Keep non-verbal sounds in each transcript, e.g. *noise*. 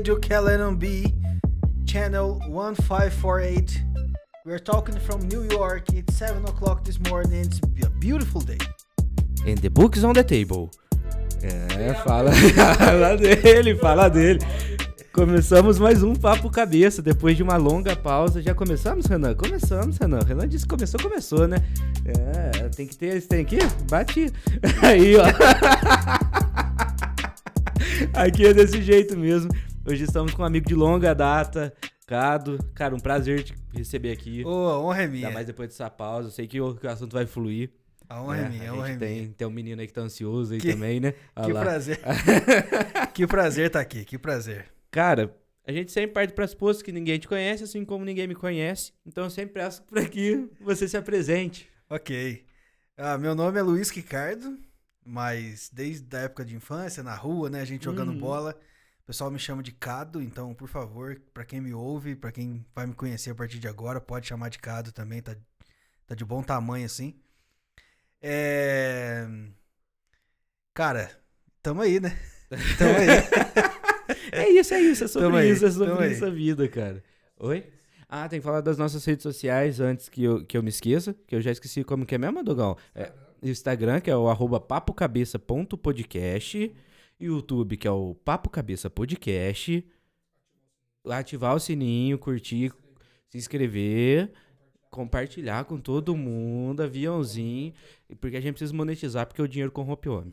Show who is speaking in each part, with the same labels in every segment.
Speaker 1: Radio B, channel 1548. We're talking from New York. It's 7 o'clock this morning. It's a beautiful day.
Speaker 2: And the book's on the table. É, fala, *laughs* fala dele, fala dele. Começamos mais um Papo Cabeça, depois de uma longa pausa. Já começamos, Renan? Começamos, Renan. Renan disse que começou, começou, né? É, tem que ter, tem aqui? Bate. *laughs* Aí, ó. *laughs* Aqui é desse jeito mesmo. Hoje estamos com um amigo de longa data, Cado. Cara, um prazer te receber aqui.
Speaker 1: Ô, oh, honra é minha.
Speaker 2: Ainda mais depois dessa pausa. Eu sei que o, que o assunto vai fluir.
Speaker 1: A honra é, é minha, a honra é
Speaker 2: tem,
Speaker 1: minha.
Speaker 2: Tem um menino aí que tá ansioso aí que, também, né?
Speaker 1: Olha que lá. prazer. *laughs* que prazer estar tá aqui, que prazer.
Speaker 2: Cara, a gente sempre parte para pressuposto que ninguém te conhece, assim como ninguém me conhece. Então eu sempre peço para que você se apresente.
Speaker 1: Ok. Ah, meu nome é Luiz Ricardo, mas desde a época de infância, na rua, né, a gente jogando uhum. bola, pessoal me chama de Cado, então, por favor, para quem me ouve, para quem vai me conhecer a partir de agora, pode chamar de Cado também, tá, tá de bom tamanho assim. É... Cara, tamo aí, né? *laughs* Tamo aí.
Speaker 2: é isso, é isso, é sobre tamo isso, aí, é sobre isso a vida, cara. Oi? Ah, tem que falar das nossas redes sociais antes que eu, que eu me esqueça, que eu já esqueci como que é mesmo, Dogão? É, Instagram, que é o arroba papocabeça.podcast, YouTube, que é o Papo Cabeça Podcast, ativar o sininho, curtir, se inscrever, compartilhar com todo mundo, aviãozinho, porque a gente precisa monetizar, porque o dinheiro corrompe o homem.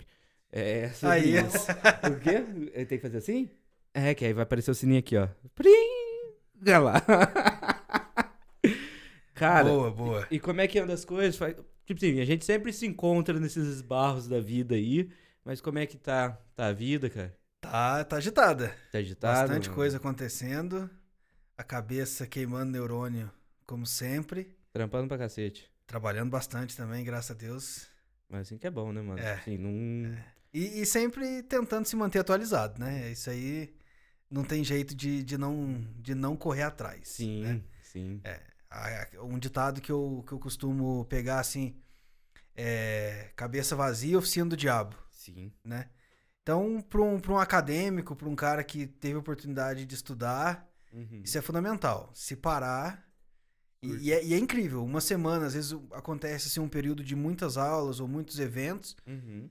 Speaker 2: É,
Speaker 1: aí.
Speaker 2: Isso. *laughs* o quê? Tem que fazer assim? É, que aí vai aparecer o sininho aqui, ó. Prim! Olha lá. *laughs* Cara,
Speaker 1: boa, boa.
Speaker 2: E, e, como é que anda as coisas? Tipo assim, a gente sempre se encontra nesses esbarros da vida aí, mas como é que tá, tá a vida, cara?
Speaker 1: Tá, tá agitada.
Speaker 2: Tá agitada.
Speaker 1: Bastante mano. coisa acontecendo. A cabeça queimando neurônio, como sempre.
Speaker 2: Trampando pra cacete.
Speaker 1: Trabalhando bastante também, graças a Deus.
Speaker 2: Mas assim que é bom, né, mano?
Speaker 1: É.
Speaker 2: Assim, não...
Speaker 1: É. E, e, sempre tentando se manter atualizado, né? Isso aí não tem jeito de, de, não, de não correr atrás.
Speaker 2: Sim,
Speaker 1: né?
Speaker 2: sim.
Speaker 1: É, um ditado que eu, que eu costumo pegar assim: é, cabeça vazia, oficina do diabo.
Speaker 2: Sim.
Speaker 1: Né? Então, para um, um acadêmico, para um cara que teve a oportunidade de estudar, uhum. isso é fundamental. Se parar. E, e, é, e, é, incrível. Uma semana, às vezes acontece assim, um período de muitas aulas ou muitos eventos.
Speaker 2: Uhum.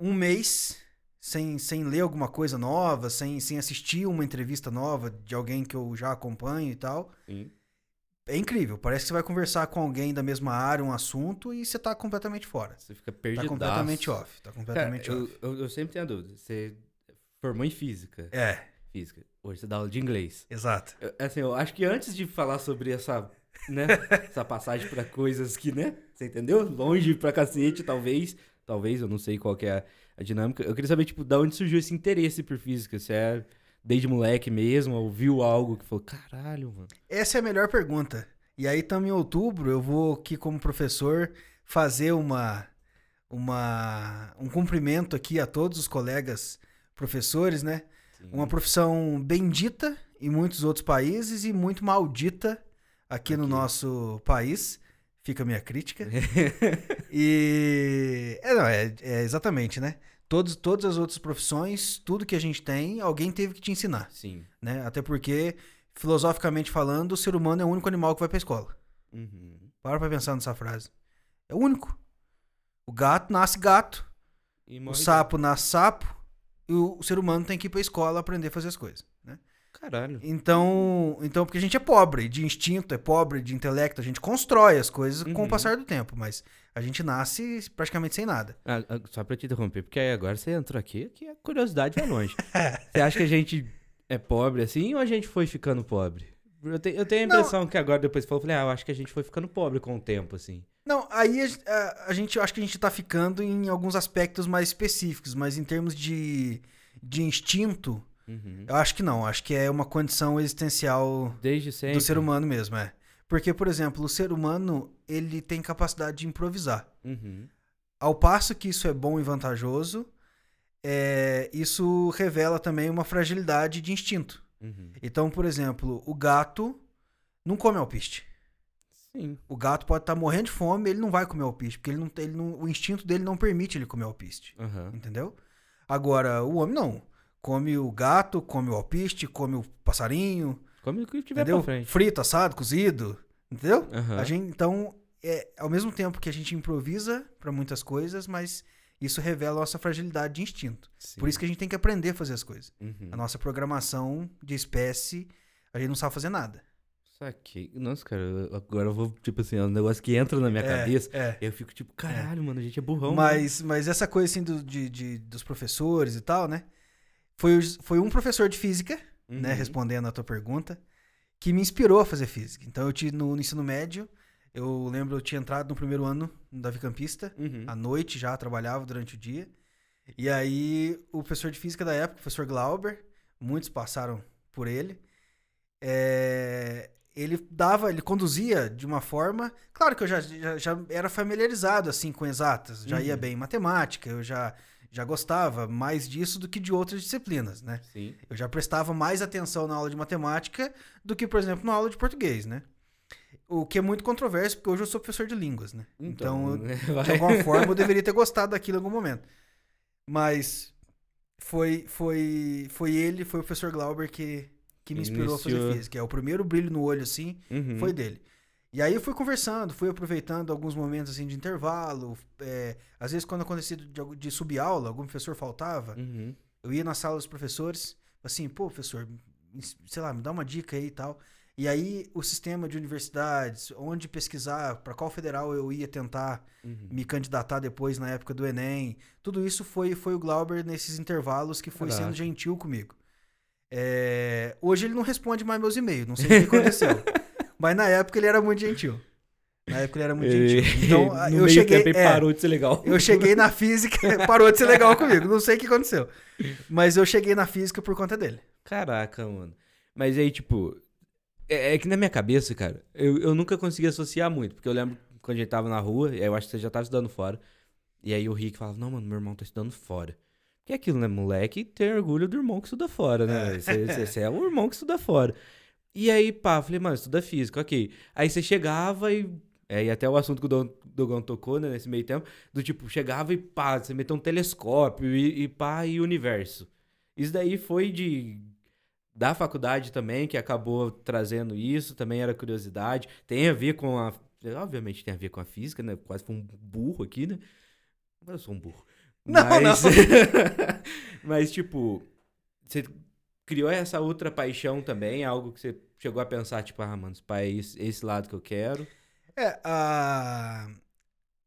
Speaker 1: Um mês sem, sem ler alguma coisa nova, sem, sem assistir uma entrevista nova de alguém que eu já acompanho e tal.
Speaker 2: Sim.
Speaker 1: É incrível. Parece que você vai conversar com alguém da mesma área, um assunto, e você tá completamente fora.
Speaker 2: Você fica perdido.
Speaker 1: Tá completamente off. Tá completamente
Speaker 2: Cara,
Speaker 1: off.
Speaker 2: Eu, eu, eu, sempre tenho a dúvida. Você formou em física.
Speaker 1: É.
Speaker 2: Física. Hoje você dá aula de inglês.
Speaker 1: Exato.
Speaker 2: Eu, assim, eu acho que antes de falar sobre essa, né, *laughs* essa passagem para coisas que, né, você entendeu? Longe pra cacete, talvez. Talvez, eu não sei qual que é a dinâmica. Eu queria saber, tipo, da onde surgiu esse interesse por física? Se é desde moleque mesmo, ouviu algo que falou, caralho, mano.
Speaker 1: Essa é a melhor pergunta. E aí, estamos em outubro, eu vou aqui como professor fazer uma, uma um cumprimento aqui a todos os colegas professores, né? Sim. Uma profissão bendita em muitos outros países e muito maldita aqui, aqui. no nosso país. Fica a minha crítica. *laughs* e. É, não, é, é, exatamente, né? Todos, todas as outras profissões, tudo que a gente tem, alguém teve que te ensinar.
Speaker 2: Sim.
Speaker 1: Né? Até porque, filosoficamente falando, o ser humano é o único animal que vai pra escola.
Speaker 2: Uhum.
Speaker 1: Para pra pensar nessa frase. É o único. O gato nasce gato. o sapo nasce sapo. E o, o ser humano tem que ir pra escola aprender a fazer as coisas.
Speaker 2: Caralho.
Speaker 1: Então, então, porque a gente é pobre de instinto, é pobre de intelecto, a gente constrói as coisas uhum. com o uhum. passar do tempo, mas a gente nasce praticamente sem nada.
Speaker 2: Ah, ah só pra te interromper, porque aí agora você entrou aqui, que a curiosidade vai longe. *laughs* você acha que a gente é pobre assim ou a gente foi ficando pobre? Eu, te, eu tenho a impressão Não. que agora, depois falou, falei, ah, eu acho que a gente foi ficando pobre com o tempo, assim.
Speaker 1: Não, aí a, a, a gente, eu acho que a gente tá ficando em alguns aspectos mais específicos, mas em termos de, de instinto, Uhum. Eu acho que não, acho que é uma condição existencial do ser humano mesmo, é. Porque, por exemplo, o ser humano, ele tem capacidade de improvisar.
Speaker 2: Uhum.
Speaker 1: Ao passo que isso é bom e vantajoso, é, isso revela também uma fragilidade de instinto.
Speaker 2: Uhum.
Speaker 1: Então, por exemplo, o gato não come alpiste.
Speaker 2: Sim.
Speaker 1: O gato pode estar tá morrendo de fome, ele não vai comer alpiste, porque ele não, ele não, o instinto dele não permite ele comer alpiste.
Speaker 2: Uhum.
Speaker 1: Entendeu? Agora, o homem não come o gato, come o alpiste, come o passarinho,
Speaker 2: Come o que tiver
Speaker 1: entendeu?
Speaker 2: pra frente.
Speaker 1: Frito, assado, cozido, entendeu?
Speaker 2: Aham.
Speaker 1: A gente, então, é, ao mesmo tempo que a gente improvisa para muitas coisas, mas isso revela a nossa fragilidade de instinto.
Speaker 2: Sim.
Speaker 1: Por isso que a gente tem que aprender a fazer as coisas.
Speaker 2: Uhum.
Speaker 1: A nossa programação de espécie, a gente não sabe fazer nada.
Speaker 2: Saquei. Nossa, cara, eu- agora eu vou, tipo assim, é um negócio que entra na minha
Speaker 1: É,
Speaker 2: cabeça.
Speaker 1: É.
Speaker 2: Eu fico tipo, caralho, mano, a gente é burrão. né?
Speaker 1: Mas, mas essa coisa assim do- de, de- dos professores e tal, né? Foi, foi um professor de física,
Speaker 2: Uhum.
Speaker 1: né? Respondendo a tua pergunta, que me inspirou a fazer física. Então eu tive no, no ensino médio, eu lembro eu tinha entrado no primeiro ano no Davi Campista,
Speaker 2: Uhum.
Speaker 1: à noite já, trabalhava durante o dia. E aí o professor de física da época, o professor Glauber, muitos passaram por ele. é, ele dava, ele conduzia de uma forma. Claro que eu já, já, já era familiarizado assim com exatas, já ia
Speaker 2: Uhum.
Speaker 1: bem em matemática, eu já, já gostava mais disso do que de outras disciplinas, né?
Speaker 2: Sim.
Speaker 1: Eu já prestava mais atenção na aula de matemática do que, por exemplo, na aula de português, né? O que é muito controverso, porque hoje eu sou professor de línguas, né? Então, eu-
Speaker 2: né,
Speaker 1: de alguma *laughs* forma eu deveria ter gostado daquilo em algum momento. Mas foi foi foi ele, foi o professor Glauber que, que me inspirou a
Speaker 2: Iniciou.
Speaker 1: fazer física. É o primeiro brilho no olho assim,
Speaker 2: Uhum.
Speaker 1: foi dele. E aí eu fui conversando, fui aproveitando alguns momentos assim de intervalo, é, às vezes quando acontecia de, de subir aula, algum professor faltava,
Speaker 2: Uhum.
Speaker 1: eu ia na sala dos professores, assim, pô, professor, sei lá, me dá uma dica aí e tal. E aí o sistema de universidades, onde pesquisar, para qual federal eu ia tentar
Speaker 2: Uhum.
Speaker 1: me candidatar depois na época do Enem. Tudo isso foi, foi o Glauber nesses intervalos que foi
Speaker 2: Caraca.
Speaker 1: sendo gentil comigo. É, Hoje ele não responde mais meus e-mails, não sei o que aconteceu. *laughs* Mas na época ele era muito gentil. Na época ele era muito gentil. *laughs* Então eu cheguei.
Speaker 2: tempo
Speaker 1: é,
Speaker 2: parou de ser legal.
Speaker 1: eu cheguei na física, *laughs* parou de ser legal comigo. Não sei o que aconteceu. Mas eu cheguei na física por conta dele.
Speaker 2: Caraca, mano. Mas aí, tipo. É, é que na minha cabeça, cara, eu, eu nunca consegui associar muito. Porque eu lembro quando a gente tava na rua, eu acho que você já tava estudando fora. E aí o Rick falava, não, mano, meu irmão tá estudando fora. Que é aquilo, né? Moleque tem orgulho do irmão que estuda fora, né?
Speaker 1: É.
Speaker 2: Você, você é o irmão que estuda fora. E aí, pá, falei, mano, estuda física, ok. Aí você chegava e. É, e até o assunto que o Dogão tocou, né, nesse meio tempo, do tipo, chegava e pá, você meteu um telescópio e, e pá, e universo. Isso daí foi de. Da faculdade também, que acabou trazendo isso, também era curiosidade. Tem a ver com a. Obviamente tem a ver com a física, né? Quase foi um burro aqui, né? Mas eu sou um burro.
Speaker 1: Não,
Speaker 2: Mas, *laughs* Mas, tipo, você criou essa outra paixão também, algo que você chegou a pensar, tipo, ah, mano, esse pai é esse, esse lado que eu quero.
Speaker 1: É, a...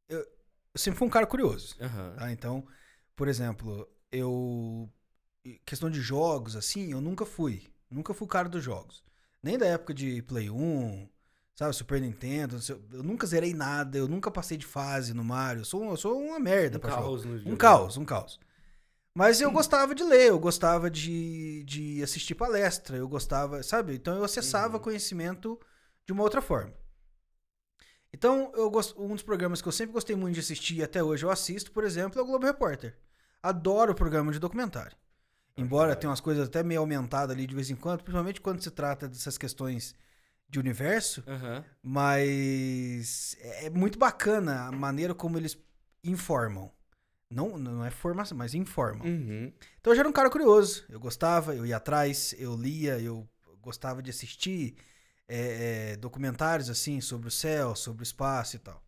Speaker 1: eu, eu sempre fui um cara curioso.
Speaker 2: Aham.
Speaker 1: tá? Então, por exemplo, eu. Questão de jogos, assim, eu nunca fui. Nunca fui o cara dos jogos. Nem da época de Play 1, sabe, Super Nintendo. Eu nunca zerei nada, eu nunca passei de fase no Mario. Eu sou, eu sou uma merda
Speaker 2: Um
Speaker 1: pra jogo.
Speaker 2: caos no
Speaker 1: Um
Speaker 2: videogame.
Speaker 1: caos, um caos. Mas eu gostava de ler, eu gostava de, de assistir palestra, eu gostava, sabe? Então eu acessava
Speaker 2: Uhum.
Speaker 1: conhecimento de uma outra forma. Então, eu gosto, um dos programas que eu sempre gostei muito de assistir e até hoje eu assisto, por exemplo, é o Globo Repórter. Adoro o programa de documentário. Embora tenha umas coisas até meio aumentadas ali de vez em quando, principalmente quando se trata dessas questões de universo,
Speaker 2: Aham.
Speaker 1: mas é muito bacana a maneira como eles informam. Não, não é formação, mas informam.
Speaker 2: Uhum.
Speaker 1: Então eu já era um cara curioso. Eu gostava, eu ia atrás, eu lia, eu gostava de assistir é, é, documentários assim sobre o céu, sobre o espaço e tal.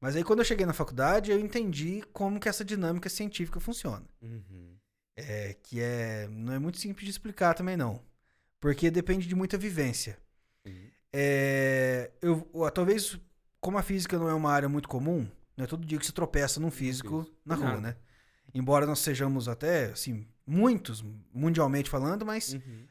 Speaker 1: Mas aí quando eu cheguei na faculdade, eu entendi como que essa dinâmica científica funciona.
Speaker 2: Uhum.
Speaker 1: É, que é, não é muito simples de explicar também não. Porque depende de muita vivência.
Speaker 2: Uhum.
Speaker 1: É, eu, talvez, como a física não é uma área muito comum, não é todo dia que se tropeça num físico na rua, né? Embora nós sejamos até, assim, muitos, mundialmente falando, mas
Speaker 2: Uhum.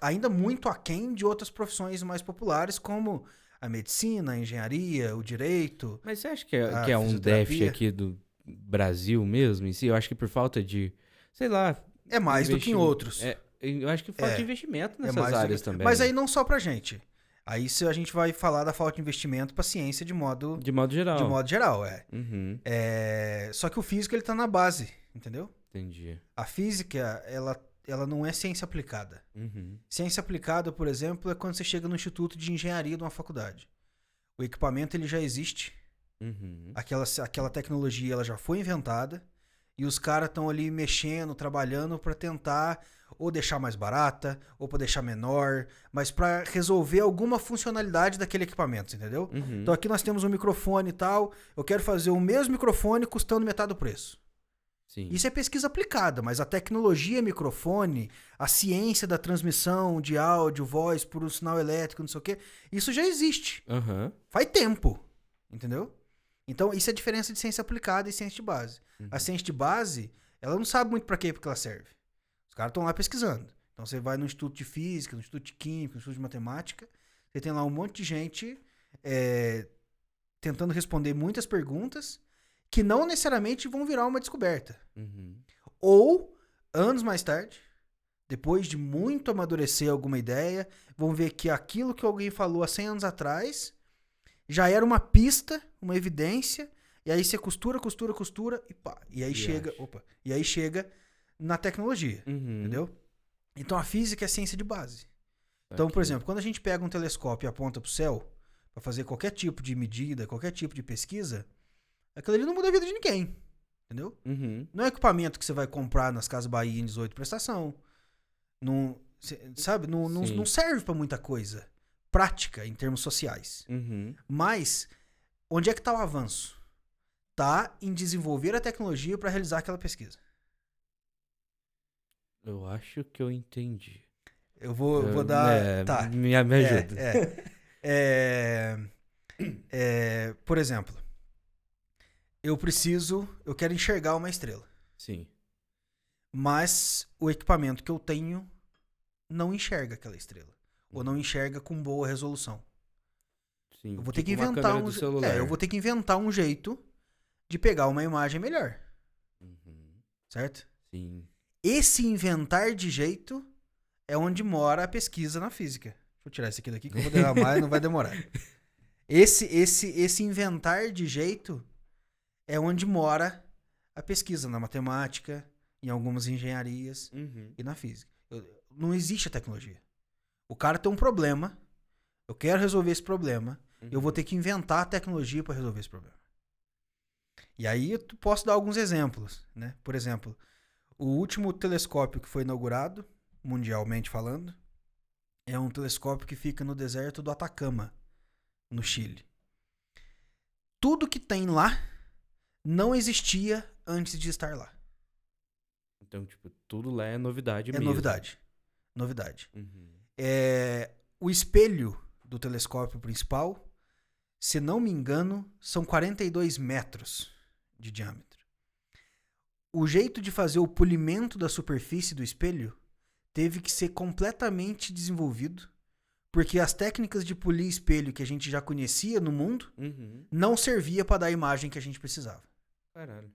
Speaker 1: ainda muito aquém de outras profissões mais populares, como a medicina, a engenharia, o direito.
Speaker 2: Mas você acha que é, que é um déficit aqui do Brasil mesmo em si? Eu acho que por falta de, sei lá...
Speaker 1: É mais do que em outros.
Speaker 2: É, eu acho que falta
Speaker 1: É.
Speaker 2: de investimento
Speaker 1: É
Speaker 2: nessas
Speaker 1: do que-
Speaker 2: áreas também.
Speaker 1: Mas aí não só pra gente. Aí se a gente vai falar da falta de investimento pra ciência de modo,
Speaker 2: De modo geral.
Speaker 1: de modo geral, é.
Speaker 2: Uhum.
Speaker 1: É, Só que o físico ele tá na base, entendeu?
Speaker 2: Entendi.
Speaker 1: A física, ela, ela não é ciência aplicada.
Speaker 2: Uhum.
Speaker 1: Ciência aplicada, por exemplo, é quando você chega no instituto de engenharia de uma faculdade. O equipamento ele já existe,
Speaker 2: Uhum.
Speaker 1: aquela, aquela tecnologia ela já foi inventada E os caras estão ali mexendo, trabalhando para tentar ou deixar mais barata, ou para deixar menor, mas para resolver alguma funcionalidade daquele equipamento, entendeu?
Speaker 2: Uhum.
Speaker 1: Então aqui nós temos um microfone e tal, eu quero fazer o mesmo microfone custando metade do preço.
Speaker 2: Sim.
Speaker 1: Isso é pesquisa aplicada, mas a tecnologia microfone, a ciência da transmissão de áudio, voz por um sinal elétrico, não sei o quê, isso já existe.
Speaker 2: Aham.
Speaker 1: Faz tempo. Entendeu? Então, isso é a diferença de ciência aplicada e ciência de base.
Speaker 2: Uhum.
Speaker 1: A ciência de base, ela não sabe muito pra quê porque ela serve. Os caras estão lá pesquisando. Então, você vai no Instituto de Física, no Instituto de Química, no Instituto de Matemática, você tem lá um monte de gente é, tentando responder muitas perguntas que não necessariamente vão virar uma descoberta.
Speaker 2: Uhum.
Speaker 1: Ou, anos mais tarde, depois de muito amadurecer alguma ideia, vão ver que aquilo que alguém falou há 100 anos atrás já era uma pista, uma evidência, e aí você costura, costura, costura e pá. E aí
Speaker 2: E
Speaker 1: chega,
Speaker 2: acha.
Speaker 1: opa, e aí chega na tecnologia,
Speaker 2: Uhum.
Speaker 1: entendeu? Então a física é ciência de base. Então, por exemplo, quando a gente pega um telescópio e aponta pro céu para fazer qualquer tipo de medida, qualquer tipo de pesquisa, aquilo ali não muda a vida de ninguém, entendeu?
Speaker 2: Uhum.
Speaker 1: Não é equipamento que você vai comprar nas Casas Bahia em 18 prestação. Não, cê- sabe? Não, não, não serve pra muita coisa prática em termos sociais.
Speaker 2: Uhum.
Speaker 1: Mas onde é que tá o avanço? Tá em desenvolver a tecnologia para realizar aquela pesquisa.
Speaker 2: Eu acho que eu entendi.
Speaker 1: Eu vou, eu vou dar.
Speaker 2: é,
Speaker 1: tá.
Speaker 2: Me, me
Speaker 1: É,
Speaker 2: ajuda.
Speaker 1: é. É, é, por exemplo, eu preciso, eu quero enxergar uma estrela.
Speaker 2: Sim.
Speaker 1: mas o equipamento que eu tenho não enxerga aquela estrela. Ou não enxerga com boa resolução.
Speaker 2: Sim.
Speaker 1: Eu vou ter que
Speaker 2: Tipo uma
Speaker 1: inventar um
Speaker 2: celular.
Speaker 1: é, eu vou ter que inventar um jeito de pegar uma imagem melhor,
Speaker 2: Uhum.
Speaker 1: certo?
Speaker 2: Sim.
Speaker 1: Esse inventar de jeito é onde mora a pesquisa na física. Deixa eu tirar esse aqui daqui que eu vou derramar e não vai demorar. *laughs* Esse esse esse inventar de jeito é onde mora a pesquisa na matemática, em algumas engenharias,
Speaker 2: Uhum.
Speaker 1: e na física. Eu- não existe a tecnologia. O cara tem um problema, eu quero resolver esse problema, eu
Speaker 2: Uhum.
Speaker 1: vou ter que inventar a tecnologia para resolver esse problema. E aí eu posso dar alguns exemplos, né? Por exemplo, o último telescópio que foi inaugurado, mundialmente falando, é um telescópio que fica no deserto do Atacama, no Chile. Tudo que tem lá não existia antes de estar lá.
Speaker 2: Então, tipo, tudo lá é novidade
Speaker 1: É
Speaker 2: mesmo.
Speaker 1: novidade. Novidade.
Speaker 2: Uhum.
Speaker 1: É, o espelho do telescópio principal, se não me engano, são 42 metros de diâmetro. O jeito de fazer o polimento da superfície do espelho teve que ser completamente desenvolvido, porque as técnicas de polir espelho que a gente já conhecia no mundo
Speaker 2: Uhum.
Speaker 1: não servia para dar a imagem que a gente precisava.
Speaker 2: Caralho.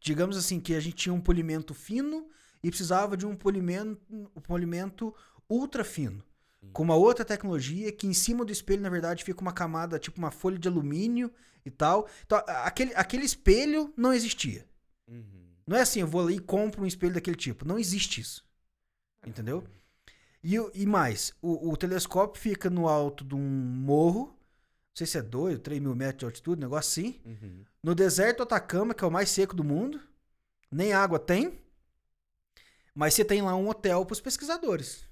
Speaker 1: Digamos assim que a gente tinha um polimento fino e precisava de um polimento, um polimento ultra fino.
Speaker 2: Sim.
Speaker 1: Com uma outra tecnologia que em cima do espelho, na verdade, fica uma camada, tipo uma folha de alumínio e tal. Então, aquele, aquele espelho não existia.
Speaker 2: Uhum.
Speaker 1: Não é assim, eu vou ali e compro um espelho daquele tipo. Não existe isso. Entendeu? E, e mais, o, o telescópio fica no alto de um morro. Não sei se é 2, 3 mil metros de altitude, um negócio assim.
Speaker 2: Uhum.
Speaker 1: No deserto do Atacama, que é o mais seco do mundo. Nem água tem. Mas você tem lá um hotel para os pesquisadores.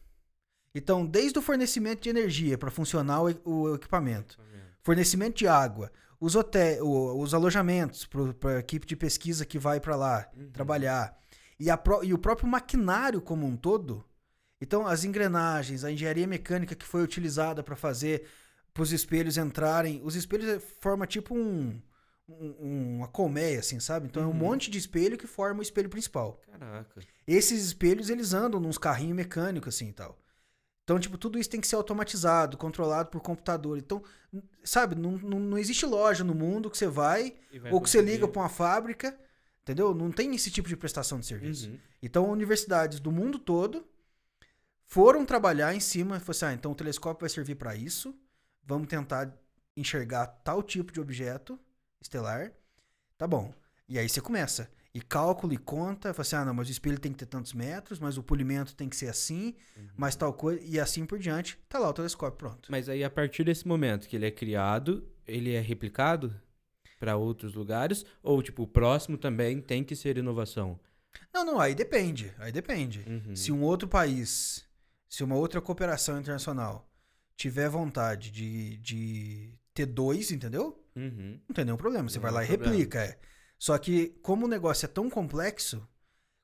Speaker 1: Então, desde o fornecimento de energia para funcionar o, o equipamento, fornecimento de água, os, hotéis, os alojamentos para a equipe de pesquisa que vai para lá
Speaker 2: Uhum.
Speaker 1: trabalhar, e, a e o próprio maquinário como um todo. Então, as engrenagens, a engenharia mecânica que foi utilizada para fazer para os espelhos entrarem. Os espelhos é- forma tipo um, um- uma colmeia, assim, sabe? Então é um
Speaker 2: Uhum.
Speaker 1: monte de espelho que forma o espelho principal.
Speaker 2: Caraca.
Speaker 1: Esses espelhos, eles andam nos carrinhos mecânicos, assim, e tal. Então, tipo, tudo isso tem que ser automatizado, controlado por computador. Então, sabe, não, não, não existe loja no mundo que você vai,
Speaker 2: vai
Speaker 1: ou que você liga pra uma fábrica, entendeu? Não tem esse tipo de prestação de serviço.
Speaker 2: Uhum.
Speaker 1: Então, universidades do mundo todo foram trabalhar em cima e assim, ah, então o telescópio vai servir para isso, vamos tentar enxergar tal tipo de objeto estelar, tá bom. E aí você começa, e cálculo e conta, fala assim, ah, não, mas o espelho tem que ter tantos metros, mas o polimento tem que ser assim,
Speaker 2: Uhum.
Speaker 1: mas tal coisa, e assim por diante, tá lá o telescópio pronto.
Speaker 2: Mas aí, a partir desse momento que ele é criado, ele é replicado? para outros lugares? Ou, tipo, o próximo também tem que ser inovação?
Speaker 1: Não, não, aí depende. Aí depende.
Speaker 2: Uhum.
Speaker 1: Se um outro país, se uma outra cooperação internacional tiver vontade de, de ter dois, entendeu?
Speaker 2: Uhum.
Speaker 1: Não tem nenhum problema. Você
Speaker 2: Não
Speaker 1: vai lá e
Speaker 2: problema.
Speaker 1: replica. É. Só que, como o negócio é tão complexo,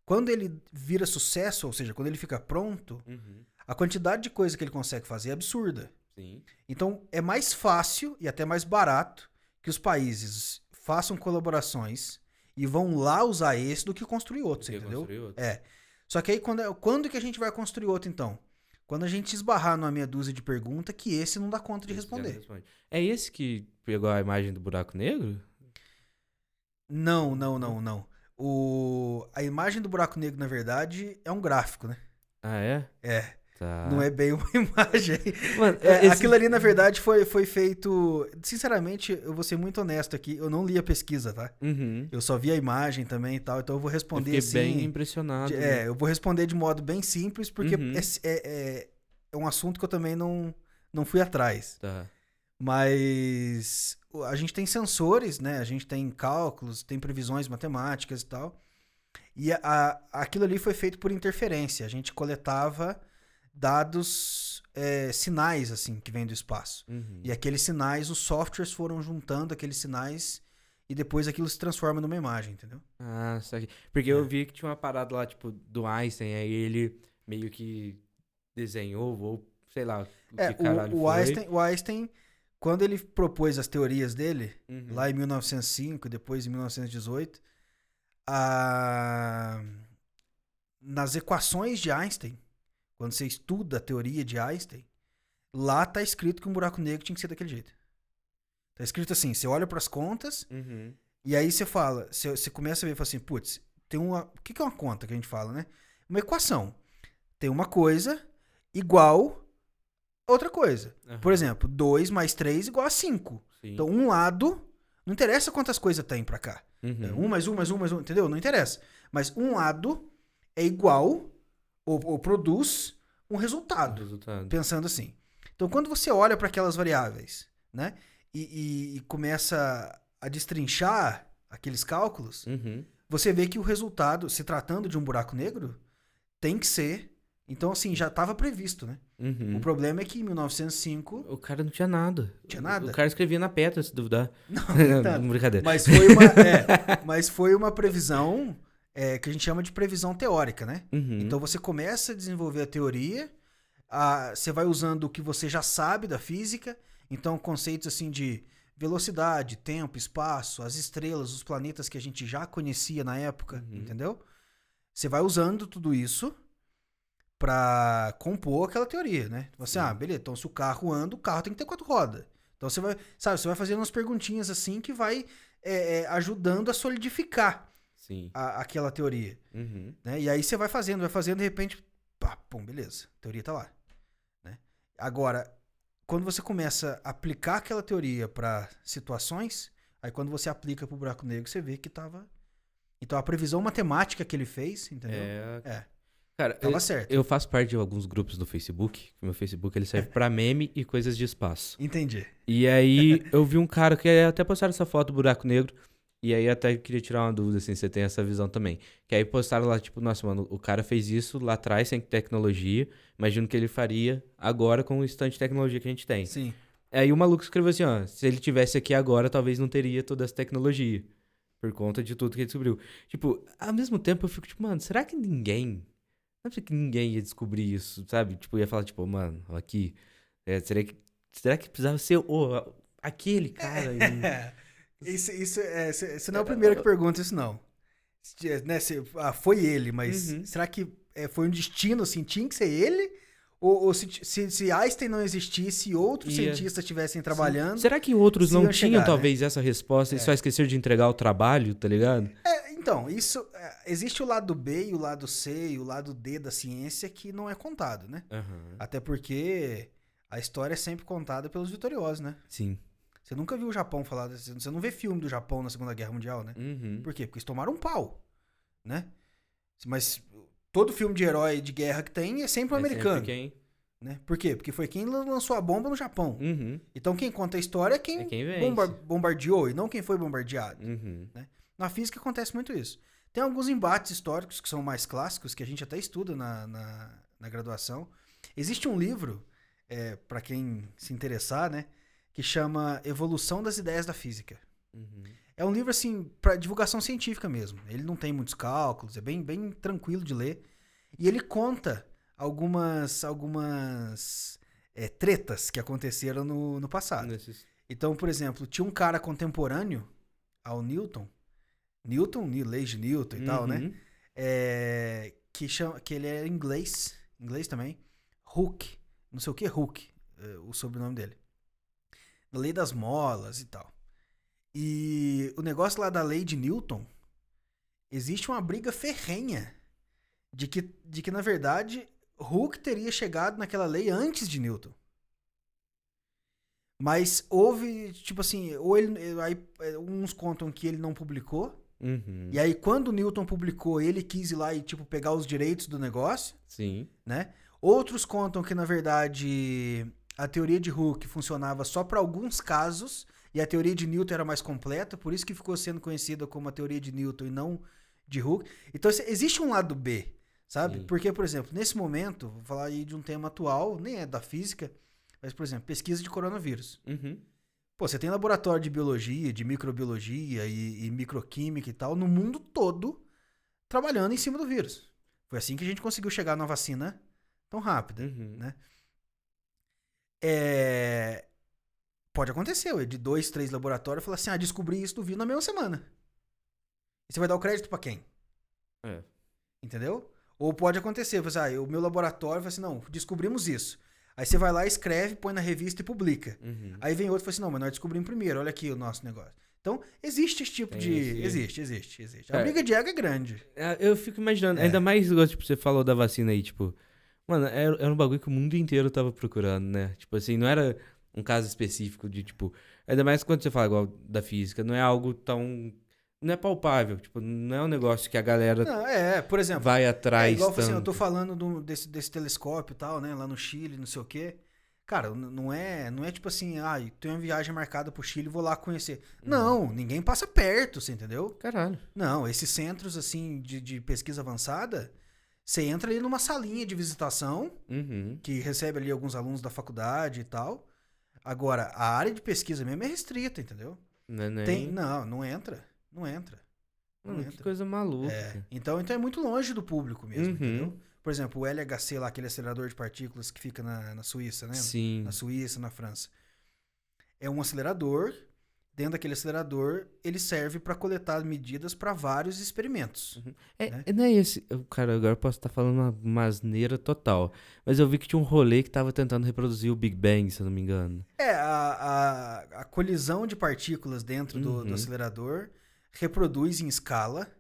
Speaker 1: quando ele vira sucesso, ou seja, quando ele fica pronto,
Speaker 2: Uhum.
Speaker 1: a quantidade de coisa que ele consegue fazer é absurda.
Speaker 2: Sim.
Speaker 1: Então, é mais fácil e até mais barato que os países façam colaborações e vão lá usar esse do que construir outro, entendeu?
Speaker 2: construir outro.
Speaker 1: É. Só que aí, quando, é- quando que a gente vai construir outro, então? Quando a gente esbarrar numa meia dúzia de perguntas que esse não dá conta de
Speaker 2: Esse
Speaker 1: responder.
Speaker 2: responde. É esse que pegou a imagem do buraco negro?
Speaker 1: Não, não, não, não. O... A imagem do buraco negro, na verdade, é um gráfico, né?
Speaker 2: Ah, é?
Speaker 1: É.
Speaker 2: Tá.
Speaker 1: Não é bem uma *laughs* imagem.
Speaker 2: Mano,
Speaker 1: É,
Speaker 2: esse-
Speaker 1: Aquilo ali, na verdade, foi, foi feito. Sinceramente, eu vou ser muito honesto aqui. Eu não li a pesquisa, tá?
Speaker 2: Uhum.
Speaker 1: Eu só vi a imagem também e tal. Então eu vou
Speaker 2: Eu
Speaker 1: responder
Speaker 2: fiquei
Speaker 1: assim.
Speaker 2: bem impressionado.
Speaker 1: de-
Speaker 2: né?
Speaker 1: é, eu vou responder de modo bem simples, porque
Speaker 2: Uhum.
Speaker 1: é, é, é- é um assunto que eu também não, não fui atrás.
Speaker 2: Tá.
Speaker 1: Mas a gente tem sensores, né? A gente tem cálculos, tem previsões matemáticas e tal. E a- a- aquilo ali foi feito por interferência. A gente coletava dados, é, sinais, assim, que vêm do espaço.
Speaker 2: Uhum.
Speaker 1: E aqueles sinais, os softwares foram juntando aqueles sinais e depois aquilo se transforma numa imagem, entendeu?
Speaker 2: Ah, saquei. Porque
Speaker 1: É.
Speaker 2: eu vi que tinha uma parada lá, tipo, do Einstein, aí ele meio que desenhou, ou sei lá, o
Speaker 1: É,
Speaker 2: que caralho
Speaker 1: o, o
Speaker 2: foi.
Speaker 1: Einstein, o Einstein, quando ele propôs as teorias dele,
Speaker 2: Uhum.
Speaker 1: lá em 1905 e depois em 1918, a... nas equações de Einstein, quando você estuda a teoria de Einstein, lá tá escrito que um buraco negro tinha que ser daquele jeito. Tá escrito assim, você olha para as contas
Speaker 2: Uhum.
Speaker 1: e aí você fala, você, você começa a ver e fala assim, putz, tem uma, o que que é uma conta que a gente fala, né? Uma equação. Tem uma coisa igual outra coisa.
Speaker 2: Aham.
Speaker 1: Por exemplo, 2 mais 3 igual a 5.
Speaker 2: Sim.
Speaker 1: Então, um lado, não interessa quantas coisas tem pra cá.
Speaker 2: Uhum.
Speaker 1: É, Um mais um, mais um, mais um, entendeu? Não interessa. Mas um lado é igual ou, ou produz um resultado,
Speaker 2: resultado.
Speaker 1: pensando assim. Então, quando você olha para aquelas variáveis, né, e, e- e começa a destrinchar aqueles cálculos,
Speaker 2: Uhum.
Speaker 1: você vê que o resultado, se tratando de um buraco negro, tem que ser. Então, assim, já estava previsto, né?
Speaker 2: Uhum.
Speaker 1: O problema é que em 1905
Speaker 2: O cara não tinha nada.
Speaker 1: Tinha nada?
Speaker 2: O cara escrevia na pedra, se duvidar.
Speaker 1: Não, *laughs*
Speaker 2: Não, Brincadeira.
Speaker 1: Mas foi uma, *laughs* é, mas foi uma previsão é, que a gente chama de previsão teórica, né?
Speaker 2: Uhum.
Speaker 1: Então você começa a desenvolver a teoria, a- você vai usando o que você já sabe da física, então conceitos assim de velocidade, tempo, espaço, as estrelas, os planetas que a gente já conhecia na época,
Speaker 2: Uhum.
Speaker 1: entendeu? Você vai usando tudo isso pra compor aquela teoria, né? Você,
Speaker 2: Sim.
Speaker 1: ah, beleza, então se o carro anda, o carro tem que ter quatro rodas. Então você vai, sabe, você vai fazendo umas perguntinhas assim que vai é, é, ajudando a solidificar
Speaker 2: Sim.
Speaker 1: a- aquela teoria.
Speaker 2: Uhum.
Speaker 1: Né? E aí você vai fazendo, vai fazendo, de repente, pá, pum, beleza, a teoria tá lá. Né? Agora, quando você começa a aplicar aquela teoria para situações, aí quando você aplica pro buraco negro, você vê que tava. Então a previsão matemática que ele fez, entendeu?
Speaker 2: É.
Speaker 1: É,
Speaker 2: Cara,
Speaker 1: tava
Speaker 2: eu,
Speaker 1: certo.
Speaker 2: eu faço parte de alguns grupos do Facebook. Meu Facebook ele serve pra meme e coisas de espaço.
Speaker 1: Entendi.
Speaker 2: E aí *laughs* eu vi um cara que até postaram essa foto do buraco negro. E aí até queria tirar uma dúvida, assim, você tem essa visão também. Que aí postaram lá, tipo, nossa, mano, o cara fez isso lá atrás sem tecnologia. Imagino que ele faria agora com o instante de tecnologia que a gente tem.
Speaker 1: Sim.
Speaker 2: Aí o maluco escreveu assim, ó, se ele tivesse aqui agora, talvez não teria toda essa tecnologia. Por conta de tudo que ele descobriu. Tipo, ao mesmo tempo eu fico tipo, mano, será que ninguém... Não é que ninguém ia descobrir isso, sabe? Tipo, ia falar, tipo, mano, aqui... é, será, que, será que precisava ser o, aquele cara?
Speaker 1: É. *laughs* Isso, isso, é, você não é o primeiro que pergunta isso, não. Né, se- ah, foi ele, mas
Speaker 2: Uhum.
Speaker 1: será que é, foi um destino, assim, tinha que ser ele? Ou, ou se, se, se Einstein não existisse e outros
Speaker 2: Ia-
Speaker 1: cientistas estivessem trabalhando?
Speaker 2: Será que outros não tinham,
Speaker 1: chegar, né?
Speaker 2: talvez, essa resposta e só esqueceram de entregar o trabalho, tá ligado?
Speaker 1: É, então, isso. é, existe o lado B e o lado C e o lado D da ciência que não é contado, né?
Speaker 2: Aham.
Speaker 1: Até porque a história é sempre contada pelos vitoriosos, né?
Speaker 2: Sim.
Speaker 1: Você nunca viu o Japão falar. Você não vê filme do Japão na Segunda Guerra Mundial, né?
Speaker 2: Uhum.
Speaker 1: Por quê? Porque eles tomaram um pau, né? Mas todo filme de herói de guerra que tem é sempre um
Speaker 2: É sempre
Speaker 1: americano,
Speaker 2: quem-
Speaker 1: Né? Por quê? Porque foi quem lançou a bomba no Japão.
Speaker 2: Uhum.
Speaker 1: Então quem conta a história é quem,
Speaker 2: É quem
Speaker 1: bomba- bombardeou e não quem foi bombardeado.
Speaker 2: Uhum.
Speaker 1: Na física acontece muito isso. Tem alguns embates históricos que são mais clássicos, que a gente até estuda na, na, na graduação. Existe um livro, é, para quem se interessar, né? Que chama Evolução das Ideias da Física.
Speaker 2: Uhum.
Speaker 1: É um livro, assim, para divulgação científica mesmo. Ele não tem muitos cálculos, é bem, bem tranquilo de ler. E ele conta algumas, algumas é, tretas que aconteceram no, no passado.
Speaker 2: Nesses-
Speaker 1: Então, por exemplo, tinha um cara contemporâneo ao Newton, Newton, leis de Newton e tal, né?
Speaker 2: Uhum.
Speaker 1: É, que, chama, que ele era inglês, inglês também, Hooke, não sei o que, Hooke, é, o sobrenome dele. Lei das molas e tal. E o negócio lá da lei de Newton, existe uma briga ferrenha de que, de que na verdade, Hooke teria chegado naquela lei antes de Newton. Mas houve, tipo assim, ou ele, aí, é, uns contam que ele não publicou,
Speaker 2: Uhum.
Speaker 1: e aí, quando o Newton publicou, ele quis ir lá e, tipo, pegar os direitos do negócio,
Speaker 2: Sim.
Speaker 1: né? Outros contam que, na verdade, a teoria de Hooke funcionava só para alguns casos e a teoria de Newton era mais completa, por isso que ficou sendo conhecida como a teoria de Newton e não de Hooke. Então, assim, existe um lado B, sabe?
Speaker 2: Sim.
Speaker 1: Porque, por exemplo, nesse momento, vou falar aí de um tema atual, nem é da física, mas, por exemplo, pesquisa de coronavírus.
Speaker 2: Uhum.
Speaker 1: Pô, você tem laboratório de biologia, de microbiologia e, e microquímica e tal no mundo todo trabalhando em cima do vírus. Foi assim que a gente conseguiu chegar na vacina tão rápida.
Speaker 2: Uhum.
Speaker 1: Né? É, Pode acontecer, de dois, três laboratórios falar assim: ah, descobri isso do vírus na mesma semana. E você vai dar o crédito pra quem?
Speaker 2: É.
Speaker 1: Entendeu? Ou pode acontecer, você, ah, o meu laboratório fala assim: não, descobrimos isso. Aí você vai lá, escreve, põe na revista e publica.
Speaker 2: Uhum.
Speaker 1: Aí vem outro e fala assim: não, mas nós descobrimos primeiro, olha aqui o nosso negócio. Então, existe esse tipo
Speaker 2: Tem
Speaker 1: de.
Speaker 2: esse-
Speaker 1: Existe, existe, existe. A
Speaker 2: É.
Speaker 1: briga de ego é grande.
Speaker 2: É, Eu fico imaginando,
Speaker 1: É.
Speaker 2: ainda mais, igual, tipo, você falou da vacina aí, tipo. Mano, era, era um bagulho que o mundo inteiro tava procurando, né? Tipo assim, não era um caso específico de, tipo. Ainda mais quando você fala igual da física, não é algo tão. Não é palpável, tipo, não é um negócio que a galera
Speaker 1: Não, é, por exemplo.
Speaker 2: vai
Speaker 1: É
Speaker 2: atrás.
Speaker 1: igual assim, eu
Speaker 2: tanto.
Speaker 1: tô falando do- desse, desse telescópio e tal, né? Lá no Chile, não sei o quê. Cara, não é, não é tipo assim, ah, tem uma viagem marcada pro Chile, vou lá conhecer.
Speaker 2: Uhum.
Speaker 1: Não, ninguém passa perto, você entendeu?
Speaker 2: Caralho.
Speaker 1: Não, esses centros, assim, de, de pesquisa avançada, você entra ali numa salinha de visitação,
Speaker 2: Uhum.
Speaker 1: que recebe ali alguns alunos da faculdade e tal. Agora, a área de pesquisa mesmo é restrita, entendeu?
Speaker 2: Não, é nem...
Speaker 1: Tem, não, não entra. Não entra. Não
Speaker 2: que
Speaker 1: entra.
Speaker 2: coisa maluca.
Speaker 1: É, então, então é muito longe do público mesmo,
Speaker 2: Uhum.
Speaker 1: entendeu? Por exemplo, o LHC lá, aquele acelerador de partículas que fica na, na Suíça, né?
Speaker 2: Sim.
Speaker 1: Na Suíça, na França. É um acelerador. Dentro daquele acelerador, ele serve para coletar medidas para vários experimentos.
Speaker 2: É,
Speaker 1: né?
Speaker 2: Não é esse. Cara, agora eu posso estar falando uma, uma asneira total. Mas eu vi que tinha um rolê que tava tentando reproduzir o Big Bang, se eu não me engano.
Speaker 1: É, a, a, a colisão de partículas dentro do, do
Speaker 2: Uhum.
Speaker 1: acelerador reproduz em escala.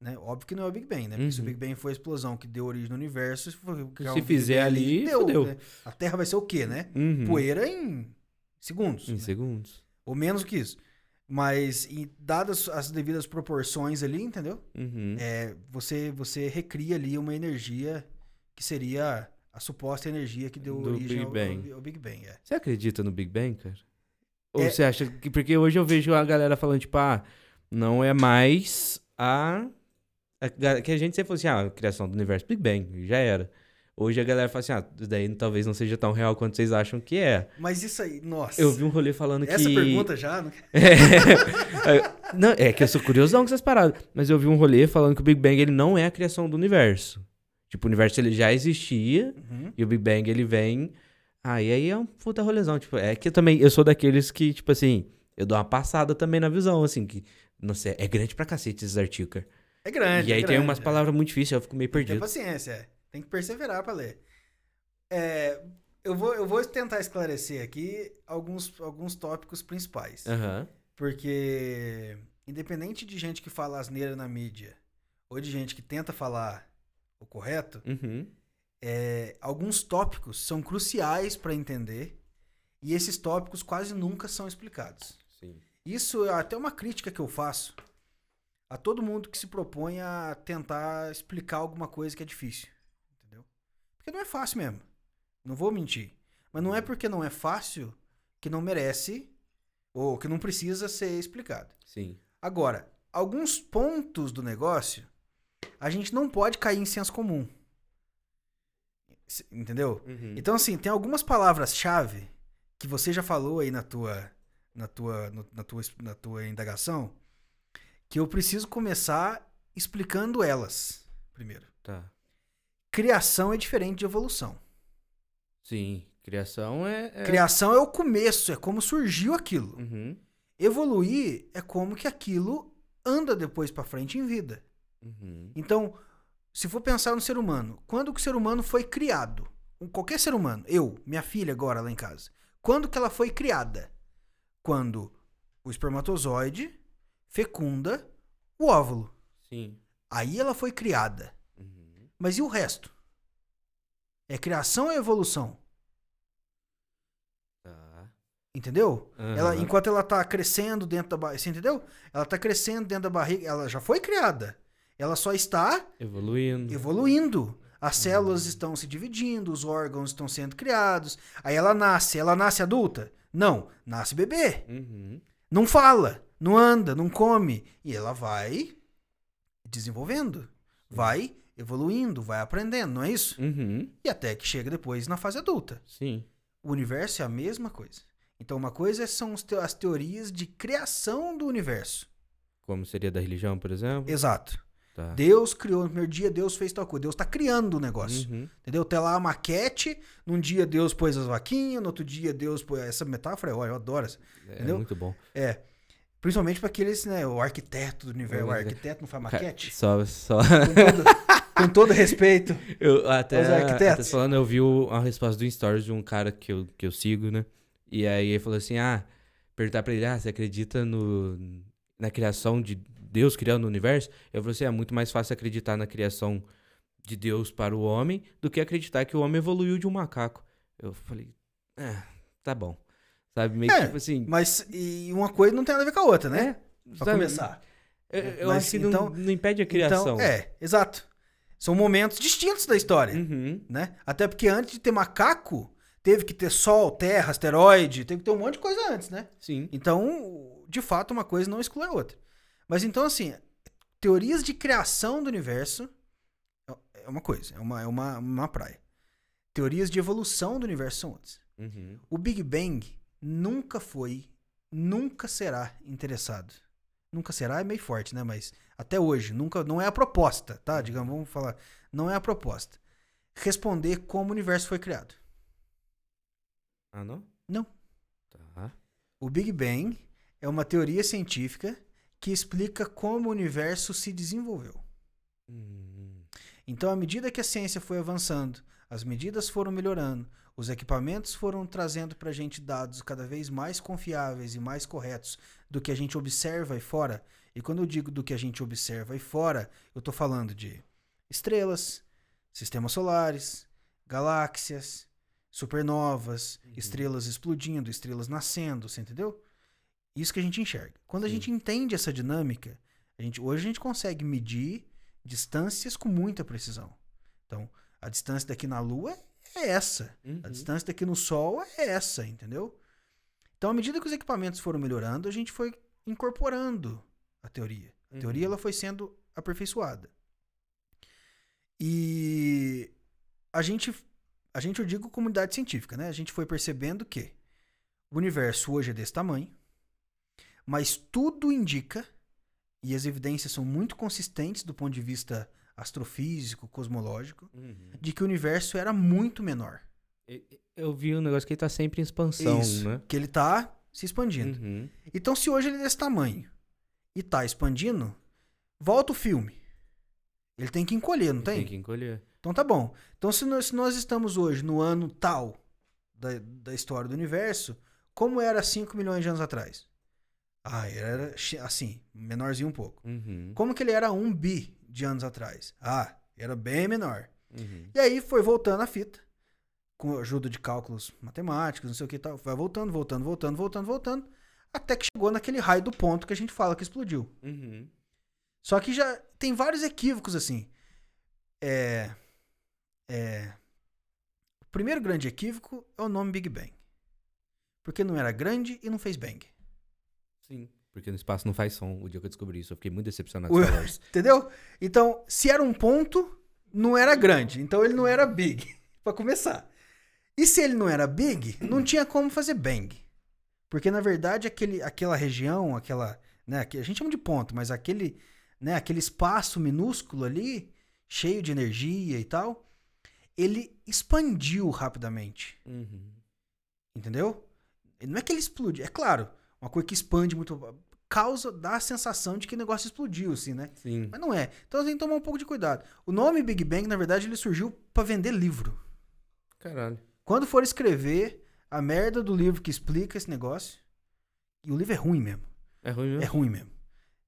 Speaker 1: Né? Óbvio que não é o Big Bang, né? Porque se o
Speaker 2: Uhum.
Speaker 1: Big Bang foi a explosão que deu origem no universo, se, for
Speaker 2: Se
Speaker 1: um
Speaker 2: fizer ali, fudeu.
Speaker 1: né? A Terra vai ser o quê, né?
Speaker 2: Uhum.
Speaker 1: Poeira em segundos.
Speaker 2: Em
Speaker 1: né?
Speaker 2: segundos.
Speaker 1: Ou menos que isso. Mas, dadas as devidas proporções ali, entendeu?
Speaker 2: Uhum.
Speaker 1: É, você, você recria ali uma energia que seria a suposta energia que deu
Speaker 2: Do
Speaker 1: origem
Speaker 2: Big
Speaker 1: ao,
Speaker 2: Bang.
Speaker 1: ao- ao Big Bang. É.
Speaker 2: Você acredita no Big Bang, cara? Ou
Speaker 1: É-
Speaker 2: você acha que. Porque hoje eu vejo a galera falando, tipo, ah, não é mais a. a que a gente sempre falou assim, ah, a criação do universo Big Bang, já era. Hoje a galera fala assim, ah, daí talvez não seja tão real quanto vocês acham que é.
Speaker 1: Mas isso aí, nossa.
Speaker 2: Eu vi um rolê falando
Speaker 1: Essa
Speaker 2: que.
Speaker 1: pergunta já. Não... *laughs*
Speaker 2: É, não, é que eu sou curiosão com essas paradas. Mas eu vi um rolê falando que o Big Bang ele não é a criação do universo. Tipo, o universo ele já existia
Speaker 1: Uhum.
Speaker 2: e o Big Bang ele vem. Ah, e aí é um puta rolezão. Tipo, é que eu também eu sou daqueles que, tipo assim, eu dou uma passada também na visão, assim, que. Não sei, é grande pra cacete esses artigos, cara.
Speaker 1: É grande.
Speaker 2: e aí
Speaker 1: é
Speaker 2: tem
Speaker 1: grande,
Speaker 2: umas
Speaker 1: é.
Speaker 2: palavras muito difíceis, eu fico meio
Speaker 1: Tem
Speaker 2: perdido.
Speaker 1: paciência, é. Tem que perseverar pra ler. É, eu, vou, eu vou tentar esclarecer aqui alguns, alguns tópicos principais.
Speaker 2: Aham.
Speaker 1: Porque, independente de gente que fala asneira na mídia, ou de gente que tenta falar o correto,
Speaker 2: Uhum.
Speaker 1: é, alguns tópicos são cruciais para entender e esses tópicos quase nunca são explicados.
Speaker 2: Sim.
Speaker 1: Isso é até uma crítica que eu faço a todo mundo que se propõe a tentar explicar alguma coisa que é difícil. Entendeu? Porque não é fácil mesmo. Não vou mentir. Mas não é porque não é fácil que não merece ou que não precisa ser explicado.
Speaker 2: Sim.
Speaker 1: Agora, alguns pontos do negócio a gente não pode cair em senso comum. Entendeu?
Speaker 2: Uhum.
Speaker 1: Então, assim, tem algumas palavras-chave que você já falou aí na tua, na tua, no- na tua, na tua indagação que eu preciso começar explicando elas primeiro.
Speaker 2: Tá.
Speaker 1: Criação é diferente de evolução.
Speaker 2: Sim. Criação é. é-
Speaker 1: Criação é o começo, é como surgiu aquilo.
Speaker 2: Uhum.
Speaker 1: Evoluir é como que aquilo anda depois pra frente em vida.
Speaker 2: Uhum.
Speaker 1: Então, se for pensar no ser humano, quando que o ser humano foi criado? Qualquer ser humano, eu, minha filha agora lá em casa, quando que ela foi criada? Quando o espermatozoide fecunda o óvulo.
Speaker 2: Sim.
Speaker 1: Aí ela foi criada.
Speaker 2: Uhum.
Speaker 1: Mas e o resto? É criação ou é evolução?
Speaker 2: Tá.
Speaker 1: Entendeu? Ela,
Speaker 2: Aham.
Speaker 1: enquanto ela tá crescendo dentro da barriga. Você entendeu? Ela tá crescendo dentro da barriga. Ela já foi criada. Ela só está
Speaker 2: Evoluindo.
Speaker 1: evoluindo. As células estão se dividindo, os órgãos estão sendo criados. Aí ela nasce. Ela nasce adulta? Não. Nasce bebê.
Speaker 2: Uhum.
Speaker 1: Não fala, não anda, não come. E ela vai desenvolvendo. Vai evoluindo, vai aprendendo, não é isso?
Speaker 2: Uhum.
Speaker 1: E até que chega depois na fase adulta.
Speaker 2: Sim.
Speaker 1: O universo é a mesma coisa. Então, uma coisa são as teorias de criação do universo.
Speaker 2: Como seria da religião, por exemplo?
Speaker 1: Exato.
Speaker 2: Tá.
Speaker 1: Deus criou, no primeiro dia Deus fez tal coisa. Deus está criando o negócio.
Speaker 2: Uhum.
Speaker 1: Entendeu? Tem lá a maquete, num dia Deus pôs as vaquinhas, no outro dia Deus pôs. Essa metáfora é ótima, eu adoro essa.
Speaker 2: É
Speaker 1: Entendeu?
Speaker 2: muito bom.
Speaker 1: É. Principalmente para aqueles, né? O arquiteto do universo. O
Speaker 2: É,
Speaker 1: arquiteto não faz maquete?
Speaker 2: Só, só.
Speaker 1: Com todo, com todo respeito. *laughs*
Speaker 2: Eu até,
Speaker 1: Os arquitetos.
Speaker 2: até falando, eu vi o- a resposta do Stories de um cara que eu, que eu sigo, né? E aí ele falou assim: ah, perguntar pra ele, ah, você acredita no, na criação de Deus criando o universo? Eu falei assim: é muito mais fácil acreditar na criação de Deus para o homem do que acreditar que o homem evoluiu de um macaco. Eu falei, é, tá bom. Sabe, meio que
Speaker 1: É,
Speaker 2: tipo assim.
Speaker 1: Mas e uma coisa não tem nada a ver com a outra, né?
Speaker 2: É,
Speaker 1: Pra
Speaker 2: sabe,
Speaker 1: começar.
Speaker 2: Eu, eu
Speaker 1: Mas
Speaker 2: acho que não-
Speaker 1: então-
Speaker 2: não, impede a criação.
Speaker 1: Então, é, exato. São momentos distintos da história.
Speaker 2: Uhum.
Speaker 1: né? Até porque antes de ter macaco, teve que ter sol, terra, asteroide, teve que ter um monte de coisa antes, né?
Speaker 2: Sim.
Speaker 1: Então, de fato, uma coisa não exclui a outra. Mas então, assim, teorias de criação do universo é uma coisa, é uma, é uma, uma praia. Teorias de evolução do universo são outras.
Speaker 2: Uhum.
Speaker 1: O Big Bang nunca foi, nunca será interessado. Nunca será é meio forte, né? Mas até hoje, nunca, não é a proposta, tá? Digamos, vamos falar, não é a proposta. Responder como o universo foi criado.
Speaker 2: Ah, não?
Speaker 1: Não.
Speaker 2: Tá.
Speaker 1: O Big Bang é uma teoria científica que explica como o universo se desenvolveu.
Speaker 2: Hum.
Speaker 1: Então, à medida que a ciência foi avançando, as medidas foram melhorando, os equipamentos foram trazendo para a gente dados cada vez mais confiáveis e mais corretos do que a gente observa aí fora. E quando eu digo do que a gente observa aí fora, eu estou falando de estrelas, sistemas solares, galáxias, supernovas, estrelas explodindo, estrelas nascendo, você entendeu? Isso que a gente enxerga. Quando a
Speaker 2: Sim.
Speaker 1: gente entende essa dinâmica, a gente, hoje a gente consegue medir distâncias com muita precisão. Então, a distância daqui na Lua é essa. A
Speaker 2: Uhum.
Speaker 1: distância daqui no Sol é essa, entendeu? Então, à medida que os equipamentos foram melhorando, a gente foi incorporando a teoria. A teoria
Speaker 2: Uhum.
Speaker 1: ela foi sendo aperfeiçoada. E a gente, a gente eu digo comunidade científica, né? A gente foi percebendo que o universo hoje é desse tamanho, mas tudo indica, e as evidências são muito consistentes do ponto de vista astrofísico, cosmológico,
Speaker 2: Uhum.
Speaker 1: de que o universo era muito menor.
Speaker 2: Eu vi um negócio que ele tá sempre em expansão,
Speaker 1: Isso,
Speaker 2: né?
Speaker 1: que ele tá se expandindo.
Speaker 2: Uhum.
Speaker 1: Então, se hoje ele é desse tamanho e tá expandindo, volta o filme. Ele tem que encolher, não tem?
Speaker 2: Tem que encolher.
Speaker 1: Então tá bom. Então, se nós, se nós estamos hoje no ano tal da, da história do universo, como era 5 milhões de anos atrás? Ah, era chi- assim, menorzinho um pouco.
Speaker 2: Uhum.
Speaker 1: Como que ele era 1 bi de anos atrás? Ah, era bem menor.
Speaker 2: Uhum.
Speaker 1: E aí foi voltando a fita, com a ajuda de cálculos matemáticos, não sei o que tal. Vai voltando, voltando, voltando, voltando, voltando, até que chegou naquele raio do ponto que a gente fala que explodiu.
Speaker 2: Uhum.
Speaker 1: Só que já tem vários equívocos assim. É. É. primeiro grande equívoco é o nome Big Bang. Porque não era grande e não fez bang.
Speaker 2: Sim. Porque no espaço não faz som. O dia que eu descobri isso, eu fiquei muito decepcionado com Star Wars. *laughs*
Speaker 1: Entendeu? Então, se era um ponto, não era grande. Então ele não era big, *laughs* pra começar. E se ele não era big, não tinha como fazer bang. Porque na verdade aquele, aquela região, aquela, né, a gente chama de ponto, mas aquele, né, aquele espaço minúsculo ali, cheio de energia e tal, ele expandiu rapidamente.
Speaker 2: Uhum.
Speaker 1: Entendeu? Não é que ele explode, é claro, uma coisa que expande muito causa dá a sensação de que o negócio explodiu assim, né?
Speaker 2: Sim.
Speaker 1: Mas não é. Então tem que tomar um pouco de cuidado. O nome Big Bang, na verdade, ele surgiu pra vender livro.
Speaker 2: Caralho.
Speaker 1: Quando for escrever a merda do livro que explica esse negócio, e o livro é ruim mesmo.
Speaker 2: É ruim mesmo?
Speaker 1: É ruim mesmo.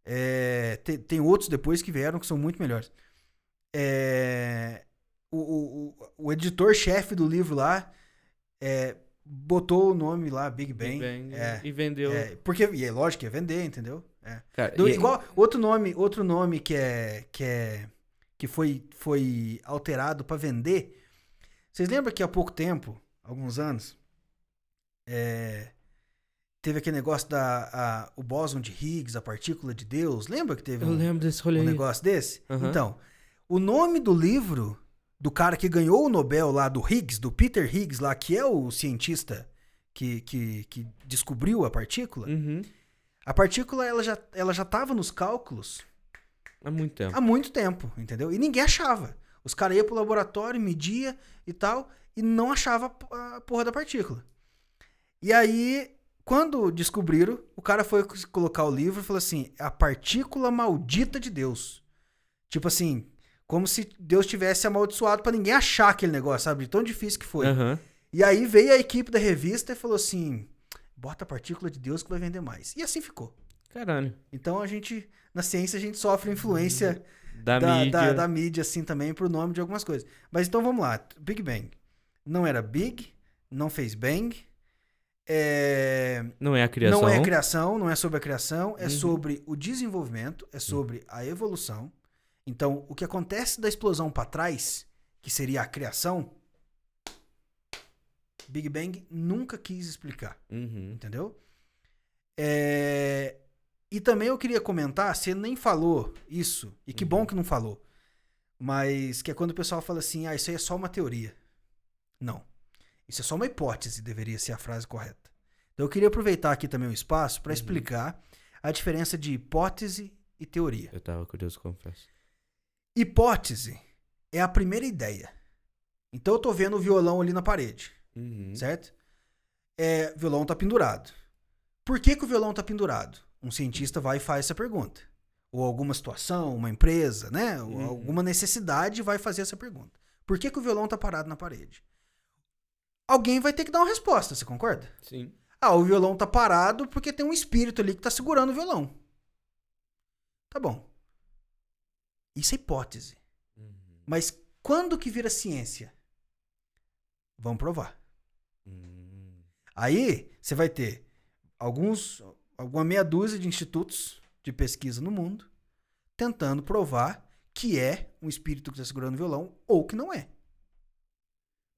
Speaker 1: É, tem, tem outros depois que vieram que são muito melhores. É, o, o, o, o editor-chefe do livro lá é, botou o nome lá, Big Bang.
Speaker 2: Big Bang,
Speaker 1: é,
Speaker 2: E vendeu.
Speaker 1: é, porque, e é lógico que ia vender, entendeu? É.
Speaker 2: Cara,
Speaker 1: Do-
Speaker 2: e-
Speaker 1: igual outro nome, outro nome que é que é que foi foi alterado pra vender. Vocês lembram que há pouco tempo, alguns anos, é, teve aquele negócio da a- o bóson de Higgs, a partícula de Deus. Lembra que teve
Speaker 2: Eu
Speaker 1: um,
Speaker 2: lembro desse rolê
Speaker 1: um negócio desse?
Speaker 2: Aham.
Speaker 1: Então, o nome do livro do cara que ganhou o Nobel lá do Higgs, do Peter Higgs lá, que é o cientista que, que, que descobriu a partícula.
Speaker 2: Uhum.
Speaker 1: A partícula ela já ela já estava nos cálculos
Speaker 2: Há muito tempo.
Speaker 1: há muito tempo, entendeu? E ninguém achava. Os caras iam pro laboratório, media e tal, e não achava a porra da partícula. E aí, quando descobriram, o cara foi colocar o livro e falou assim: a partícula maldita de Deus. Tipo assim, como se Deus tivesse amaldiçoado pra ninguém achar aquele negócio, sabe? De tão difícil que foi.
Speaker 2: Aham.
Speaker 1: E aí veio a equipe da revista e falou assim: bota a partícula de Deus que vai vender mais. E assim ficou.
Speaker 2: Caralho.
Speaker 1: Então a gente, na ciência, a gente sofre influência
Speaker 2: Da,
Speaker 1: da,
Speaker 2: mídia.
Speaker 1: da, da mídia, assim, também, pro nome de algumas coisas. Mas então vamos lá. Big Bang. Não era Big, não fez Bang. É,
Speaker 2: Não é a criação.
Speaker 1: Não é criação, não é sobre a criação, é
Speaker 2: Uhum.
Speaker 1: sobre o desenvolvimento, é sobre a evolução. Então, o que acontece da explosão para trás, que seria a criação, Big Bang nunca quis explicar.
Speaker 2: Uhum.
Speaker 1: Entendeu? É, E também eu queria comentar, você nem falou isso, e que bom que não falou, mas que é quando o pessoal fala assim, ah, isso aí é só uma teoria. Não. Isso é só uma hipótese, deveria ser a frase correta. Então eu queria aproveitar aqui também o espaço para
Speaker 2: Uhum.
Speaker 1: explicar a diferença de hipótese e teoria.
Speaker 2: Eu tava curioso, confesso.
Speaker 1: Hipótese é a primeira ideia. Então eu tô vendo o violão ali na parede.
Speaker 2: Uhum.
Speaker 1: certo? É, o violão tá pendurado. Por que, que o violão tá pendurado? Um cientista vai e faz essa pergunta. Ou alguma situação, uma empresa, né? Ou
Speaker 2: Uhum.
Speaker 1: alguma necessidade vai fazer essa pergunta. Por que, que o violão tá parado na parede? Alguém vai ter que dar uma resposta, você concorda?
Speaker 2: Sim.
Speaker 1: Ah, o violão tá parado porque tem um espírito ali que tá segurando o violão. Tá bom. Isso é hipótese.
Speaker 2: Uhum.
Speaker 1: Mas quando que vira ciência? Vamos provar.
Speaker 2: Uhum.
Speaker 1: Aí você vai ter alguns, alguma meia dúzia de institutos de pesquisa no mundo tentando provar que é um espírito que está segurando o violão ou que não é.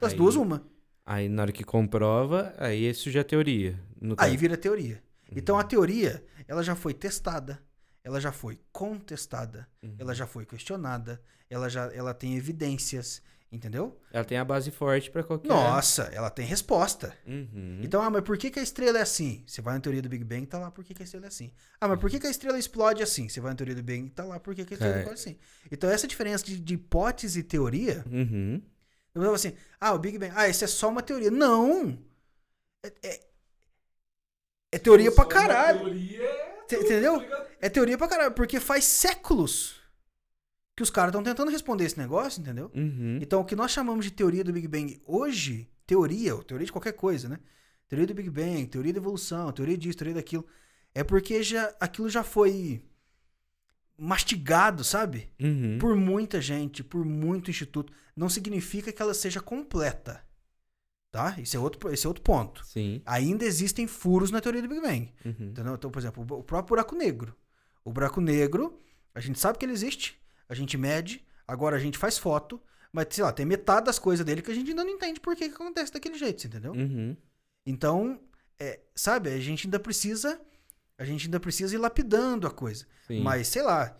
Speaker 1: Das
Speaker 2: Aí-
Speaker 1: duas, uma.
Speaker 2: Aí na hora que comprova, aí isso já é teoria.
Speaker 1: Aí vira teoria. Então a teoria, ela já foi testada, ela já foi contestada,
Speaker 2: Uhum.
Speaker 1: ela já foi questionada, ela já ela tem evidências, entendeu?
Speaker 2: Ela tem a base forte pra qualquer.
Speaker 1: Nossa, ela tem resposta.
Speaker 2: Uhum.
Speaker 1: Então, ah, mas por que, que a estrela é assim? Você vai na teoria do Big Bang, tá lá por que, que a estrela é assim. Ah, mas por que, que a estrela explode assim? Você vai na teoria do Big Bang, tá lá por que, que a estrela
Speaker 2: É.
Speaker 1: explode assim. Então, essa diferença de, de hipótese e teoria,
Speaker 2: Uhum.
Speaker 1: eu falo assim, ah, o Big Bang, ah, isso é só uma teoria. Não! É, é- é teoria pra caralho. Te- Entendeu? É teoria pra caralho, porque faz séculos que os caras estão tentando responder esse negócio, entendeu?
Speaker 2: Uhum.
Speaker 1: Então, o que nós chamamos de teoria do Big Bang hoje, teoria, ou teoria de qualquer coisa, né? Teoria do Big Bang, teoria da evolução, teoria disso, teoria daquilo, é porque já, aquilo já foi mastigado, sabe?
Speaker 2: Uhum.
Speaker 1: Por muita gente, por muito instituto. Não significa que ela seja completa, tá? Esse é outro, esse é outro ponto.
Speaker 2: Sim.
Speaker 1: Ainda existem furos na teoria do Big Bang.
Speaker 2: Uhum.
Speaker 1: Entendeu? Então, por exemplo, o próprio buraco negro. O buraco negro, a gente sabe que ele existe, a gente mede, agora a gente faz foto, Mas, sei lá, tem metade das coisas dele que a gente ainda não entende por que, que acontece daquele jeito, entendeu?
Speaker 2: Uhum.
Speaker 1: Então, é, sabe, a gente ainda precisa. A gente ainda precisa ir lapidando a coisa.
Speaker 2: Sim.
Speaker 1: Mas, sei lá,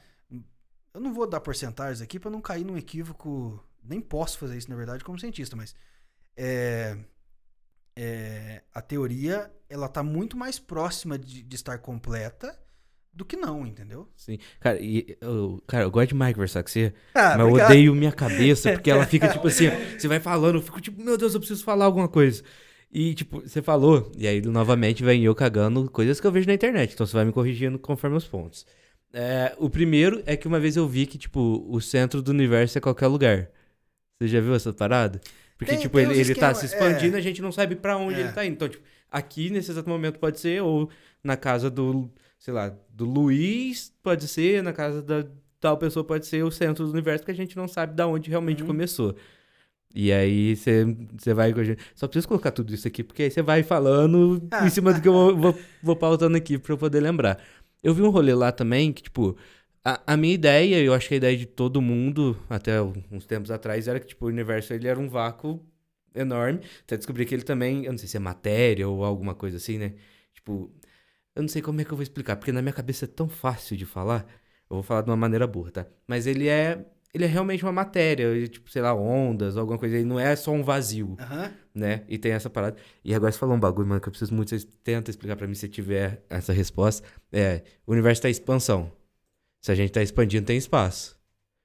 Speaker 1: eu não vou dar porcentagens aqui pra não cair num equívoco. Nem posso fazer isso, na verdade, como cientista, mas. É, é, a teoria, ela tá muito mais próxima de, de estar completa do que não, entendeu?
Speaker 2: Sim. Cara, e, eu, cara, eu gosto demais de conversar com você,
Speaker 1: Ah,
Speaker 2: mas eu odeio minha cabeça, porque ela fica *laughs* tipo assim, você vai falando, eu fico tipo, meu Deus, eu preciso falar alguma coisa. E, tipo, você falou, e aí novamente vem eu cagando coisas que eu vejo na internet, então você vai me corrigindo conforme os pontos. É, o primeiro é que uma vez eu vi que, tipo, o centro do universo é qualquer lugar. Você já viu essa parada? Porque,
Speaker 1: Tem-
Speaker 2: tipo,
Speaker 1: tem
Speaker 2: ele, ele tá se expandindo,
Speaker 1: é.
Speaker 2: a gente não sabe pra onde
Speaker 1: É.
Speaker 2: ele tá indo. Então, tipo, aqui nesse exato momento pode ser, ou na casa do, sei lá, do Luiz, pode ser, na casa da tal pessoa pode ser o centro do universo, porque a gente não sabe da onde realmente
Speaker 1: Uhum.
Speaker 2: começou. E aí você vai com a gente. Só preciso colocar tudo isso aqui, porque aí você vai falando *laughs* em cima do que eu vou, vou, vou pautando aqui pra eu poder lembrar. Eu vi um rolê lá também que, tipo, a, a minha ideia, eu acho que a ideia de todo mundo, até uns tempos atrás, era que, tipo, o universo ele era um vácuo enorme. Até descobri que ele também, eu não sei se é matéria ou alguma coisa assim, né? Tipo, eu não sei como é que eu vou explicar, porque na minha cabeça é tão fácil de falar. Eu vou falar de uma maneira burra, tá? Mas ele é. Ele é realmente uma matéria, ele, tipo, sei lá, ondas, alguma coisa. Ele não é só um vazio,
Speaker 1: Aham.
Speaker 2: né? E tem essa parada. E agora você falou um bagulho, mano, que eu preciso muito. Vocês tentam explicar pra mim se tiver essa resposta. É, o universo tá em expansão. Se a gente tá expandindo, tem espaço.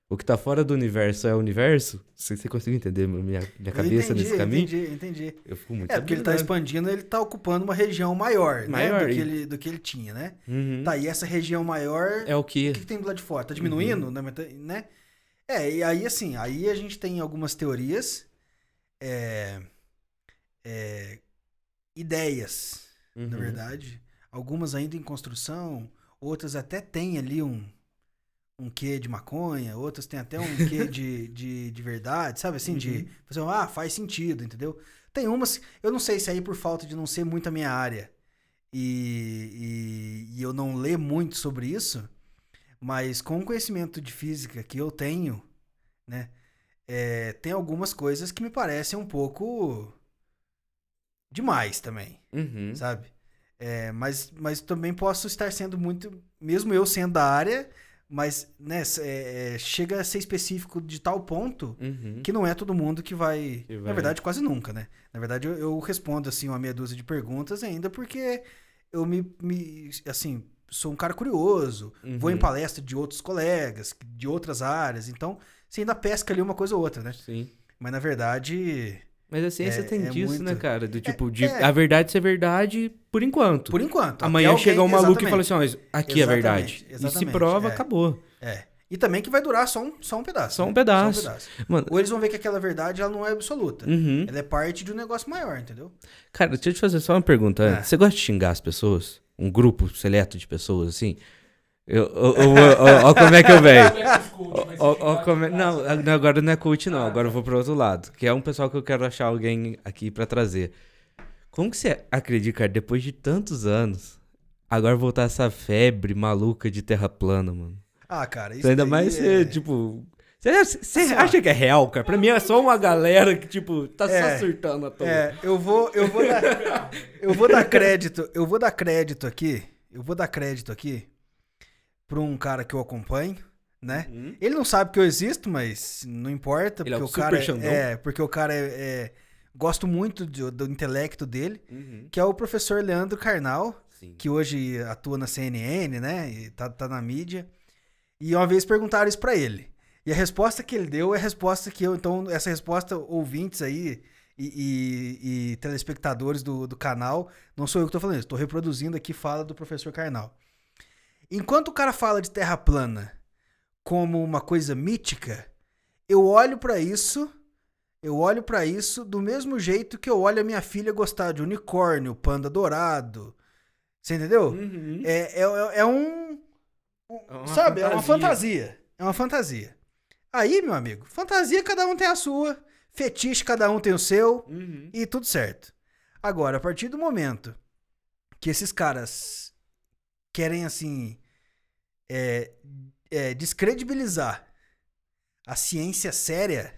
Speaker 2: O que tá fora do universo é o universo? Você, você conseguiu entender minha, minha cabeça
Speaker 1: entendi,
Speaker 2: nesse caminho?
Speaker 1: Entendi, entendi.
Speaker 2: Eu fico muito
Speaker 1: É, porque ele tá expandindo, ele tá ocupando uma região maior,
Speaker 2: Maior,
Speaker 1: né? Do
Speaker 2: e-
Speaker 1: que, ele, do que ele tinha, né?
Speaker 2: Uhum.
Speaker 1: Tá, e essa região maior,
Speaker 2: É o
Speaker 1: o
Speaker 2: que?
Speaker 1: que, que tem do lado de fora? Tá
Speaker 2: Uhum.
Speaker 1: diminuindo, né? Meta- né? É, e aí assim, aí a gente tem algumas teorias, é, é, ideias, na
Speaker 2: Uhum.
Speaker 1: verdade. Algumas ainda em construção, outras até têm ali um, um quê de maconha, outras têm até um *laughs* quê de, de, de verdade, sabe assim?
Speaker 2: Uhum.
Speaker 1: De fazer, ah, faz sentido, entendeu? Tem umas, eu não sei se aí por falta de não ser muito a minha área e, e, e eu não ler muito sobre isso, mas com o conhecimento de física que eu tenho, né? é, tem algumas coisas que me parecem um pouco demais também
Speaker 2: Uhum.
Speaker 1: sabe? É, mas, mas também posso estar sendo muito, mesmo eu sendo da área, mas né, é, é, chega a ser específico de tal ponto
Speaker 2: Uhum.
Speaker 1: que não é todo mundo que vai,
Speaker 2: Que
Speaker 1: Na
Speaker 2: vai.
Speaker 1: verdade, quase nunca, né? Na verdade, eu, eu respondo assim uma meia dúzia de perguntas ainda porque eu me, me assim, sou um cara curioso, vou em
Speaker 2: Uhum.
Speaker 1: palestra de outros colegas, de outras áreas, então você ainda pesca ali uma coisa ou outra, né?
Speaker 2: Sim.
Speaker 1: Mas na verdade,
Speaker 2: Mas a ciência
Speaker 1: É-
Speaker 2: tem
Speaker 1: é
Speaker 2: disso,
Speaker 1: muito-
Speaker 2: né, cara? Do tipo, de
Speaker 1: é.
Speaker 2: a verdade ser verdade por enquanto.
Speaker 1: por enquanto,
Speaker 2: Amanhã
Speaker 1: alguém-
Speaker 2: chega um maluco e fala
Speaker 1: exatamente.
Speaker 2: assim, ó, aqui é
Speaker 1: Exatamente,
Speaker 2: verdade. E se
Speaker 1: exatamente,
Speaker 2: prova,
Speaker 1: é.
Speaker 2: acabou.
Speaker 1: É. E também que vai durar só um, só um pedaço.
Speaker 2: Só um
Speaker 1: né?
Speaker 2: pedaço.
Speaker 1: Só um pedaço.
Speaker 2: Mano,
Speaker 1: Ou eles vão ver que aquela verdade ela não é absoluta.
Speaker 2: uhum.
Speaker 1: Ela é parte de um negócio maior, entendeu?
Speaker 2: Cara, deixa eu te fazer só uma pergunta.
Speaker 1: É.
Speaker 2: Você gosta de xingar as pessoas? Um grupo seleto de pessoas, assim? Eu, eu, eu vou- ó, ó como é que eu venho. Ó, ó, como é- não, a- agora não é coach, não. Agora eu vou pro outro lado. Que é um pessoal que eu quero achar alguém aqui pra trazer. Como que você acredita, cara, depois de tantos anos, agora voltar essa febre maluca de terra plana, mano?
Speaker 1: Ah, cara, isso
Speaker 2: Então, ainda mais
Speaker 1: é...
Speaker 2: você, tipo. Você,
Speaker 1: Assim, ó.
Speaker 2: acha que é real, cara? Pra mim é só uma galera que, tipo, tá
Speaker 1: É.
Speaker 2: só surtando à toa.
Speaker 1: É, eu vou, eu vou dar, eu vou dar *laughs* crédito, eu vou dar crédito aqui, eu vou dar crédito aqui pra um cara que eu acompanho, né?
Speaker 2: Uhum.
Speaker 1: Ele não sabe que eu existo, mas não importa,
Speaker 2: Ele é
Speaker 1: porque
Speaker 2: o
Speaker 1: o cara
Speaker 2: Xandão.
Speaker 1: é, porque o cara é, é- gosto muito do, do intelecto dele,
Speaker 2: Uhum.
Speaker 1: que é o professor Leandro Carnal,
Speaker 2: Sim.
Speaker 1: que hoje atua na CNN, né? E tá, tá na mídia. E uma vez perguntaram isso pra ele. E a resposta que ele deu é a resposta que eu. Então, essa resposta, ouvintes aí e, e- e telespectadores do, do canal, não sou eu que tô falando isso, tô reproduzindo aqui fala do professor Karnal. Enquanto o cara fala de terra plana como uma coisa mítica, eu olho pra isso. Eu olho pra isso do mesmo jeito que eu olho a minha filha gostar de unicórnio, panda dourado. Você entendeu?
Speaker 2: Uhum.
Speaker 1: É, é, é um.
Speaker 2: É
Speaker 1: sabe? É uma
Speaker 2: fantasia.
Speaker 1: fantasia. É uma fantasia. Aí, meu amigo, fantasia cada um tem a sua, fetiche cada um tem o seu,
Speaker 2: Uhum.
Speaker 1: e tudo certo. Agora, a partir do momento que esses caras querem, assim, é, é, descredibilizar a ciência séria,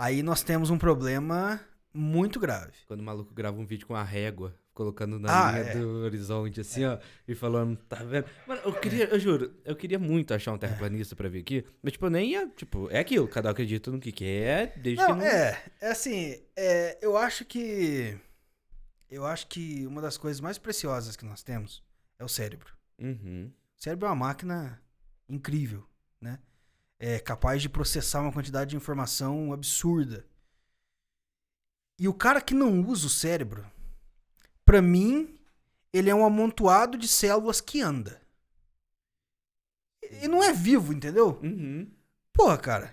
Speaker 1: Aí nós temos um problema muito grave.
Speaker 2: Quando o maluco grava um vídeo com a régua, colocando na
Speaker 1: Ah,
Speaker 2: linha
Speaker 1: é.
Speaker 2: do horizonte, assim, ó, e falando, tá vendo? Mano, eu queria, eu juro, eu queria muito achar um terraplanista pra vir aqui, mas, tipo, eu nem ia, tipo, é aquilo, cada um acredita no que quer, desde que
Speaker 1: Não,
Speaker 2: não...
Speaker 1: é, é assim, é, eu acho que. Eu acho que uma das coisas mais preciosas que nós temos é o cérebro.
Speaker 2: Uhum.
Speaker 1: O cérebro é uma máquina incrível, né? É capaz de processar uma quantidade de informação absurda. E o cara que não usa o cérebro, pra mim, ele é um amontoado de células que anda. E não é vivo, entendeu?
Speaker 2: Uhum.
Speaker 1: Porra, cara.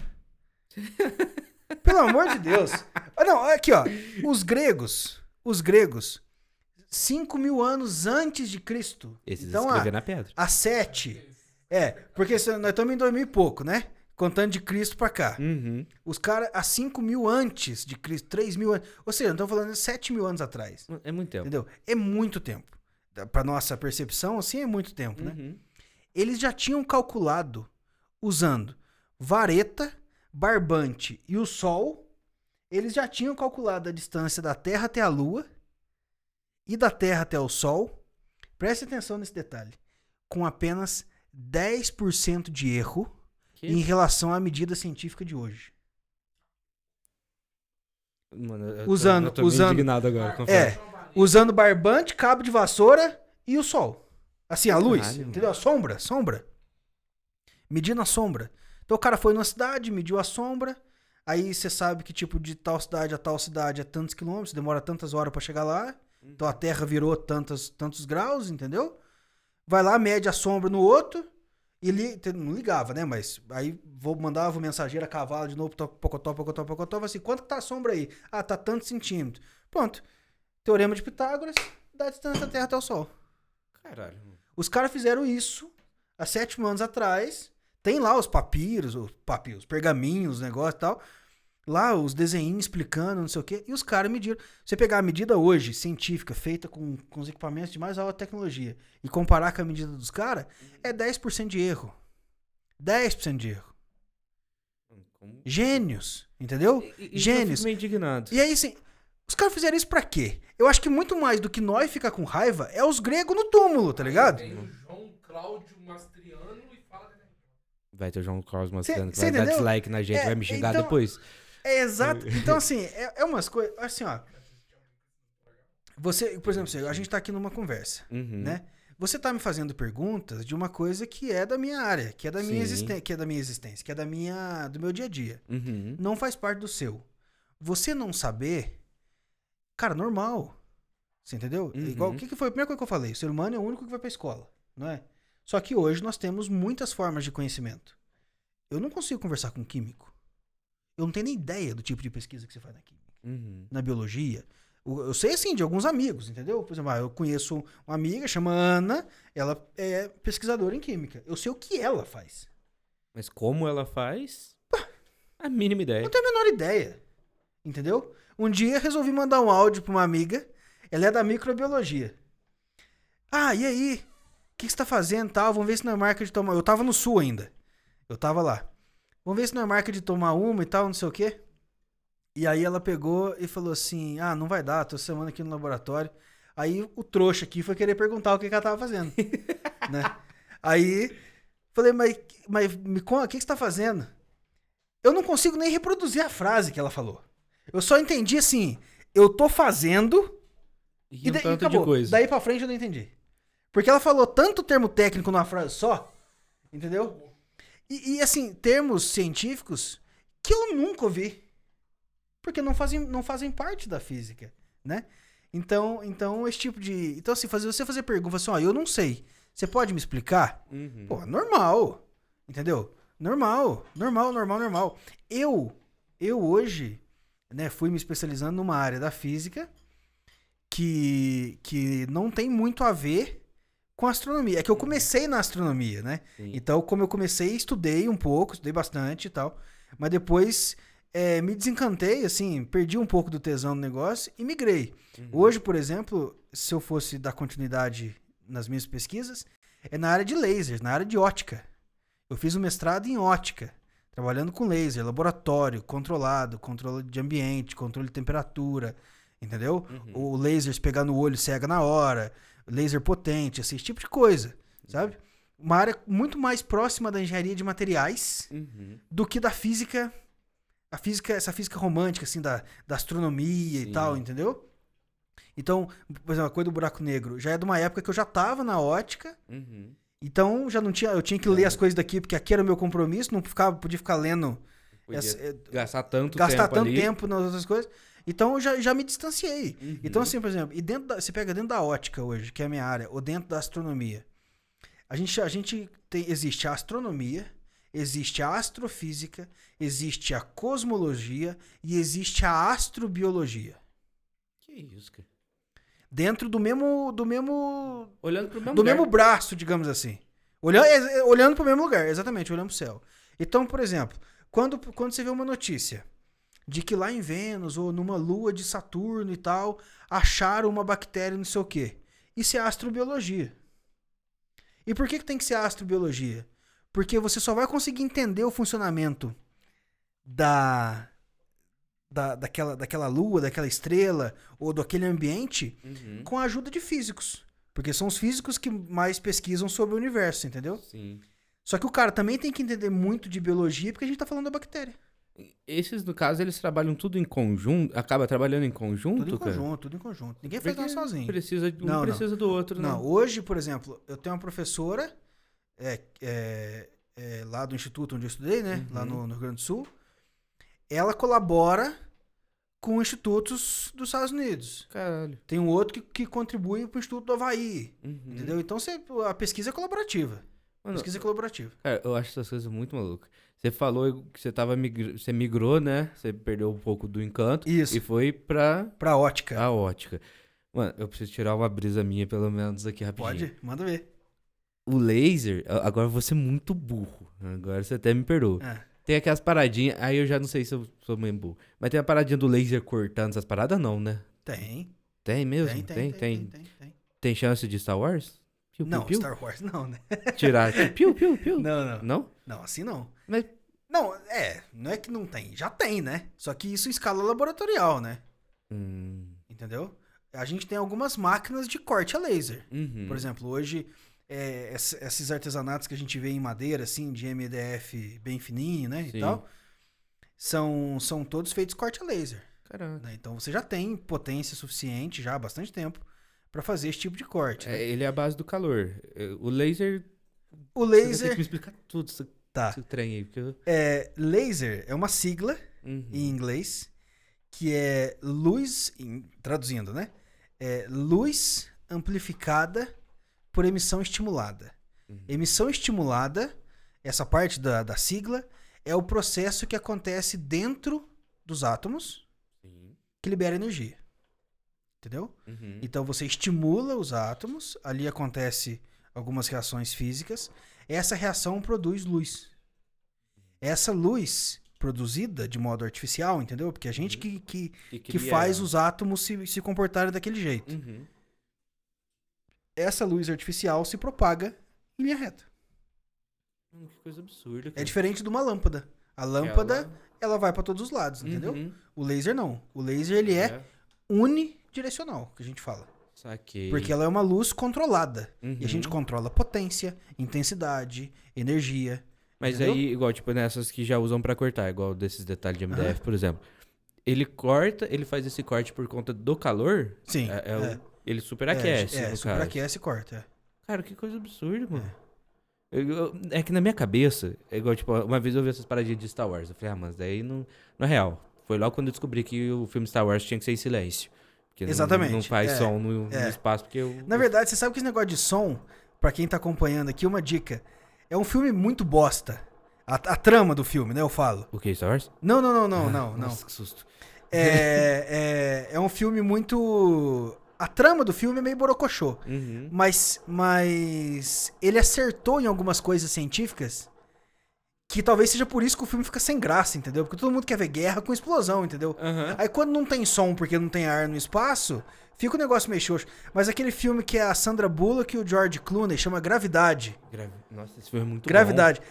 Speaker 1: *laughs* Pelo amor de Deus. Ah, não, aqui, ó. Os gregos, os gregos, 5 mil anos antes de Cristo.
Speaker 2: Esses
Speaker 1: então,
Speaker 2: escrever
Speaker 1: a,
Speaker 2: na pedra.
Speaker 1: a 7. É, porque se- nós estamos em 2000 e pouco, né? Contando de Cristo pra cá.
Speaker 2: Uhum.
Speaker 1: Os caras, há 5 mil antes de Cristo, 3 mil anos. Ou seja, estamos falando de 7 mil anos atrás.
Speaker 2: É muito tempo.
Speaker 1: Entendeu? É muito tempo. Pra nossa percepção, assim, é muito tempo, né?
Speaker 2: Uhum.
Speaker 1: eles já tinham calculado usando vareta, barbante e o Sol. Eles já tinham calculado a distância da Terra até a Lua e da Terra até o Sol. Preste atenção nesse detalhe. Com apenas 10% de erro
Speaker 2: Que?
Speaker 1: em relação à medida científica de hoje.
Speaker 2: Mano, eu tô-
Speaker 1: Usando-
Speaker 2: eu tô
Speaker 1: usando-
Speaker 2: indignado agora, confesso.
Speaker 1: É, usando barbante, cabo de vassoura e o sol. Assim, a luz,
Speaker 2: Caralho,
Speaker 1: entendeu? A sombra, sombra. Medindo a sombra. Então o cara foi numa cidade, mediu a sombra. Aí você sabe que tipo de tal cidade a tal cidade é tantos quilômetros, demora tantas horas pra chegar lá. Então a Terra virou tantos, tantos graus, entendeu? Vai lá, mede a sombra no outro. E li, não ligava, né? Mas aí vou mandava o mensageiro a cavalo de novo, pocotó, pocotó, pocotó, assim, quanto tá a sombra aí? Ah, tá tantos centímetros. Pronto. Teorema de Pitágoras, da distância da Terra até o Sol.
Speaker 2: Caralho.
Speaker 1: Os caras fizeram isso há sete anos atrás. Tem lá os papiros, os papiros, pergaminhos, negócio e tal. Lá os desenhinhos explicando, não sei o quê. E os caras mediram. Você pegar a medida hoje, científica, feita com, com os equipamentos de mais alta tecnologia, e comparar com a medida dos caras, é 10% de erro. 10% de erro.
Speaker 2: Como-
Speaker 1: Gênios, entendeu?
Speaker 2: E- e- eu
Speaker 1: Gênios.
Speaker 2: meio indignado.
Speaker 1: E aí, assim, os caras fizeram isso pra quê? Eu acho que muito mais do que nós ficar com raiva é os gregos no túmulo, tá ligado?
Speaker 3: Tem o João Cláudio Mastriano e fala que
Speaker 2: Vai ter o João mostrando que
Speaker 1: cê
Speaker 2: vai dar dislike na gente,
Speaker 1: É,
Speaker 2: vai me xingar
Speaker 1: então-
Speaker 2: depois.
Speaker 1: É exato. Então, assim, é, é umas coisas. Assim, ó. Você, por exemplo, assim, a gente tá aqui numa conversa,
Speaker 2: Uhum.
Speaker 1: né? Você tá me fazendo perguntas de uma coisa que é da minha área, que é da minha existência, que é da minha existência, que é da minha, do meu dia a dia.
Speaker 2: Uhum.
Speaker 1: Não faz parte do seu. Você não saber, cara, normal. Você entendeu?
Speaker 2: Uhum.
Speaker 1: Igual, o que, que foi a primeira coisa que eu falei? O ser humano é o único que vai pra escola, não é? Só que hoje nós temos muitas formas de conhecimento. Eu não consigo conversar com um químico. Eu não tenho nem ideia do tipo de pesquisa que você faz na química
Speaker 2: Uhum.
Speaker 1: na biologia. Eu sei, assim, de alguns amigos, entendeu? Por exemplo, ah, eu conheço uma amiga, chama Ana, ela é pesquisadora em química. Eu sei o que ela faz.
Speaker 2: Mas como ela faz? A mínima ideia.
Speaker 1: não tenho a menor ideia, entendeu? Um dia resolvi mandar um áudio pra uma amiga, ela é da microbiologia. Ah, e aí? O que, que você tá fazendo tal? Vamos ver se não é marca de tomar... Eu tava no sul ainda. Eu tava lá. Vamos ver se não é marca de tomar uma e tal, não sei o quê. E aí ela pegou e falou assim: Ah, não vai dar, tô semana aqui no laboratório. Aí o trouxa aqui foi querer perguntar o que, que ela tava fazendo. *laughs* né? Aí falei, mas, mas me conta, o que, que você tá fazendo? Eu não consigo nem reproduzir a frase que ela falou. Eu só entendi assim: eu tô fazendo
Speaker 2: E
Speaker 1: e,
Speaker 2: um
Speaker 1: daí
Speaker 2: tanto
Speaker 1: acabou. Daí pra frente eu não entendi. Porque ela falou tanto termo técnico numa frase só, entendeu? E, e, assim, termos científicos que eu nunca ouvi. Porque não fazem, não fazem parte da física, né? Então, então esse tipo de. Então, assim, fazer, você fazer pergunta assim, ó, eu não sei. Você pode me explicar?
Speaker 2: Uhum.
Speaker 1: Pô, normal. Entendeu? Normal, normal, normal, normal. Eu, eu hoje, né, fui me especializando numa área da física que, que não tem muito a ver com astronomia. É que eu comecei na astronomia, né?
Speaker 2: Sim.
Speaker 1: Então, como eu comecei, estudei um pouco, estudei bastante e tal. Mas depois é, me desencantei, assim, perdi um pouco do tesão no negócio e migrei.
Speaker 2: Uhum.
Speaker 1: Hoje, por exemplo, se eu fosse dar continuidade nas minhas pesquisas, é na área de lasers, na área de ótica. Eu fiz um mestrado em ótica, Trabalhando com laser, laboratório, controlado, controle de ambiente, controle de temperatura, entendeu?
Speaker 2: Uhum.
Speaker 1: O laser se pegar no olho cega na hora, laser potente, esse tipo de coisa, sabe? Uma área muito mais próxima da engenharia de materiais
Speaker 2: Uhum.
Speaker 1: do que da física, a física, essa física romântica, assim, da, da astronomia
Speaker 2: Sim.
Speaker 1: e tal, entendeu? Então, por exemplo, a coisa do buraco negro já é de uma época que eu já tava na ótica,
Speaker 2: Uhum.
Speaker 1: então já não tinha, eu tinha que ler as coisas daqui, porque aqui era o meu compromisso, não ficava, podia ficar lendo,
Speaker 2: Podia
Speaker 1: essa- é,
Speaker 2: gastar tanto
Speaker 1: gastar
Speaker 2: tempo
Speaker 1: tanto
Speaker 2: ali.
Speaker 1: tempo nas outras coisas. Então eu já, já me distanciei.
Speaker 2: Uhum.
Speaker 1: Então, assim, por exemplo, e dentro da, você pega dentro da ótica hoje, que é a minha área, ou dentro da astronomia, a gente, a gente tem, existe a astronomia, existe a astrofísica, existe a cosmologia e existe a astrobiologia.
Speaker 2: Que isso, cara.
Speaker 1: Dentro do mesmo, do mesmo,
Speaker 2: Olhando pro mesmo
Speaker 1: do
Speaker 2: lugar.
Speaker 1: mesmo braço, digamos assim. Olhando, é, é, olhando para o mesmo lugar, exatamente, olhando para o céu. Então, por exemplo, quando, quando você vê uma notícia de que lá em Vênus ou numa lua de Saturno e tal, acharam uma bactéria, não sei o quê. Isso é astrobiologia. E por que, que tem que ser astrobiologia? Porque você só vai conseguir entender o funcionamento da, da daquela, daquela lua, daquela estrela ou daquele ambiente
Speaker 2: Uhum.
Speaker 1: com a ajuda de físicos. Porque são os físicos que mais pesquisam sobre o universo, entendeu?
Speaker 2: Sim.
Speaker 1: Só que o cara também tem que entender muito de biologia, porque a gente tá falando da bactéria.
Speaker 2: Esses, no caso, eles trabalham tudo em conjunto? Acaba trabalhando em conjunto,
Speaker 1: Tudo em
Speaker 2: cara?
Speaker 1: conjunto, tudo em conjunto. Ninguém faz nada sozinho.
Speaker 2: Precisa, um
Speaker 1: Não, não.
Speaker 2: precisa do outro,
Speaker 1: Não,
Speaker 2: não.
Speaker 1: hoje, por exemplo, eu tenho uma professora é, é, é, lá do instituto onde eu estudei, né? Lá
Speaker 2: Uhum.
Speaker 1: no, no Rio Grande do Sul. Ela colabora com institutos dos Estados Unidos.
Speaker 2: Caralho.
Speaker 1: Tem um outro que, que contribui pro Instituto do Havaí.
Speaker 2: Uhum.
Speaker 1: Entendeu? Então você, a pesquisa é colaborativa.
Speaker 2: Mano,
Speaker 1: Pesquisa é colaborativa.
Speaker 2: Cara, eu acho essas coisas muito malucas. Você falou que você tava migr... você migrou, né? Você perdeu um pouco do encanto
Speaker 1: Isso.
Speaker 2: e foi pra
Speaker 1: Pra ótica.
Speaker 2: a ótica. Mano, eu preciso tirar uma brisa minha, pelo menos, aqui rapidinho.
Speaker 1: Pode? Manda ver.
Speaker 2: O laser, agora eu vou ser muito burro. Agora você até me perdoa.
Speaker 1: Ah,
Speaker 2: Tem aquelas paradinhas, aí eu já não sei se eu sou meio burro. Mas tem a paradinha do laser cortando essas paradas, não, né?
Speaker 1: tem.
Speaker 2: Tem mesmo?
Speaker 1: Tem, tem, tem, tem, tem, tem.
Speaker 2: Tem chance de Star Wars? Piu,
Speaker 1: Não,
Speaker 2: piu?
Speaker 1: Star Wars não, né?
Speaker 2: Tirar. *laughs* Piu, piu, piu.
Speaker 1: Não, não.
Speaker 2: Não?
Speaker 1: Não, assim não.
Speaker 2: Mas-
Speaker 1: Não, é, não é que não tem, já tem, né? Só que isso em escala laboratorial, né?
Speaker 2: Hum,
Speaker 1: Entendeu? A gente tem algumas máquinas de corte a laser.
Speaker 2: uhum.
Speaker 1: Por exemplo, hoje, é, ess- esses artesanatos que a gente vê em madeira, assim, de MDF bem fininho, né?
Speaker 2: Sim.
Speaker 1: E tal, são, são todos feitos corte a laser.
Speaker 2: Caraca.
Speaker 1: né? Então você já tem potência suficiente já há bastante tempo pra fazer esse tipo de corte. né?
Speaker 2: É, ele é a base do calor. É, O laser.
Speaker 1: O
Speaker 2: Você vai ter que
Speaker 1: laser.
Speaker 2: me explicar tudo esse,
Speaker 1: Tá.
Speaker 2: esse trem aí. Porque eu...
Speaker 1: É, laser é uma sigla
Speaker 2: Uhum.
Speaker 1: em inglês que é luz, em- traduzindo, né? É luz amplificada por emissão estimulada.
Speaker 2: Uhum.
Speaker 1: Emissão estimulada, essa parte da, da sigla, é o processo que acontece dentro dos átomos
Speaker 2: Sim.
Speaker 1: que libera energia. Entendeu?
Speaker 2: Uhum.
Speaker 1: Então você estimula os átomos, ali acontece algumas reações físicas. Essa reação produz luz. Essa luz produzida de modo artificial, entendeu? Porque a gente que, que, que faz os átomos se, se comportarem daquele jeito.
Speaker 2: Uhum.
Speaker 1: Essa luz artificial se propaga em linha reta.
Speaker 2: Hum, Que coisa absurda.
Speaker 1: É
Speaker 2: cara.
Speaker 1: diferente de uma lâmpada. A lâmpada,
Speaker 2: Ela-
Speaker 1: ela vai para todos os lados, entendeu?
Speaker 2: Uhum.
Speaker 1: O laser não. O laser ele é unidirecional, que a gente fala.
Speaker 2: Saquei.
Speaker 1: Porque ela é uma luz controlada.
Speaker 2: Uhum.
Speaker 1: E a gente controla potência, intensidade, energia.
Speaker 2: Mas
Speaker 1: entendeu?
Speaker 2: aí, igual, tipo, nessas que já usam pra cortar, igual desses detalhes de MDF, por exemplo. Ele corta, ele faz esse corte por conta do calor.
Speaker 1: Sim.
Speaker 2: É, é o-
Speaker 1: é.
Speaker 2: ele superaquece,
Speaker 1: É, é superaquece e corta. é.
Speaker 2: Cara, que coisa absurda, mano. Eu- eu- é que na minha cabeça, é igual, tipo, uma vez eu vi essas paradinhas de Star Wars. Eu falei, ah, mas daí não, não é real. Foi logo quando eu descobri que o filme Star Wars tinha que ser em silêncio. Porque não-
Speaker 1: Exatamente,
Speaker 2: Não, faz
Speaker 1: é,
Speaker 2: som no, no
Speaker 1: é.
Speaker 2: espaço, porque eu...
Speaker 1: Na verdade, você sabe que esse negócio de som, pra quem tá acompanhando aqui, uma dica. É um filme muito bosta. A, a trama do filme, né? Eu falo.
Speaker 2: O que, Star Wars?
Speaker 1: Não, não, não, não, não, não.
Speaker 2: Nossa, que susto.
Speaker 1: É, é, é um filme muito. A trama do filme é meio borocochô.
Speaker 2: Uhum.
Speaker 1: Mas, mas ele acertou em algumas coisas científicas que talvez seja por isso que o filme fica sem graça, entendeu? Porque todo mundo quer ver guerra com explosão, entendeu?
Speaker 2: Aham.
Speaker 1: Aí quando não tem som porque não tem ar no espaço, fica o negócio meio xoxo. Mas aquele filme que é a Sandra Bullock e o George Clooney chama Gravidade.
Speaker 2: Gravi- Nossa, esse filme é muito
Speaker 1: Gravidade.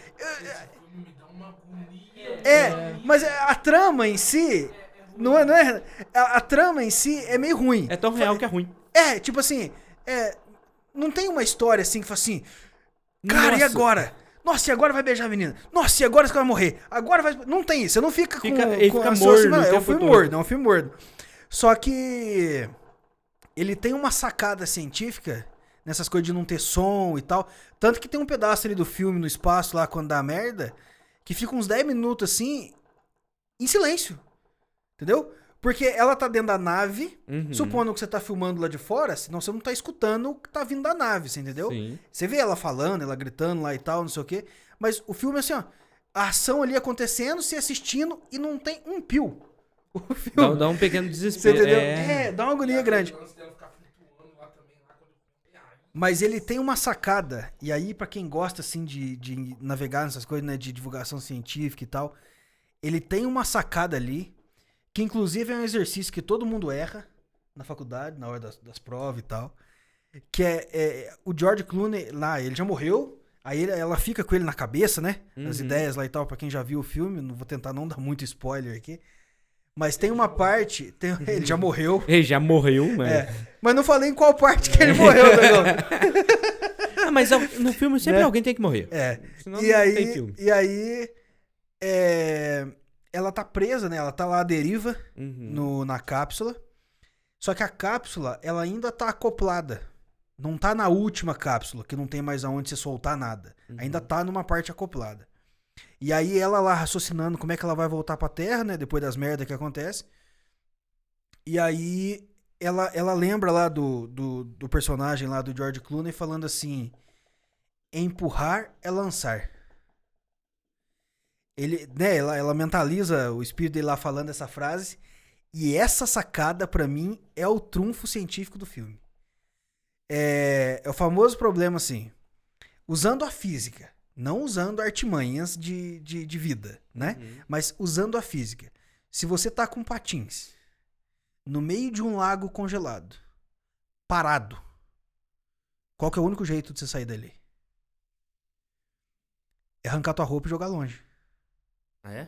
Speaker 3: Me dá uma agonia.
Speaker 1: É, mas a trama em si. Não é, não é. A, a trama em si é meio ruim.
Speaker 2: bom. É tão real que é ruim.
Speaker 1: É, tipo assim. É, não tem uma história assim que fala assim. Cara, e
Speaker 2: Nossa.
Speaker 1: agora? Nossa, e agora vai beijar a menina? Nossa, e agora você vai morrer? Agora vai. Não tem isso. Você não fica,
Speaker 2: Fica-
Speaker 1: com.
Speaker 2: ele
Speaker 1: com
Speaker 2: fica morno o
Speaker 1: É um filme
Speaker 2: todo.
Speaker 1: morno, é um filme morno. Só que. Ele tem uma sacada científica nessas coisas de não ter som e tal. Tanto que tem um pedaço ali do filme no espaço lá quando dá merda. Que fica uns 10 minutos assim. Em silêncio. Entendeu? Porque ela tá dentro da nave.
Speaker 2: Uhum.
Speaker 1: Supondo que você tá filmando lá de fora, senão você não tá escutando o que tá vindo da nave, você entendeu?
Speaker 2: Sim.
Speaker 1: Você vê ela falando, ela gritando lá e tal, não sei o quê. Mas o filme é assim, ó. A ação ali acontecendo, se assistindo e não tem um pio. *laughs* O
Speaker 2: Dá,
Speaker 1: filme.
Speaker 2: dá um pequeno
Speaker 1: Você
Speaker 2: desespero.
Speaker 1: entendeu?
Speaker 2: É.
Speaker 1: É, dá uma agonia grande. Mas ele tem uma sacada, e aí pra quem gosta assim de, de navegar nessas coisas, né, de divulgação científica e tal, ele tem uma sacada ali, que inclusive é um exercício que todo mundo erra na faculdade, na hora das, das provas e tal, que é, é, o George Clooney lá, ele já morreu, aí ele- ela fica com ele na cabeça, né, as
Speaker 2: Uhum.
Speaker 1: ideias lá e tal, pra quem já viu o filme, não vou tentar não dar muito spoiler aqui, mas tem uma parte, tem- *laughs* ele já morreu,
Speaker 2: Ele já morreu, mano.
Speaker 1: é, mas não falei em qual parte que ele morreu, negócio. *laughs*
Speaker 2: Ah, mas ao- no filme sempre
Speaker 1: Né?
Speaker 2: alguém tem que morrer.
Speaker 1: É.
Speaker 2: Senão
Speaker 1: e
Speaker 2: não
Speaker 1: aí,
Speaker 2: tem filme.
Speaker 1: e aí é, ela tá presa, né? Ela tá lá à deriva
Speaker 2: Uhum.
Speaker 1: no, na cápsula. Só que a cápsula, ela ainda tá acoplada. Não tá na última cápsula, que não tem mais aonde você soltar nada.
Speaker 2: Uhum.
Speaker 1: Ainda tá numa parte acoplada. E aí ela lá raciocinando como é que ela vai voltar pra Terra, né? Depois das merdas que acontece. E aí ela, ela lembra lá do, do, do personagem lá do George Clooney falando assim: empurrar é lançar. Ele, né, ela, ela mentaliza o espírito dele lá falando essa frase. E essa sacada, pra mim, é o trunfo científico do filme. É, é o famoso problema assim: usando a física, não usando artimanhas de, de, de vida, né?
Speaker 2: Uhum.
Speaker 1: Mas usando a física. Se você tá com patins no meio de um lago congelado, parado, qual que é o único jeito de você sair dali? É arrancar tua roupa e jogar longe.
Speaker 2: Ah, é?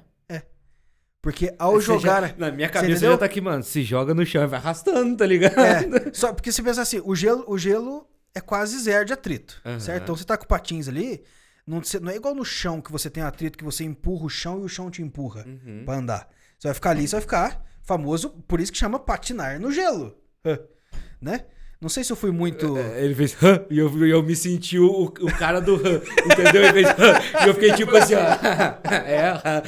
Speaker 1: Porque ao
Speaker 2: você
Speaker 1: jogar.
Speaker 2: já- na minha cabeça já tá aqui, mano. Se joga no chão e vai arrastando, tá ligado?
Speaker 1: É, só porque você pensa assim, o gelo, o gelo é quase zero de atrito,
Speaker 2: Aham.
Speaker 1: certo? Então você tá com patins ali, não, não é igual no chão que você tem atrito que você empurra o chão e o chão te empurra
Speaker 2: Uhum.
Speaker 1: pra andar. Você vai ficar ali, você vai ficar famoso, por isso que chama patinar no gelo, né? Não sei se eu fui muito...
Speaker 2: É, Ele fez hã, e eu, eu me senti o, o cara do hã, entendeu? Ele fez hã, e eu fiquei tipo assim, ó. *laughs* É, hã, hã.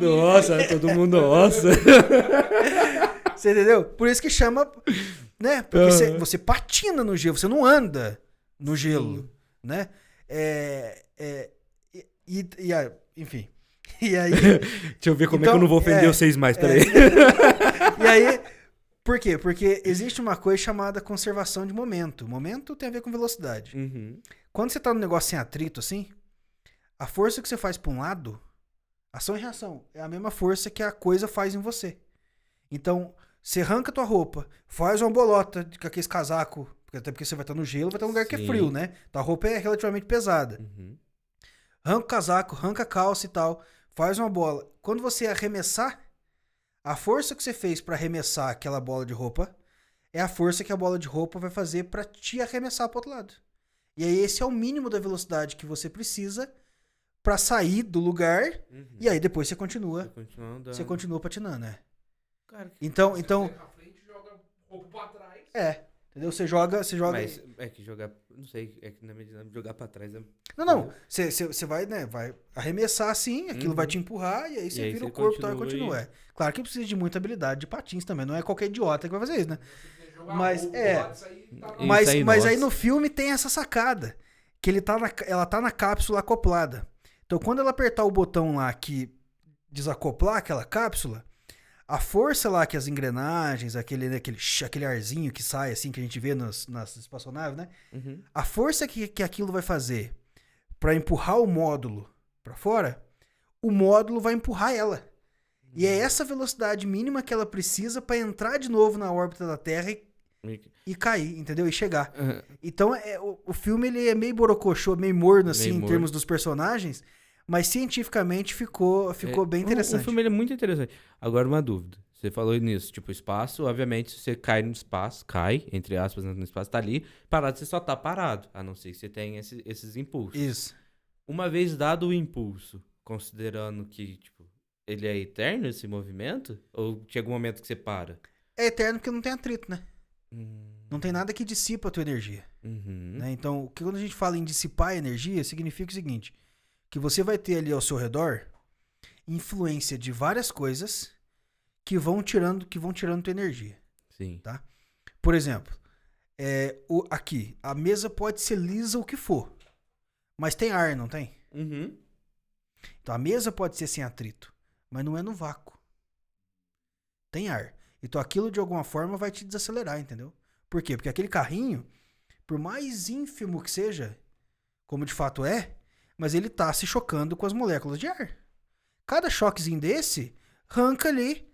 Speaker 2: *laughs* Nossa, todo mundo, nossa. *laughs*
Speaker 1: Você entendeu? Por isso que chama, né? Porque você, você patina no gelo, você não anda no gelo, né? É, é, e, e- e enfim. E aí,
Speaker 2: Deixa eu ver como é que eu
Speaker 1: Então,
Speaker 2: não vou ofender
Speaker 1: é,
Speaker 2: vocês mais, peraí.
Speaker 1: e aí, por quê? Porque existe uma coisa chamada conservação de momento. Momento tem a ver com velocidade.
Speaker 2: Uhum.
Speaker 1: Quando você tá num negócio sem atrito, assim, a força que você faz pra um lado, ação e reação, é a mesma força que a coisa faz em você. Então, você arranca tua roupa, faz uma bolota com aqueles casaco, até porque você vai estar no gelo, vai estar num lugar que é
Speaker 2: Sim.
Speaker 1: frio, né? Tua roupa é relativamente pesada.
Speaker 2: Uhum.
Speaker 1: Arranca o casaco, arranca a calça e tal, faz uma bola. Quando você arremessar, a força que você fez pra arremessar aquela bola de roupa é a força que a bola de roupa vai fazer pra te arremessar pro outro lado. E aí esse é o mínimo da velocidade que você precisa pra sair do lugar
Speaker 2: Uhum.
Speaker 1: e aí depois você continua,
Speaker 2: Continua andando.
Speaker 1: você continua patinando, né?
Speaker 2: Cara, que-
Speaker 1: Então, então,
Speaker 3: Pra frente, joga roupa pra trás.
Speaker 1: é, entendeu? Você joga, você joga
Speaker 2: Mas é que jogar. Não sei, é que na medida jogar pra trás é.
Speaker 1: Não, não. Você, vai, né? Vai arremessar assim, aquilo
Speaker 2: Uhum.
Speaker 1: vai te empurrar e aí você vira o corpo e tal, e
Speaker 2: continua.
Speaker 1: É. Claro que precisa de muita habilidade de patins também. Não é qualquer idiota que vai fazer isso, né? Mas, é.
Speaker 3: tá
Speaker 1: mas
Speaker 2: aí,
Speaker 1: mas aí no filme tem essa sacada. Que ele tá na, ela tá na cápsula acoplada. Então quando ela apertar o botão lá que desacoplar aquela cápsula, a força lá que as engrenagens, aquele, né, aquele, aquele arzinho que sai assim, que a gente vê nas, nas espaçonaves, né?
Speaker 2: Uhum.
Speaker 1: A força que, que aquilo vai fazer para empurrar o módulo para fora, o módulo vai empurrar ela. E é essa velocidade mínima que ela precisa para entrar de novo na órbita da Terra e, e cair, entendeu? E chegar. Então, é, o, o filme ele é meio borocochô, meio morno, assim,
Speaker 2: Meio
Speaker 1: em
Speaker 2: morno.
Speaker 1: termos dos personagens, mas cientificamente ficou, ficou
Speaker 2: É,
Speaker 1: bem
Speaker 2: o-
Speaker 1: interessante.
Speaker 2: O filme ele é muito interessante. Agora, uma dúvida. Você falou nisso, tipo, espaço, obviamente, se você cai no espaço, cai, entre aspas, no espaço, tá ali, parado, você só tá parado. A não ser que você tenha esse- esses impulsos.
Speaker 1: Isso.
Speaker 2: Uma vez dado o impulso, considerando que, tipo, ele é eterno esse movimento? Ou chega um momento que você para?
Speaker 1: É eterno porque não tem atrito, né?
Speaker 2: Hum,
Speaker 1: Não tem nada que dissipa a tua energia.
Speaker 2: uhum.
Speaker 1: né? Então, o quando a gente fala em dissipar energia, significa o seguinte: que você vai ter ali ao seu redor influência de várias coisas que vão tirando, que vão tirando tua energia.
Speaker 2: Sim.
Speaker 1: Por exemplo, é, o, aqui, a mesa pode ser lisa o que for, mas tem ar, não tem?
Speaker 2: Uhum.
Speaker 1: Então a mesa pode ser sem atrito, mas não é no vácuo. Tem ar. Então aquilo de alguma forma vai te desacelerar, entendeu? Por quê? Porque aquele carrinho, por mais ínfimo que seja, como de fato é, mas ele tá se chocando com as moléculas de ar. Cada choquezinho desse arranca ali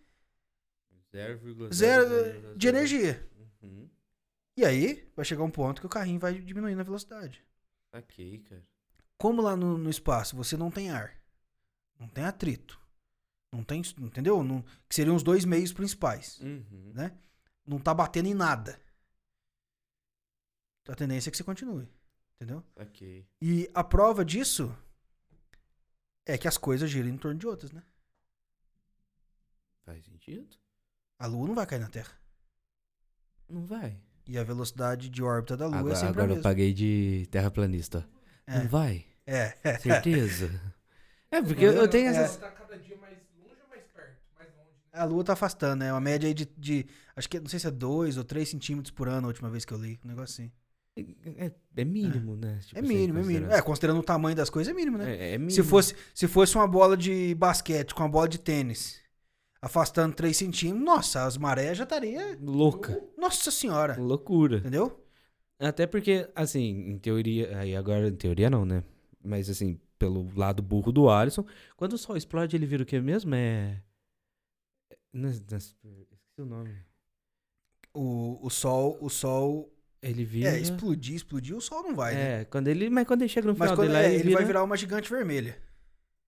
Speaker 2: 0,000.
Speaker 1: zero de energia.
Speaker 2: Uhum.
Speaker 1: E aí vai chegar um ponto que o carrinho vai diminuindo a velocidade.
Speaker 2: Ok, cara.
Speaker 1: Como lá no, no espaço você não tem ar, não tem atrito, não tem, entendeu? Não- que seriam os dois meios principais,
Speaker 2: Uhum.
Speaker 1: né? Não tá batendo em nada. A tendência é que você continue, entendeu?
Speaker 2: Ok.
Speaker 1: E a prova disso é que as coisas giram em torno de outras, né?
Speaker 2: Faz sentido?
Speaker 1: A Lua não vai cair na Terra.
Speaker 2: Não vai.
Speaker 1: E a velocidade de órbita da Lua é
Speaker 2: Agora,
Speaker 1: sempre
Speaker 2: agora
Speaker 1: a
Speaker 2: eu paguei de terraplanista.
Speaker 1: É.
Speaker 2: Não vai?
Speaker 1: É, é.
Speaker 2: Certeza? *laughs* é, porque eu, eu tenho
Speaker 1: É.
Speaker 2: essas.
Speaker 3: Tá cada dia mais longe ou mais perto? Mais longe, né?
Speaker 1: A Lua tá afastando, né? Uma média aí de, de acho que não sei se é 2 ou 3 centímetros por ano a última vez que eu li. Um negócio assim.
Speaker 2: É, é mínimo, né? Tipo
Speaker 1: É
Speaker 2: assim,
Speaker 1: mínimo, é mínimo. É, considerando o tamanho das coisas, é mínimo, né?
Speaker 2: É, é mínimo.
Speaker 1: Se fosse, se fosse uma bola de basquete com uma bola de tênis, afastando 3 centímetros, nossa, as marés já estaria.
Speaker 2: Louca.
Speaker 1: Nossa senhora.
Speaker 2: Loucura.
Speaker 1: Entendeu?
Speaker 2: Até porque, assim, em teoria. Aí agora, em teoria não, né? Mas assim, pelo lado burro do Alisson, quando o sol explode, ele vira o que mesmo? É. é- nas- nas- Esqueci o nome.
Speaker 1: O, o sol, o sol.
Speaker 2: Ele vira.
Speaker 1: É, explodir, explodir, o sol não vai, né?
Speaker 2: É, quando ele. Mas quando ele chega no
Speaker 1: Mas
Speaker 2: final dele,
Speaker 1: é,
Speaker 2: aí
Speaker 1: ele
Speaker 2: vira...
Speaker 1: vai virar uma gigante vermelha.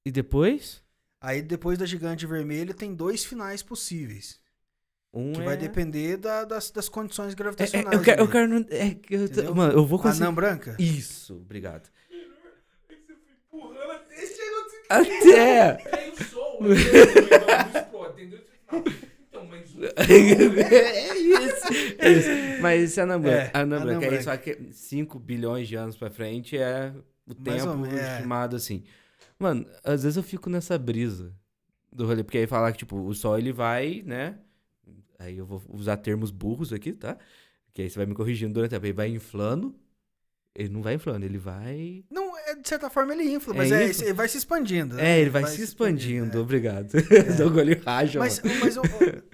Speaker 2: E depois?
Speaker 1: Aí depois da gigante vermelha tem dois finais possíveis.
Speaker 2: Um
Speaker 1: Que
Speaker 2: é...
Speaker 1: vai depender da- das, das condições
Speaker 2: É, é,
Speaker 1: gravitacionais.
Speaker 2: eu quero. Eu quero não- é, eu tô- mano, eu vou conseguir.
Speaker 1: Anã branca?
Speaker 2: Isso, obrigado.
Speaker 3: Aí você foi empurrando até assim. Aí o sol, o sol não
Speaker 2: é isso, é isso. Mas anã branca,
Speaker 1: É,
Speaker 2: anã
Speaker 1: anã
Speaker 2: branca, aí
Speaker 1: branca.
Speaker 2: só que 5 bilhões de anos pra frente é o
Speaker 1: Mais
Speaker 2: tempo
Speaker 1: é.
Speaker 2: estimado assim. Mano, às vezes eu fico nessa brisa do rolê, porque aí falar que, tipo, o sol ele vai, né? Aí eu vou usar termos burros aqui, tá? Que aí você vai me corrigindo durante o tempo. Ele vai inflando. Ele não vai inflando, ele vai.
Speaker 1: Não, é, de certa forma ele infla,
Speaker 2: É,
Speaker 1: mas é,
Speaker 2: infla.
Speaker 1: ele vai se expandindo. né?
Speaker 2: É, ele vai, se expandindo,
Speaker 1: é.
Speaker 2: obrigado. *laughs* Dou gole raja,
Speaker 1: Mas, mas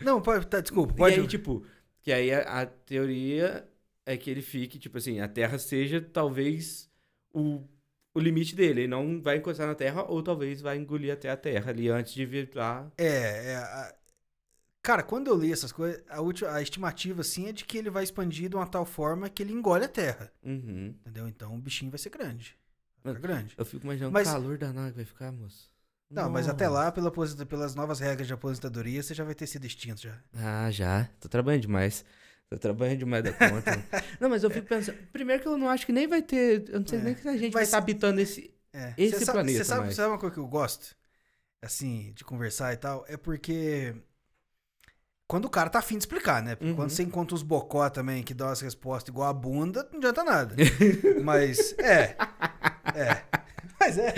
Speaker 1: não, pode, tá, desculpa, pode.
Speaker 2: E aí, tipo, que aí a, a teoria é que ele fique, tipo assim, a Terra seja talvez o, o limite dele. Ele não vai encostar na Terra, ou talvez vai engolir até a Terra ali antes de virar.
Speaker 1: É, é, a- cara, quando eu li essas coisas, a, última, a estimativa assim é de que ele vai expandir de uma tal forma que ele engole a Terra,
Speaker 2: Uhum.
Speaker 1: entendeu? Então o bichinho vai ser grande. Vai ficar grande.
Speaker 2: Eu fico imaginando
Speaker 1: Mas-
Speaker 2: o calor danado que vai ficar, moço.
Speaker 1: Não, mas até
Speaker 2: Nossa.
Speaker 1: lá, pela pelas novas regras de aposentadoria, você já vai ter sido extinto já.
Speaker 2: Ah, já. Tô trabalhando demais. Tô trabalhando demais da conta. *laughs* não, mas eu fico pensando. Primeiro que eu não acho que nem vai ter. Eu não sei
Speaker 1: É.
Speaker 2: nem que a gente
Speaker 1: Vai
Speaker 2: vai estar habitando esse.
Speaker 1: É.
Speaker 2: Esse
Speaker 1: Cê
Speaker 2: planeta
Speaker 1: Você sabe, sabe uma coisa que eu gosto? Assim, de conversar e tal? É porque. Quando o cara tá afim de explicar, né? Porque
Speaker 2: Uhum.
Speaker 1: quando você encontra os bocó também que dão as respostas igual a bunda, não adianta nada. *laughs* Mas, é. É. Mas é.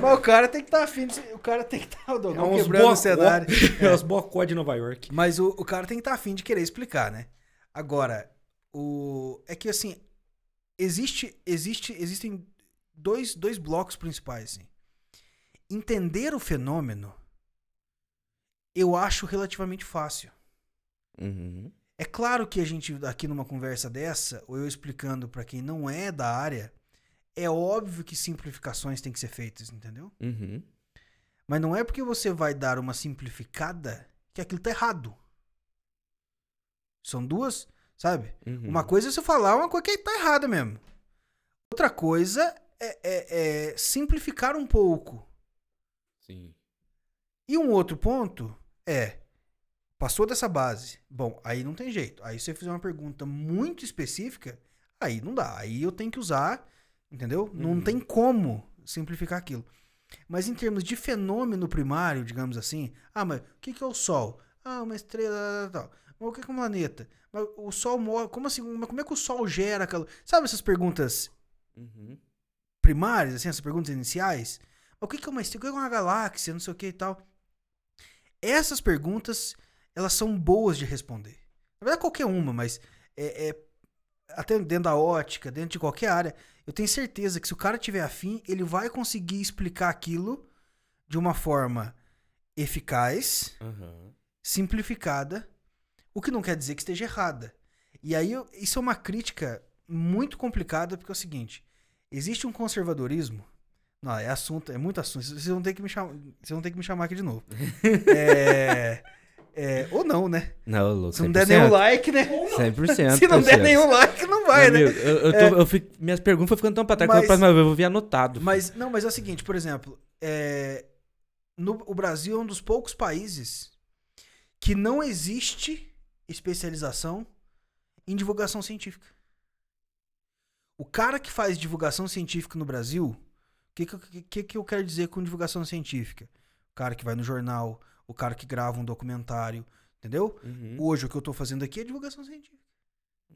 Speaker 1: Mas o cara tem que estar tá afim de. O cara tem que estar. Tá, o Dogão
Speaker 2: uns
Speaker 1: quebrando o
Speaker 2: bocó.
Speaker 1: cenário. *laughs*
Speaker 2: É os bocó de Nova York.
Speaker 1: Mas o, o cara tem que estar afim de querer explicar, né? Agora, o é que assim, existe, existe, existem dois, dois blocos principais. Assim. Entender o fenômeno, eu acho relativamente fácil.
Speaker 2: Uhum.
Speaker 1: É claro que a gente aqui numa conversa dessa, ou eu explicando pra quem não é da área, É óbvio que simplificações têm que ser feitas, entendeu?
Speaker 2: Uhum.
Speaker 1: Mas não é porque você vai dar uma simplificada que aquilo tá errado. São duas, sabe?
Speaker 2: Uhum.
Speaker 1: Uma coisa é você falar uma coisa que tá errada mesmo. Outra coisa é, é- é simplificar um pouco.
Speaker 2: Sim.
Speaker 1: E um outro ponto é, passou dessa base. Bom, aí não tem jeito. Aí se você fizer uma pergunta muito específica, aí não dá. Aí eu tenho que usar, entendeu? Não
Speaker 2: Uhum.
Speaker 1: tem como simplificar aquilo. Mas em termos de fenômeno primário, digamos assim, ah, mas o que, que é o Sol? Ah, uma estrela, tal. Mas o que é um planeta? Mas o Sol move. Como assim? Mas como é que o Sol gera calor? Sabe essas perguntas
Speaker 2: Uhum.
Speaker 1: primárias, assim, essas perguntas iniciais. O que que é uma estrela? O que é uma galáxia? Não sei o que e tal. Essas perguntas, elas são boas de responder. Na verdade, qualquer uma, mas é, é- até dentro da ótica, dentro de qualquer área, eu tenho certeza que se o cara tiver afim, ele vai conseguir explicar aquilo de uma forma eficaz,
Speaker 2: Aham.
Speaker 1: simplificada, o que não quer dizer que esteja errada. E aí, eu- isso é uma crítica muito complicada, porque é o seguinte: existe um conservadorismo. Não, é assunto, é muito assunto. Vocês vão ter que me chamar, vocês vão ter que me chamar aqui de novo. *laughs* É, é, ou não, né?
Speaker 2: Não, louco.
Speaker 1: Se não der nenhum like, né?
Speaker 2: 100%. *laughs*
Speaker 1: Se não der nenhum like, não vai,
Speaker 2: Meu
Speaker 1: né?
Speaker 2: eu, eu tô- eu fico- minhas perguntas foram ficando tão pra trás que
Speaker 1: Mas-
Speaker 2: da próxima vez eu vou vir anotado.
Speaker 1: Mas não, mas é o seguinte, por exemplo, é, no, o Brasil é um dos poucos países que não existe especialização em divulgação científica. O cara que faz divulgação científica no Brasil, o que, que, que, que eu quero dizer com divulgação científica? O cara que vai no jornal, o cara que grava um documentário, entendeu?
Speaker 2: Uhum.
Speaker 1: Hoje o que eu tô fazendo aqui é divulgação científica.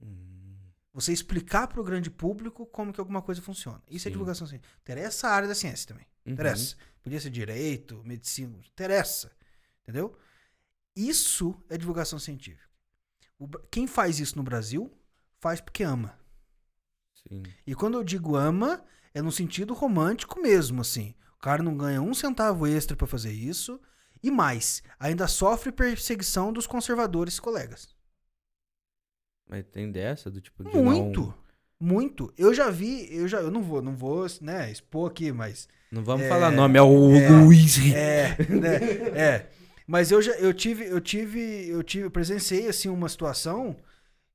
Speaker 2: Hum.
Speaker 1: Você explicar para o grande público como que alguma coisa funciona. Isso é
Speaker 2: Sim.
Speaker 1: divulgação científica. Interessa a área da ciência também.
Speaker 2: Uhum.
Speaker 1: Interessa. Podia ser direito, medicina. Interessa. Entendeu? Isso é divulgação científica. O quem faz isso no Brasil, faz porque ama.
Speaker 2: Sim.
Speaker 1: E quando eu digo ama, é no sentido romântico mesmo, assim. O cara não ganha um centavo extra para fazer isso. E mais, ainda sofre perseguição dos conservadores colegas.
Speaker 2: Mas tem dessa do tipo de
Speaker 1: Muito.
Speaker 2: não...
Speaker 1: Muito. Eu já vi, eu já, eu não vou, não vou, né, expor aqui, mas
Speaker 2: Não vamos
Speaker 1: É,
Speaker 2: falar nome, é o
Speaker 1: é,
Speaker 2: Luiz.
Speaker 1: é, né, é. Mas eu já, eu tive, eu tive, eu tive, eu presenciei assim uma situação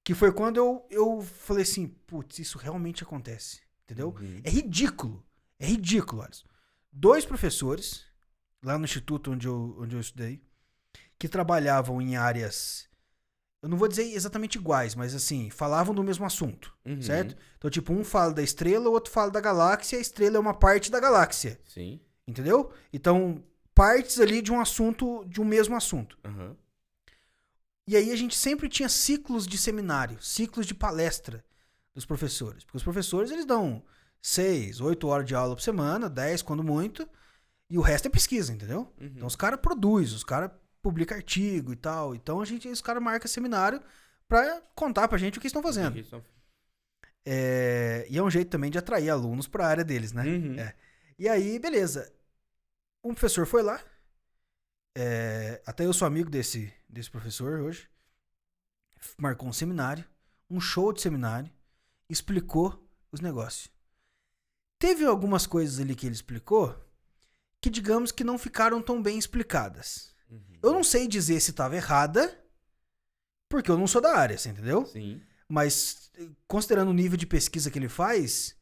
Speaker 1: que foi quando eu, eu falei assim, putz, isso realmente acontece, entendeu?
Speaker 2: Uhum.
Speaker 1: É ridículo, é ridículo, Alisson. Dois professores lá no instituto onde eu, onde eu estudei que trabalhavam em áreas, eu não vou dizer exatamente iguais, mas assim, falavam do mesmo assunto.
Speaker 2: Uhum.
Speaker 1: certo? Então, tipo, um fala da estrela, o outro fala da galáxia, a estrela é uma parte da galáxia,
Speaker 2: Sim.
Speaker 1: entendeu? Então, partes ali de um assunto, de um mesmo assunto.
Speaker 2: Aham.
Speaker 1: E aí a gente sempre tinha ciclos de seminário, ciclos de palestra dos professores. Porque os professores, eles dão seis, oito horas de aula por semana, dez quando muito, e o resto é pesquisa, entendeu?
Speaker 2: Uhum.
Speaker 1: Então os caras produzem, os caras publicam artigo e tal. Então a gente, os caras marcam seminário pra contar pra gente o que estão fazendo.
Speaker 2: Isso.
Speaker 1: É, e é um jeito também de atrair alunos para a área deles, né?
Speaker 2: Uhum.
Speaker 1: É. E aí, beleza. Um professor foi lá. é, até eu sou amigo desse, desse professor hoje. Marcou um seminário, um show de seminário, explicou os negócios. Teve algumas coisas ali que ele explicou que, digamos que não ficaram tão bem explicadas.
Speaker 2: Uhum.
Speaker 1: Eu não sei dizer se estava errada, porque eu não sou da área, você entendeu?
Speaker 2: Sim.
Speaker 1: Mas, considerando o nível de pesquisa que ele faz,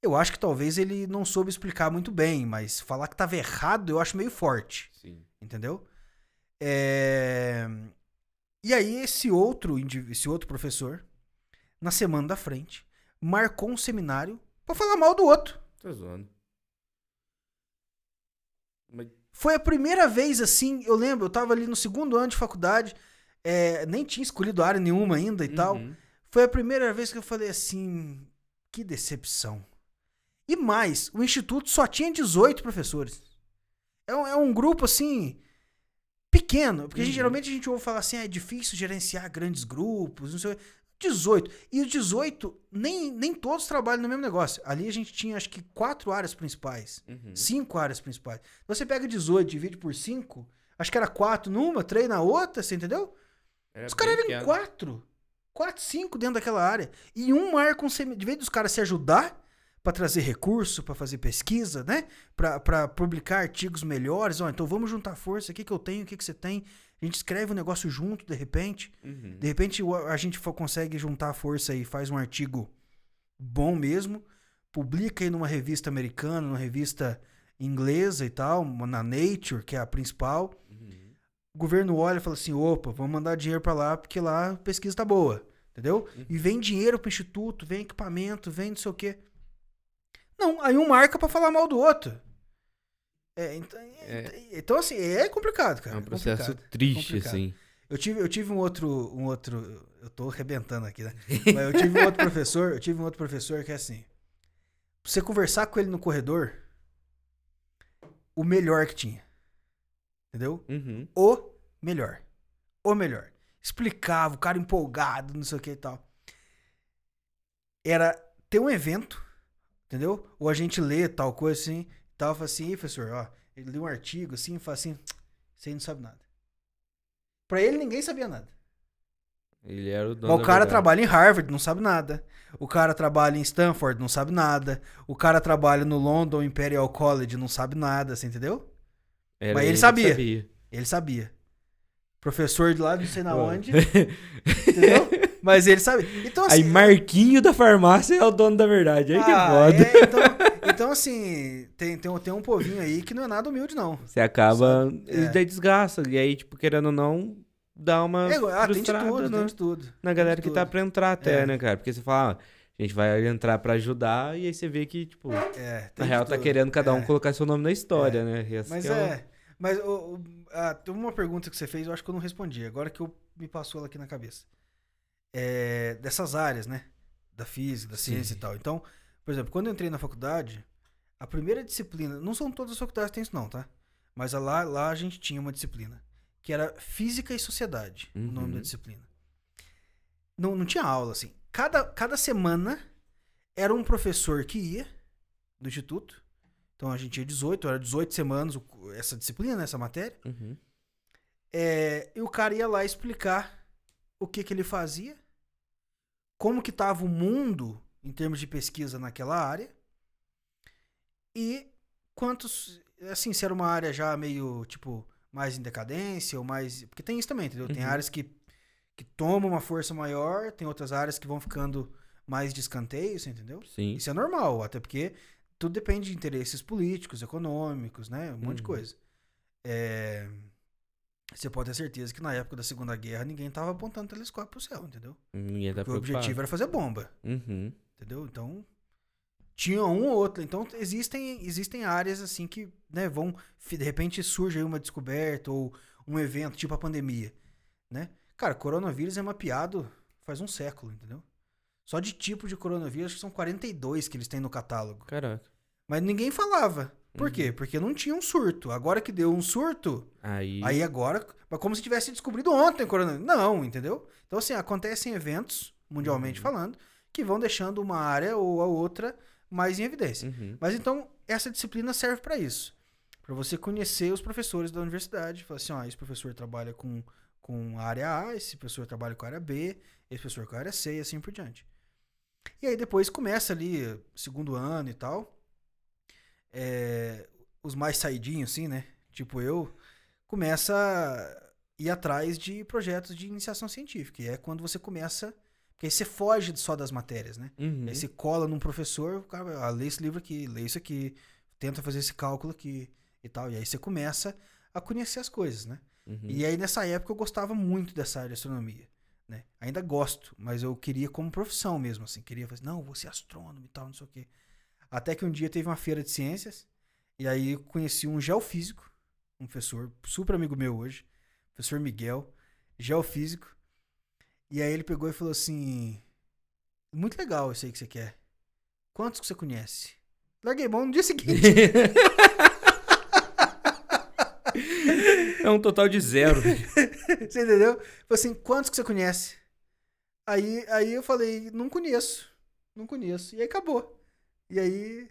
Speaker 1: eu acho que talvez ele não soube explicar muito bem, mas falar que estava errado eu acho meio forte,
Speaker 2: Sim.
Speaker 1: entendeu? É, E aí, esse outro, esse outro professor, na semana da frente, marcou um seminário pra falar mal do outro.
Speaker 2: Tô zoando. Mas...
Speaker 1: Foi a primeira vez assim, eu lembro, eu tava ali no segundo ano de faculdade, é, nem tinha escolhido área nenhuma ainda e tal.
Speaker 2: Uhum.
Speaker 1: Foi a primeira vez que eu falei assim, que decepção. E mais, o instituto só tinha 18 professores. É um, é um grupo assim pequeno, porque a gente,
Speaker 2: Uhum.
Speaker 1: geralmente a gente ouve falar assim, ah, é difícil gerenciar grandes grupos, não sei. 18. E os 18, nem, nem todos trabalham no mesmo negócio. Ali a gente tinha acho que quatro áreas principais.
Speaker 2: Uhum.
Speaker 1: Cinco áreas principais. Você pega 18, divide por 5, acho que era quatro numa, três na outra, você entendeu?
Speaker 2: Era
Speaker 1: Os caras eram
Speaker 2: pequeno.
Speaker 1: quatro. Quatro, cinco dentro daquela área. E um marca um semi... De vez dos caras se ajudar para trazer recurso, para fazer pesquisa, né? Para publicar artigos melhores. Ó, então vamos juntar força. O que, que eu tenho? O que, que você tem? A gente escreve um negócio junto, de repente.
Speaker 2: Uhum.
Speaker 1: De repente o- a gente consegue juntar força e faz um artigo bom mesmo. Publica aí numa revista americana, numa revista inglesa e tal, na Nature, que é a principal.
Speaker 2: Uhum.
Speaker 1: O governo olha e fala assim: opa, vamos mandar dinheiro pra lá porque lá a pesquisa tá boa. Entendeu? E vem dinheiro pro instituto, vem equipamento, vem não sei o quê. Não, aí um marca pra falar mal do outro. É, então,
Speaker 2: É.
Speaker 1: então, assim, é complicado,
Speaker 2: É
Speaker 1: cara.
Speaker 2: um processo
Speaker 1: complicado.
Speaker 2: triste,
Speaker 1: complicado.
Speaker 2: assim.
Speaker 1: Eu tive, eu tive um outro, um outro, eu tô arrebentando aqui, né? Mas eu tive um outro professor, eu tive um outro professor que é assim, pra você conversar com ele no corredor, o melhor que tinha. Entendeu?
Speaker 2: Uhum.
Speaker 1: O melhor. O melhor. Explicava, o cara empolgado, não sei o que e tal. Era ter um evento, entendeu? Ou a gente lê tal coisa assim, tal, fala assim, "Ih, professor, ó, ele lê um artigo assim, fala assim, você não sabe nada. Pra ele ninguém sabia nada.
Speaker 2: Ele era o dono
Speaker 1: Mas o cara trabalha em Harvard, não sabe nada. O cara trabalha em Stanford, não sabe nada. O cara trabalha no London Imperial College, não sabe nada, você entendeu?
Speaker 2: Era
Speaker 1: Mas ele
Speaker 2: que
Speaker 1: sabia. Ele sabia. Professor de lá, não sei na onde, *laughs* entendeu? Mas ele sabe. Então, assim.
Speaker 2: Aí Marquinho da farmácia é o dono da verdade. Aí que
Speaker 1: ah,
Speaker 2: foda.
Speaker 1: é, então, *laughs* então, assim, tem, tem, um- tem um povinho aí que não é nada humilde, não.
Speaker 2: Você acaba. E
Speaker 1: É.
Speaker 2: daí desgasta. E aí, tipo, querendo ou não, dá uma.
Speaker 1: É, ah, tem de
Speaker 2: frustrada,
Speaker 1: tudo,
Speaker 2: né?
Speaker 1: tem de tudo.
Speaker 2: Na galera que tá
Speaker 1: tudo.
Speaker 2: pra entrar até,
Speaker 1: É.
Speaker 2: né, cara? Porque você fala, ah, a gente vai entrar pra ajudar, e aí você vê que, tipo,
Speaker 1: É,
Speaker 2: na real tá querendo cada um
Speaker 1: É.
Speaker 2: colocar seu nome na história, né? E essa
Speaker 1: Mas
Speaker 2: o-
Speaker 1: é. Mas o, o- ah, tem uma pergunta que você fez, eu acho que eu não respondi. Agora que eu, me passou ela aqui na cabeça. É, dessas áreas, né? Da física, da ciência
Speaker 2: Sim.
Speaker 1: e tal. Então, por exemplo, quando eu entrei na faculdade, a primeira disciplina. Não são todas as faculdades que tem isso, não, tá? Mas lá, lá a gente tinha uma disciplina. Que era Física e Sociedade, o nome
Speaker 2: Uhum.
Speaker 1: da disciplina. Não, não tinha aula, assim. Cada, cada semana era um professor que ia do instituto. Então a gente tinha 18, era 18 semanas essa disciplina, essa matéria.
Speaker 2: Uhum.
Speaker 1: É, e o cara ia lá explicar o que, que ele fazia, como que tava o mundo em termos de pesquisa naquela área e quantos, assim, se era uma área já meio, tipo, mais em decadência ou mais... Porque tem isso também, entendeu? Tem
Speaker 2: Uhum.
Speaker 1: áreas que, que tomam uma força maior, tem outras áreas que vão ficando mais de escanteio, você entendeu?
Speaker 2: Sim.
Speaker 1: Isso é normal, até porque tudo depende de interesses políticos, econômicos, né? Um monte de
Speaker 2: Uhum.
Speaker 1: coisa. É, Você pode ter certeza que na época da Segunda Guerra ninguém tava apontando telescópio pro céu, entendeu?
Speaker 2: Ninguém tá
Speaker 1: o objetivo era fazer bomba,
Speaker 2: Uhum.
Speaker 1: entendeu? Então, tinha um ou outro. Então, existem, existem áreas assim que, né, vão... De repente surge aí uma descoberta ou um evento, tipo a pandemia, né? Cara, coronavírus é mapeado faz um século, entendeu? Só de tipo de coronavírus, acho que são 42 que eles têm no catálogo.
Speaker 2: Caraca.
Speaker 1: Mas ninguém falava. Por
Speaker 2: Uhum.
Speaker 1: quê? Porque não tinha um surto. Agora que deu um surto,
Speaker 2: Aí.
Speaker 1: aí agora. Mas como se tivesse descobrido ontem o coronavírus. Não, entendeu? Então, assim, acontecem eventos, mundialmente
Speaker 2: Uhum.
Speaker 1: falando, que vão deixando uma área ou a outra mais em evidência.
Speaker 2: Uhum.
Speaker 1: Mas então, essa disciplina serve para isso. Para você conhecer os professores da universidade. Falar assim, ó, esse professor trabalha com, com a área A, esse professor trabalha com a área B, esse professor com a área C e assim por diante. E aí depois começa ali, segundo ano e tal. É, os mais saidinhos, assim, né? Tipo eu, começa a ir atrás de projetos de iniciação científica. E é quando você começa. Porque aí você foge só das matérias, né?
Speaker 2: Uhum.
Speaker 1: Aí você cola num professor, o cara vai, ah, lê esse livro aqui, lê isso aqui, tenta fazer esse cálculo aqui e tal. E aí você começa a conhecer as coisas, né?
Speaker 2: Uhum.
Speaker 1: E aí nessa época eu gostava muito dessa área de astronomia, né? Ainda gosto, mas eu queria como profissão mesmo, assim. Queria fazer, não, vou ser astrônomo e tal, não sei o quê. Até que um dia teve uma feira de ciências, e aí eu conheci um geofísico, um professor super amigo meu hoje, professor Miguel, geofísico. E aí ele pegou e falou assim: Muito legal isso aí que você quer. Quantos que você conhece? Larguei mão no dia seguinte.
Speaker 2: É um total de zero. *laughs*
Speaker 1: você entendeu? Falei assim: Quantos que você conhece? Aí, aí eu falei: Não conheço. Não conheço. E aí acabou. E aí.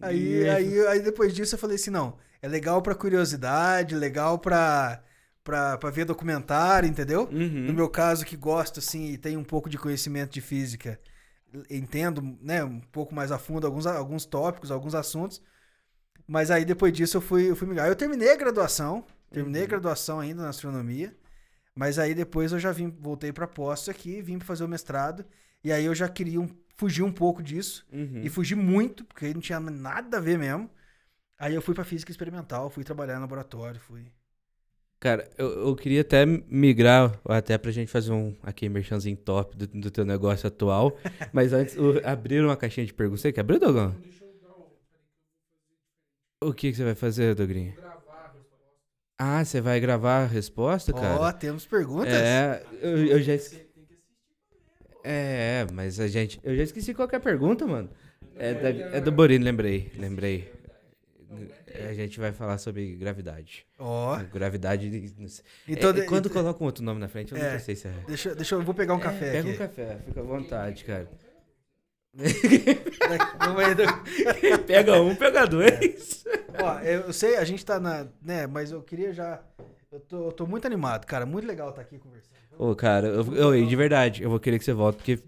Speaker 1: Aí, aí, aí depois disso eu falei assim: Não, é legal pra curiosidade, legal pra, pra, pra ver documentário, entendeu?
Speaker 2: Uhum.
Speaker 1: No meu caso, que gosto, assim, e tenho um pouco de conhecimento de física, entendo, né, um pouco mais a fundo alguns, alguns tópicos, alguns assuntos. Mas aí depois disso eu fui, eu fui migrar. Eu terminei a graduação, terminei a graduação ainda na astronomia. Mas aí depois eu já vim, voltei para posto aqui, vim fazer o mestrado. E aí eu já queria um, fugir um pouco disso.
Speaker 2: Uhum.
Speaker 1: E fugi muito, porque aí não tinha nada a ver mesmo. Aí eu fui pra física experimental, fui trabalhar no laboratório, fui.
Speaker 2: Cara, eu, eu queria até migrar, até pra gente fazer um aqui, merchanzinho top do, do teu negócio atual. *laughs* Mas antes, o- abriram uma caixinha de perguntas. Você que abriu, Dogão? O que, que você vai fazer, Dogrinho? Ah, você vai gravar a resposta, cara?
Speaker 1: Ó, temos perguntas?
Speaker 2: É, eu, eu já esqueci. É, mas a gente. Eu já esqueci qual que é pergunta, mano. É, da, é do Borini, lembrei. Lembrei. A gente vai falar sobre gravidade.
Speaker 1: Ó.
Speaker 2: Gravidade.
Speaker 1: Então,
Speaker 2: é,
Speaker 1: de-
Speaker 2: quando coloca um outro nome na frente, eu
Speaker 1: É.
Speaker 2: nunca sei se é.
Speaker 1: Deixa, eu- deixa eu, vou pegar um café
Speaker 2: Pega
Speaker 1: aqui.
Speaker 2: um café, fica à vontade, cara. *laughs* Pega um, pega dois.
Speaker 1: Ó, eu sei, a gente tá na. né, mas eu queria já. Eu tô, eu tô muito animado, cara. Muito legal estar aqui conversando.
Speaker 2: Ô, cara, eu, eu- de verdade, eu vou querer que você volte, porque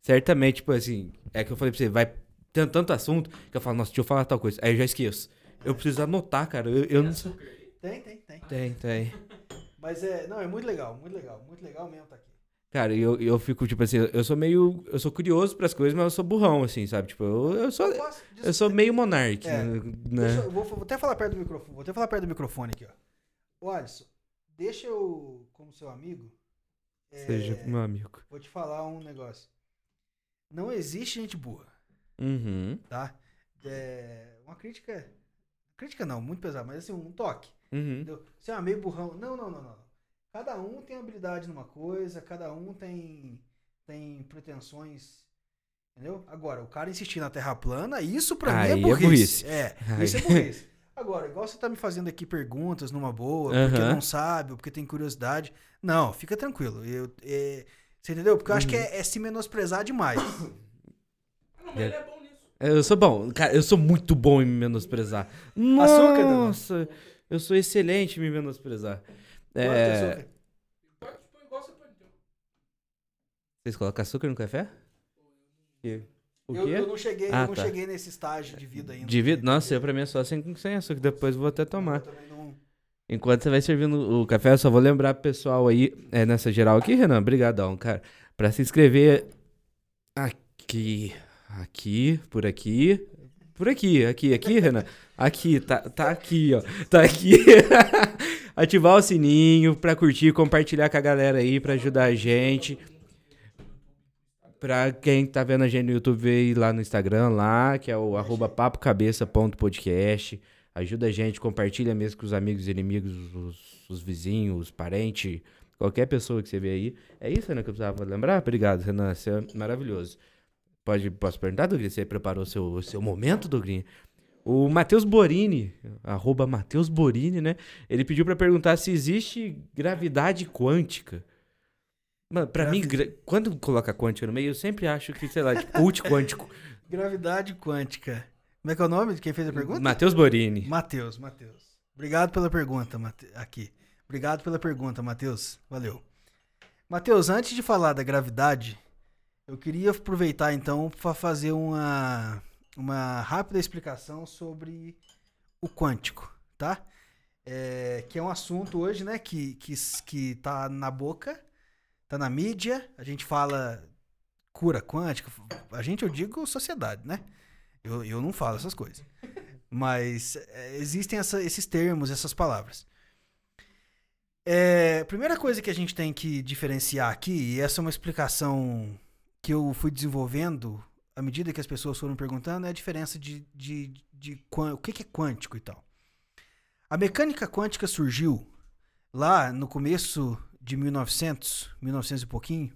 Speaker 2: certamente, tipo assim, é que eu falei pra você, vai tendo tanto assunto que eu falo, nossa, deixa eu falar tal coisa. Aí eu já esqueço. Eu preciso anotar, cara. Eu, eu não sei.
Speaker 1: Tem, tem, tem.
Speaker 2: Tem, tem. *laughs*
Speaker 1: Mas é. Não, é muito legal, muito legal. Muito legal mesmo estar aqui.
Speaker 2: Cara, eu, eu fico, tipo assim, eu sou meio. Eu sou curioso pras coisas, mas eu sou burrão, assim, sabe? Tipo, eu, eu sou.
Speaker 1: Posso?
Speaker 2: Eu sou meio monarque,
Speaker 1: É.
Speaker 2: né?
Speaker 1: Eu, vou, vou até falar perto do microfone. Vou até falar perto do microfone aqui, ó. Ô, Alisson, deixa eu, como seu amigo, é,
Speaker 2: Seja meu amigo.
Speaker 1: vou te falar um negócio. Não existe gente boa,
Speaker 2: Uhum.
Speaker 1: tá? É, uma crítica. Crítica não, muito pesado, mas assim, um toque.
Speaker 2: Uhum.
Speaker 1: Entendeu? Você é meio burrão. Não, não, não, não. Cada um tem habilidade numa coisa, cada um tem, tem pretensões. Entendeu? Agora, o cara insistir na terra plana, isso pra mim
Speaker 2: Aí
Speaker 1: é
Speaker 2: é
Speaker 1: burrice.
Speaker 2: burrice.
Speaker 1: É, *laughs* isso é burrice. Agora, igual você tá me fazendo aqui perguntas numa boa, porque
Speaker 2: Aham.
Speaker 1: não sabe, ou porque tem curiosidade. Não, fica tranquilo. Eu, é, você entendeu? Porque eu acho que
Speaker 2: Uhum.
Speaker 1: é, é se menosprezar demais.
Speaker 3: Ah, *coughs* não, mas ele é bom nisso.
Speaker 2: Eu sou bom, cara, eu sou muito bom em me menosprezar.
Speaker 1: Açúcar, Daniel?
Speaker 2: Nossa, eu sou excelente em me menosprezar.
Speaker 1: Quanto
Speaker 2: É,
Speaker 1: açúcar?
Speaker 2: Vocês colocam açúcar no café? Que- O
Speaker 1: Eu,
Speaker 2: quê?
Speaker 1: eu não cheguei,
Speaker 2: Ah,
Speaker 1: eu não
Speaker 2: tá.
Speaker 1: cheguei nesse estágio de vida ainda.
Speaker 2: De vida? Nossa, eu pra mim é só sem, sem açúcar. Depois vou até tomar.
Speaker 1: não-
Speaker 2: Enquanto você vai servindo o café, eu só vou lembrar pro pessoal aí, é, nessa geral aqui, Renan, brigadão, cara, pra se inscrever aqui, aqui, por aqui, por aqui, aqui, aqui, Renan, aqui, tá, tá aqui, ó, tá aqui. *laughs* Ativar o sininho pra curtir, compartilhar com a galera aí, pra ajudar a gente. Pra quem tá vendo a gente no YouTube, ir lá no Instagram, lá, que é o arroba papocabeça.podcast. Ajuda a gente, compartilha mesmo com os amigos e inimigos, os, os vizinhos, os parentes, qualquer pessoa que você vê aí. É isso, Renan, que eu precisava lembrar? Obrigado, Renan, você é maravilhoso. Pode, posso perguntar, Dogrinha? Você preparou o seu, seu momento, Dogrinha? O Matheus Borini, arroba Matheus Borini, né? Ele pediu pra perguntar se existe gravidade quântica. Mano, pra mim, gra- quando coloca quântica no meio, eu sempre acho que, sei lá, de cult quântico. *laughs*
Speaker 1: Gravidade quântica. Como é que é o nome de quem fez a pergunta?
Speaker 2: Matheus Borini.
Speaker 1: Matheus, Matheus. Obrigado pela pergunta, Mate... aqui. Obrigado pela pergunta, Matheus. Valeu. Matheus, antes de falar da gravidade, eu queria aproveitar então para fazer uma, uma rápida explicação sobre o quântico, tá? É, que é um assunto hoje, né, que, que, que tá na boca, tá na mídia, a gente fala cura quântica, a gente, eu digo sociedade, né? Eu, eu não falo essas coisas. Mas é, existem essa- esses termos, essas palavras. É, primeira coisa que a gente tem que diferenciar aqui, e essa é uma explicação que eu fui desenvolvendo à medida que as pessoas foram perguntando, é a diferença de, de, de quan- o que é quântico e tal. A mecânica quântica surgiu lá no começo de 1900, 1900 e pouquinho,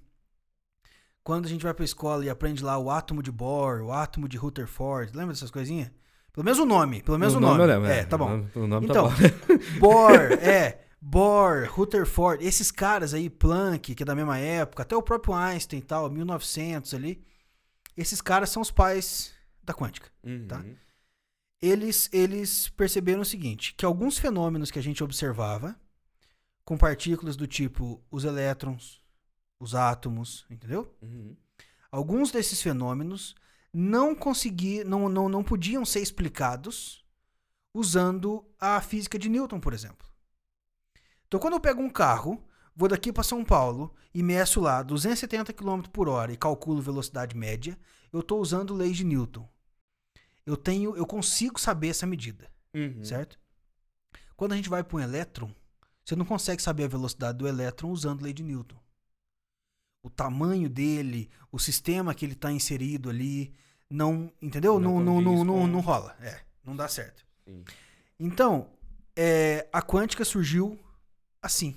Speaker 1: quando a gente vai pra escola e aprende lá o átomo de Bohr, o átomo de Rutherford, lembra dessas coisinhas? Pelo menos o nome, pelo menos o, nome.
Speaker 2: eu lembro,
Speaker 1: É, tá bom.
Speaker 2: O nome
Speaker 1: Então,
Speaker 2: tá bom. *laughs*
Speaker 1: Bohr, é, Bohr, Rutherford, esses caras aí, Planck, que é da mesma época, até o próprio Einstein e tal, 1900 ali, esses caras são os pais da quântica. tá?
Speaker 2: Uhum.
Speaker 1: Eles, eles perceberam o seguinte, que alguns fenômenos que a gente observava, com partículas do tipo os elétrons, os átomos, entendeu?
Speaker 2: Uhum.
Speaker 1: Alguns desses fenômenos não consegui, não, não, não podiam ser explicados usando a física de Newton, por exemplo. Então, quando eu pego um carro, vou daqui para São Paulo e meço lá 270 km por hora e calculo velocidade média, eu estou usando lei de Newton. Eu tenho, eu consigo saber essa medida,
Speaker 2: Uhum.
Speaker 1: certo? Quando a gente vai para um elétron, você não consegue saber a velocidade do elétron usando lei de Newton. O tamanho dele, o sistema que ele está inserido ali, não, entendeu?
Speaker 2: Não
Speaker 1: Não, não, não, não rola. É, não dá certo.
Speaker 2: Sim.
Speaker 1: Então, é, a quântica surgiu assim.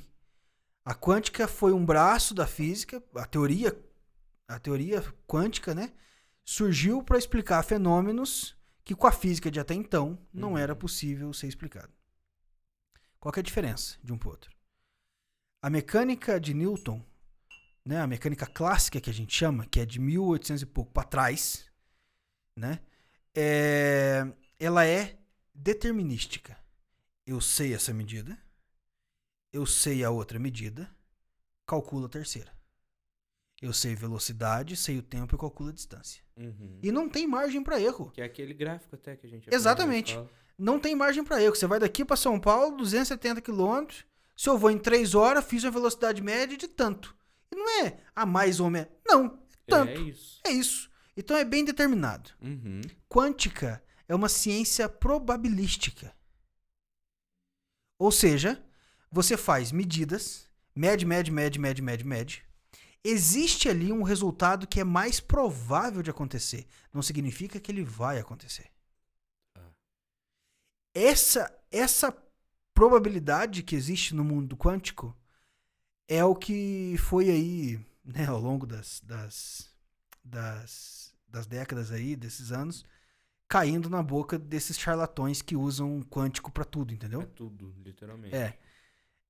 Speaker 1: A quântica foi um braço da física, a teoria, a teoria quântica, né? Surgiu para explicar fenômenos que com a física de até então não
Speaker 2: Uhum.
Speaker 1: era possível ser explicado. Qual que é a diferença de um para outro? A mecânica de Newton, né, a mecânica clássica que a gente chama, que é de 1800 e pouco para trás, né, é, ela é determinística. Eu sei essa medida, eu sei a outra medida, calculo a terceira. Eu sei velocidade, sei o tempo e calculo a distância.
Speaker 2: Uhum.
Speaker 1: E não tem margem para erro.
Speaker 2: Que é aquele gráfico até que a gente
Speaker 1: Exatamente. Não tem margem para erro. Você vai daqui para São Paulo, 270 quilômetros. Se eu vou em 3 horas, fiz uma velocidade média de tanto. E não é a mais ou menos. Não, tanto.
Speaker 2: É isso.
Speaker 1: É isso. Então é bem determinado.
Speaker 2: Uhum.
Speaker 1: Quântica é uma ciência probabilística. Ou seja, você faz medidas, mede, mede, mede, mede, mede, mede. Existe ali um resultado que é mais provável de acontecer. Não significa que ele vai acontecer. Essa, essa probabilidade que existe no mundo quântico é o que foi aí, né, ao longo das, das, das, das décadas aí, desses anos, caindo na boca desses charlatões que usam quântico pra tudo, entendeu?
Speaker 2: É tudo, literalmente.
Speaker 1: É.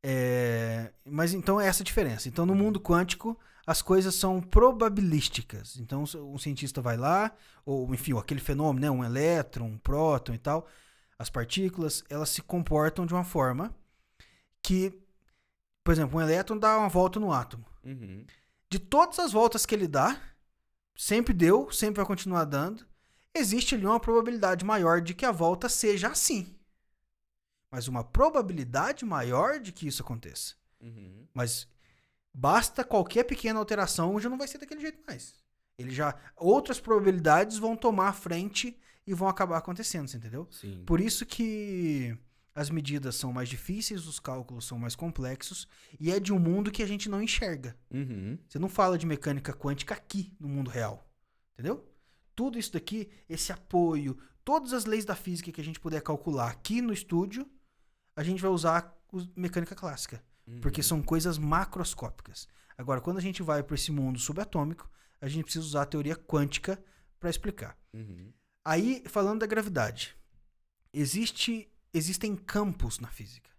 Speaker 1: É, Mas então é essa a diferença. Então, no mundo quântico, as coisas são probabilísticas. Então, um cientista vai lá, ou enfim, aquele fenômeno, né? um elétron, um próton e tal, as partículas, elas se comportam de uma forma que, por exemplo, um elétron dá uma volta no átomo.
Speaker 2: Uhum.
Speaker 1: De todas as voltas que ele dá, sempre deu, sempre vai continuar dando, existe ali uma probabilidade maior de que a volta seja assim. Mas uma probabilidade maior de que isso aconteça.
Speaker 2: Uhum.
Speaker 1: Mas basta qualquer pequena alteração, já não vai ser daquele jeito mais. Ele já outras probabilidades vão tomar a frente e vão acabar acontecendo, você entendeu?
Speaker 2: Sim.
Speaker 1: Por isso que as medidas são mais difíceis, os cálculos são mais complexos e é de um mundo que a gente não enxerga.
Speaker 2: Uhum.
Speaker 1: Você não fala de mecânica quântica aqui no mundo real. Entendeu? Tudo isso daqui, esse apoio, todas as leis da física que a gente puder calcular aqui no estúdio, a gente vai usar mecânica clássica.
Speaker 2: Uhum.
Speaker 1: Porque são coisas macroscópicas. Agora, quando a gente vai para esse mundo subatômico, a gente precisa usar a teoria quântica para explicar.
Speaker 2: Uhum.
Speaker 1: Aí, falando da gravidade, existe, existem campos na física.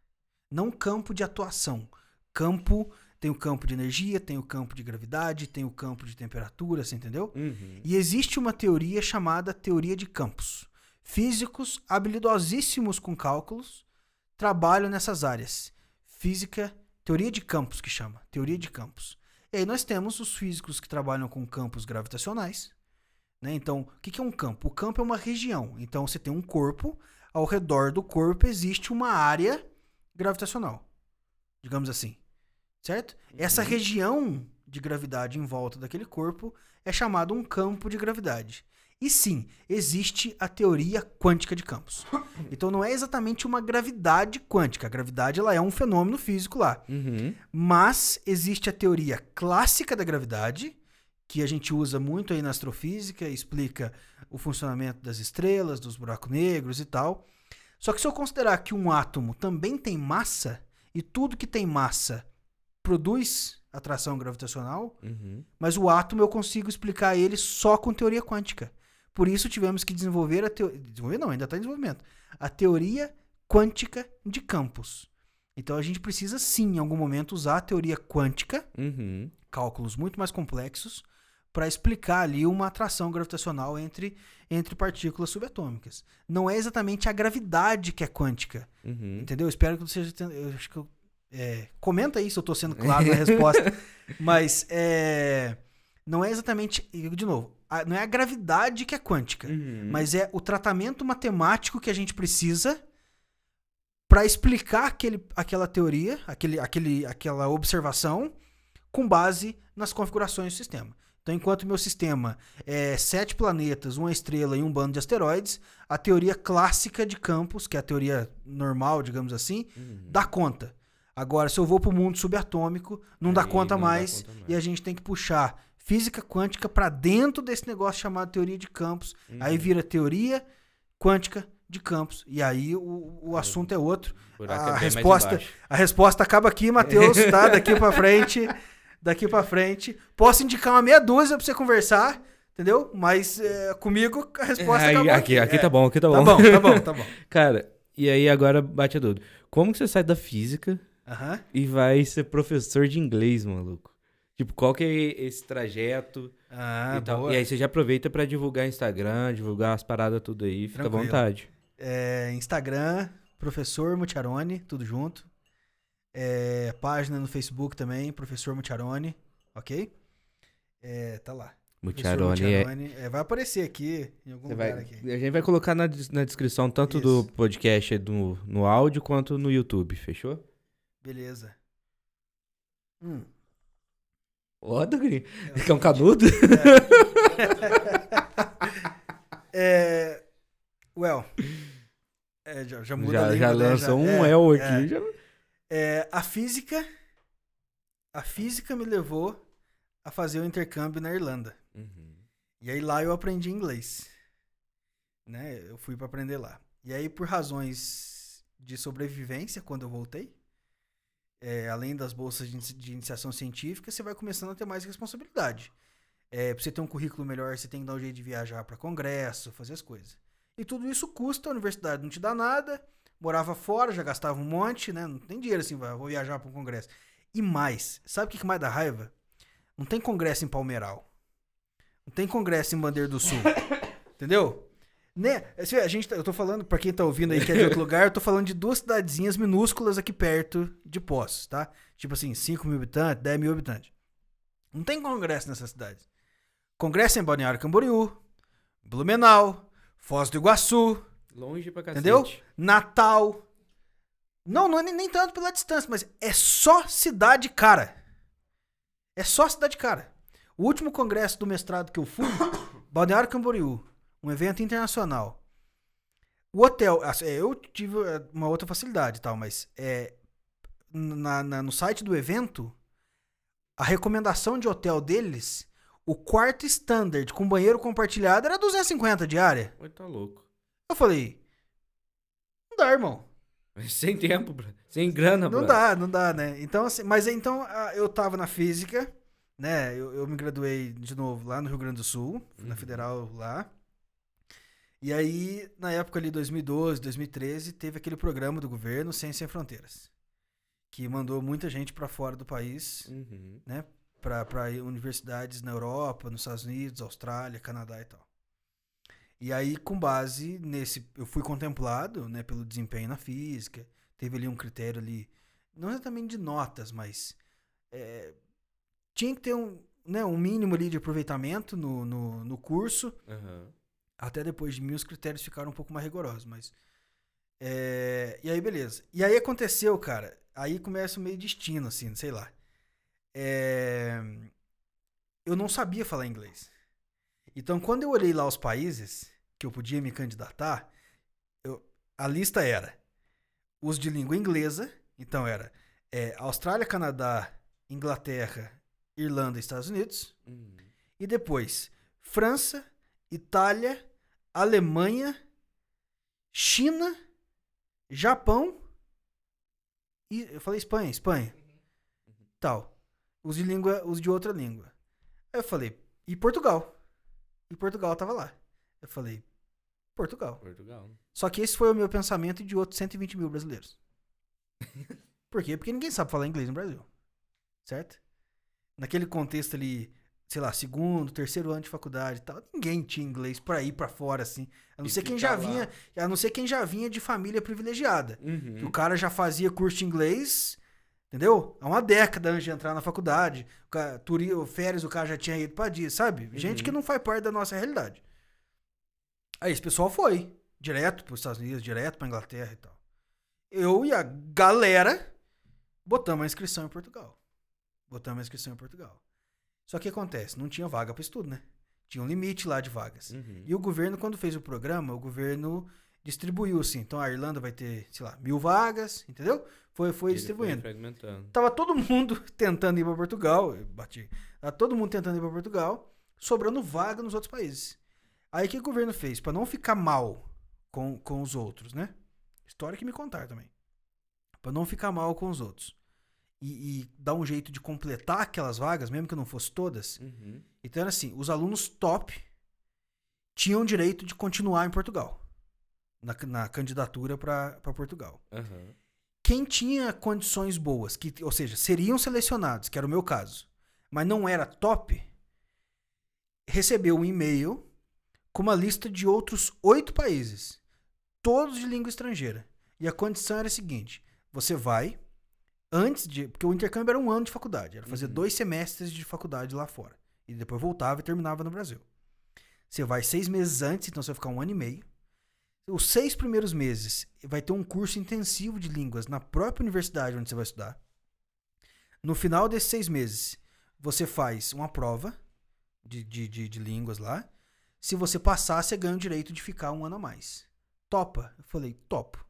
Speaker 1: Não campo de atuação. Campo, tem o campo de energia, tem o campo de gravidade, tem o campo de temperatura, você entendeu?
Speaker 2: Uhum.
Speaker 1: E existe uma teoria chamada teoria de campos. Físicos habilidosíssimos com cálculos trabalham nessas áreas. Física, teoria de campos que chama, teoria de campos. E aí nós temos os físicos que trabalham com campos gravitacionais. Né? Então, o que é um campo? O campo é uma região. Então, você tem um corpo, ao redor do corpo existe uma área gravitacional. Digamos assim. Certo? Essa
Speaker 2: Uhum.
Speaker 1: região de gravidade em volta daquele corpo é chamado um campo de gravidade. E sim, existe a teoria quântica de campos. *coughs* Então não é exatamente uma gravidade quântica. A gravidade ela é um fenômeno físico lá.
Speaker 2: Uhum.
Speaker 1: Mas existe a teoria clássica da gravidade, que a gente usa muito aí na astrofísica, explica o funcionamento das estrelas, dos buracos negros e tal. Só que se eu considerar que um átomo também tem massa, e tudo que tem massa produz atração gravitacional,
Speaker 2: Uhum.
Speaker 1: mas o átomo eu consigo explicar ele só com teoria quântica. Por isso tivemos que desenvolver a teoria. Desenvolver não, ainda está em desenvolvimento. A teoria quântica de campos. Então a gente precisa sim, em algum momento, usar a teoria quântica,
Speaker 2: Uhum.
Speaker 1: cálculos muito mais complexos, para explicar ali uma atração gravitacional entre, entre partículas subatômicas. Não é exatamente a gravidade que é quântica.
Speaker 2: Uhum.
Speaker 1: Entendeu? Espero que você. Eu acho que eu, é, comenta aí se eu tô sendo claro na resposta. *laughs* Mas é, não é exatamente, de novo, a- não é a gravidade que é quântica,
Speaker 2: Uhum.
Speaker 1: mas é o tratamento matemático que a gente precisa para explicar aquele, aquela teoria, aquele, aquele, aquela observação com base nas configurações do sistema. Então, enquanto meu sistema é sete planetas, uma estrela e um bando de asteroides, a teoria clássica de campos, que é a teoria normal, digamos assim,
Speaker 2: Uhum.
Speaker 1: dá conta. Agora, se eu vou para o mundo subatômico, não dá
Speaker 2: Aí
Speaker 1: conta
Speaker 2: não dá
Speaker 1: mais
Speaker 2: conta mais.
Speaker 1: e a gente tem que puxar física quântica para dentro desse negócio chamado teoria de campos. Aí
Speaker 2: Uhum.
Speaker 1: vira teoria quântica de campos. E aí o, o assunto é outro.
Speaker 2: Buraco
Speaker 1: a
Speaker 2: é
Speaker 1: resposta-. A resposta acaba aqui, Matheus, tá? Daqui para frente. *laughs* Daqui para frente. Posso indicar uma meia dúzia para você conversar, entendeu? Mas é, comigo a resposta
Speaker 2: Aí,
Speaker 1: acabou
Speaker 2: aqui, aqui
Speaker 1: É.
Speaker 2: tá bom, aqui tá
Speaker 1: Tá
Speaker 2: bom.
Speaker 1: bom, tá bom, tá *laughs* bom.
Speaker 2: Cara, e aí agora bate a dúvida. Como que você sai da física e vai ser professor de inglês, maluco? Tipo, qual que é esse trajeto
Speaker 1: Ah,
Speaker 2: e tal?
Speaker 1: boa.
Speaker 2: E aí você já aproveita pra divulgar Instagram, divulgar as paradas tudo aí, fica à
Speaker 1: Tranquilo.
Speaker 2: vontade.
Speaker 1: É, Instagram, professor Mutiarone, tudo junto. É, página no Facebook também, professor Mutiarone, ok? É, tá lá.
Speaker 2: Mutiarone é...
Speaker 1: Mutiarone. É, vai aparecer aqui, em algum
Speaker 2: Você
Speaker 1: lugar
Speaker 2: vai,
Speaker 1: aqui.
Speaker 2: a gente vai colocar na, na descrição tanto do
Speaker 1: Isso.
Speaker 2: podcast do, no áudio quanto no YouTube, fechou?
Speaker 1: Beleza. Hum.
Speaker 2: Ó, Dugri. É um canudo? *laughs*
Speaker 1: É, well, é, já, já muda
Speaker 2: Já,
Speaker 1: língua,
Speaker 2: já
Speaker 1: né?
Speaker 2: lançou um
Speaker 1: é,
Speaker 2: El
Speaker 1: é.
Speaker 2: aqui. já-
Speaker 1: É, a física, a física me levou a fazer o intercâmbio na Irlanda.
Speaker 2: Uhum.
Speaker 1: E aí lá eu aprendi inglês. Né? Eu fui para aprender lá. E aí por razões de sobrevivência, quando eu voltei, é, além das bolsas de, de iniciação científica, você vai começando a ter mais responsabilidade. É, pra você ter um currículo melhor, você tem que dar um jeito de viajar para congresso, fazer as coisas. E tudo isso custa, a universidade não te dá nada. Morava fora, já gastava um monte, né? Não tem dinheiro assim, vou viajar para um congresso. E mais, sabe o que mais dá raiva? Não tem congresso em Palmeiral. Não tem congresso em Bandeira do Sul. *coughs* Entendeu? Né? A gente, tá- eu tô falando, pra quem tá ouvindo aí que é de outro lugar, eu tô falando de duas cidadezinhas minúsculas aqui perto de Poços, tá? Tipo assim, 5 mil habitantes, 10 mil habitantes. Não tem congresso nessas cidades. Congresso em Balneário Camboriú, Blumenau, Foz do Iguaçu,
Speaker 2: Longe pra cacete.
Speaker 1: Entendeu? Natal. Não, não é nem, nem tanto pela distância, mas é só cidade cara. É só cidade cara. O último congresso do mestrado que eu fui, *coughs* Balneário Camboriú, um evento internacional. O hotel, assim, é, eu tive é, uma outra facilidade e tal, mas é, na- na- no site do evento, a recomendação de hotel deles, o quarto standard com banheiro compartilhado era 250 diária.
Speaker 2: Oi, tá louco.
Speaker 1: Eu falei, não dá, irmão. *laughs*
Speaker 2: Sem tempo, bro. Sem grana,
Speaker 1: Não
Speaker 2: bro.
Speaker 1: dá, não dá, né? Então, assim, mas então eu tava na física, né? Eu, eu me graduei de novo lá no Rio Grande do Sul, na
Speaker 2: Uhum.
Speaker 1: Federal lá. E aí, na época ali, 2012, 2013, teve aquele programa do governo Ciência Sem Fronteiras, que mandou muita gente pra fora do país,
Speaker 2: Uhum.
Speaker 1: pra pra universidades na Europa, nos Estados Unidos, Austrália, Canadá e tal. E aí, com base nesse, eu fui contemplado, né, pelo desempenho na física. Teve ali um critério ali, não exatamente de notas, mas é, tinha que ter um, né, um mínimo ali de aproveitamento no, no, no curso.
Speaker 2: Aham.
Speaker 1: Até depois de mim, os critérios ficaram um pouco mais rigorosos, mas. é, e aí, beleza. E aí aconteceu, cara. Aí começa o meio destino, assim, sei lá. É, eu não sabia falar inglês. Então, quando eu olhei lá os países que eu podia me candidatar, eu- a lista era os de língua inglesa. Então, era é, Austrália, Canadá, Inglaterra, Irlanda e Estados Unidos.
Speaker 2: Uhum.
Speaker 1: E depois, França, Itália, Alemanha, China, Japão e eu falei Espanha, Espanha. Tal. Os de língua, os de outra língua. Aí eu falei, e Portugal? E Portugal tava lá. Eu falei, Portugal.
Speaker 2: Portugal.
Speaker 1: Só que esse foi o meu pensamento e de outros 120 mil brasileiros. *laughs* Por quê? Porque ninguém sabe falar inglês no Brasil. Certo? Naquele contexto ali, sei lá, segundo, terceiro ano de faculdade e tal, ninguém tinha inglês pra ir pra fora, assim. A não
Speaker 2: E
Speaker 1: ser quem já
Speaker 2: lá.
Speaker 1: vinha. A não ser quem já vinha de família privilegiada. Que
Speaker 2: Uhum.
Speaker 1: o cara já fazia curso de inglês Entendeu? Há uma década antes de entrar na faculdade. O cara, turi, férias o cara já tinha ido pra dia, sabe? Gente
Speaker 2: Uhum.
Speaker 1: que não faz parte da nossa realidade. Aí esse pessoal foi. Direto pros Estados Unidos, direto pra Inglaterra e tal. Eu e a galera botamos a inscrição em Portugal. Botamos a inscrição em Portugal. Só que acontece, não tinha vaga pra estudo, né? Tinha um limite lá de vagas.
Speaker 2: Uhum.
Speaker 1: E o governo, quando fez o programa, o governo distribuiu assim. Então a Irlanda vai ter, sei lá, mil vagas, entendeu? Foi, foi
Speaker 2: Ele
Speaker 1: distribuindo.
Speaker 2: fragmentando.
Speaker 1: Tava todo mundo *laughs* tentando ir pra Portugal. Bati. Tava todo mundo tentando ir pra Portugal, sobrando vaga nos outros países. Aí o que o governo fez? Pra não ficar mal com, com os outros, né? História que me contaram também. Pra não ficar mal com os outros. E, e dar um jeito de completar aquelas vagas, mesmo que não fosse todas.
Speaker 2: Uhum.
Speaker 1: Então era assim, os alunos top tinham direito de continuar em Portugal. Na, na candidatura para Portugal.
Speaker 2: Aham.
Speaker 1: Quem tinha condições boas, que, ou seja, seriam selecionados, que era o meu caso, mas não era top, recebeu um e-mail com uma lista de outros oito países, todos de língua estrangeira. E a condição era a seguinte: você vai antes de. Porque o intercâmbio era um ano de faculdade, era fazer
Speaker 2: Uhum.
Speaker 1: dois semestres de faculdade lá fora. E depois voltava e terminava no Brasil. Você vai seis meses antes, então você vai ficar um ano e meio. Os seis primeiros meses vai ter um curso intensivo de línguas na própria universidade onde você vai estudar. No final desses seis meses, você faz uma prova de, de, de, de línguas lá. Se você passar, você ganha o direito de ficar um ano a mais. Topa? Eu falei, topo.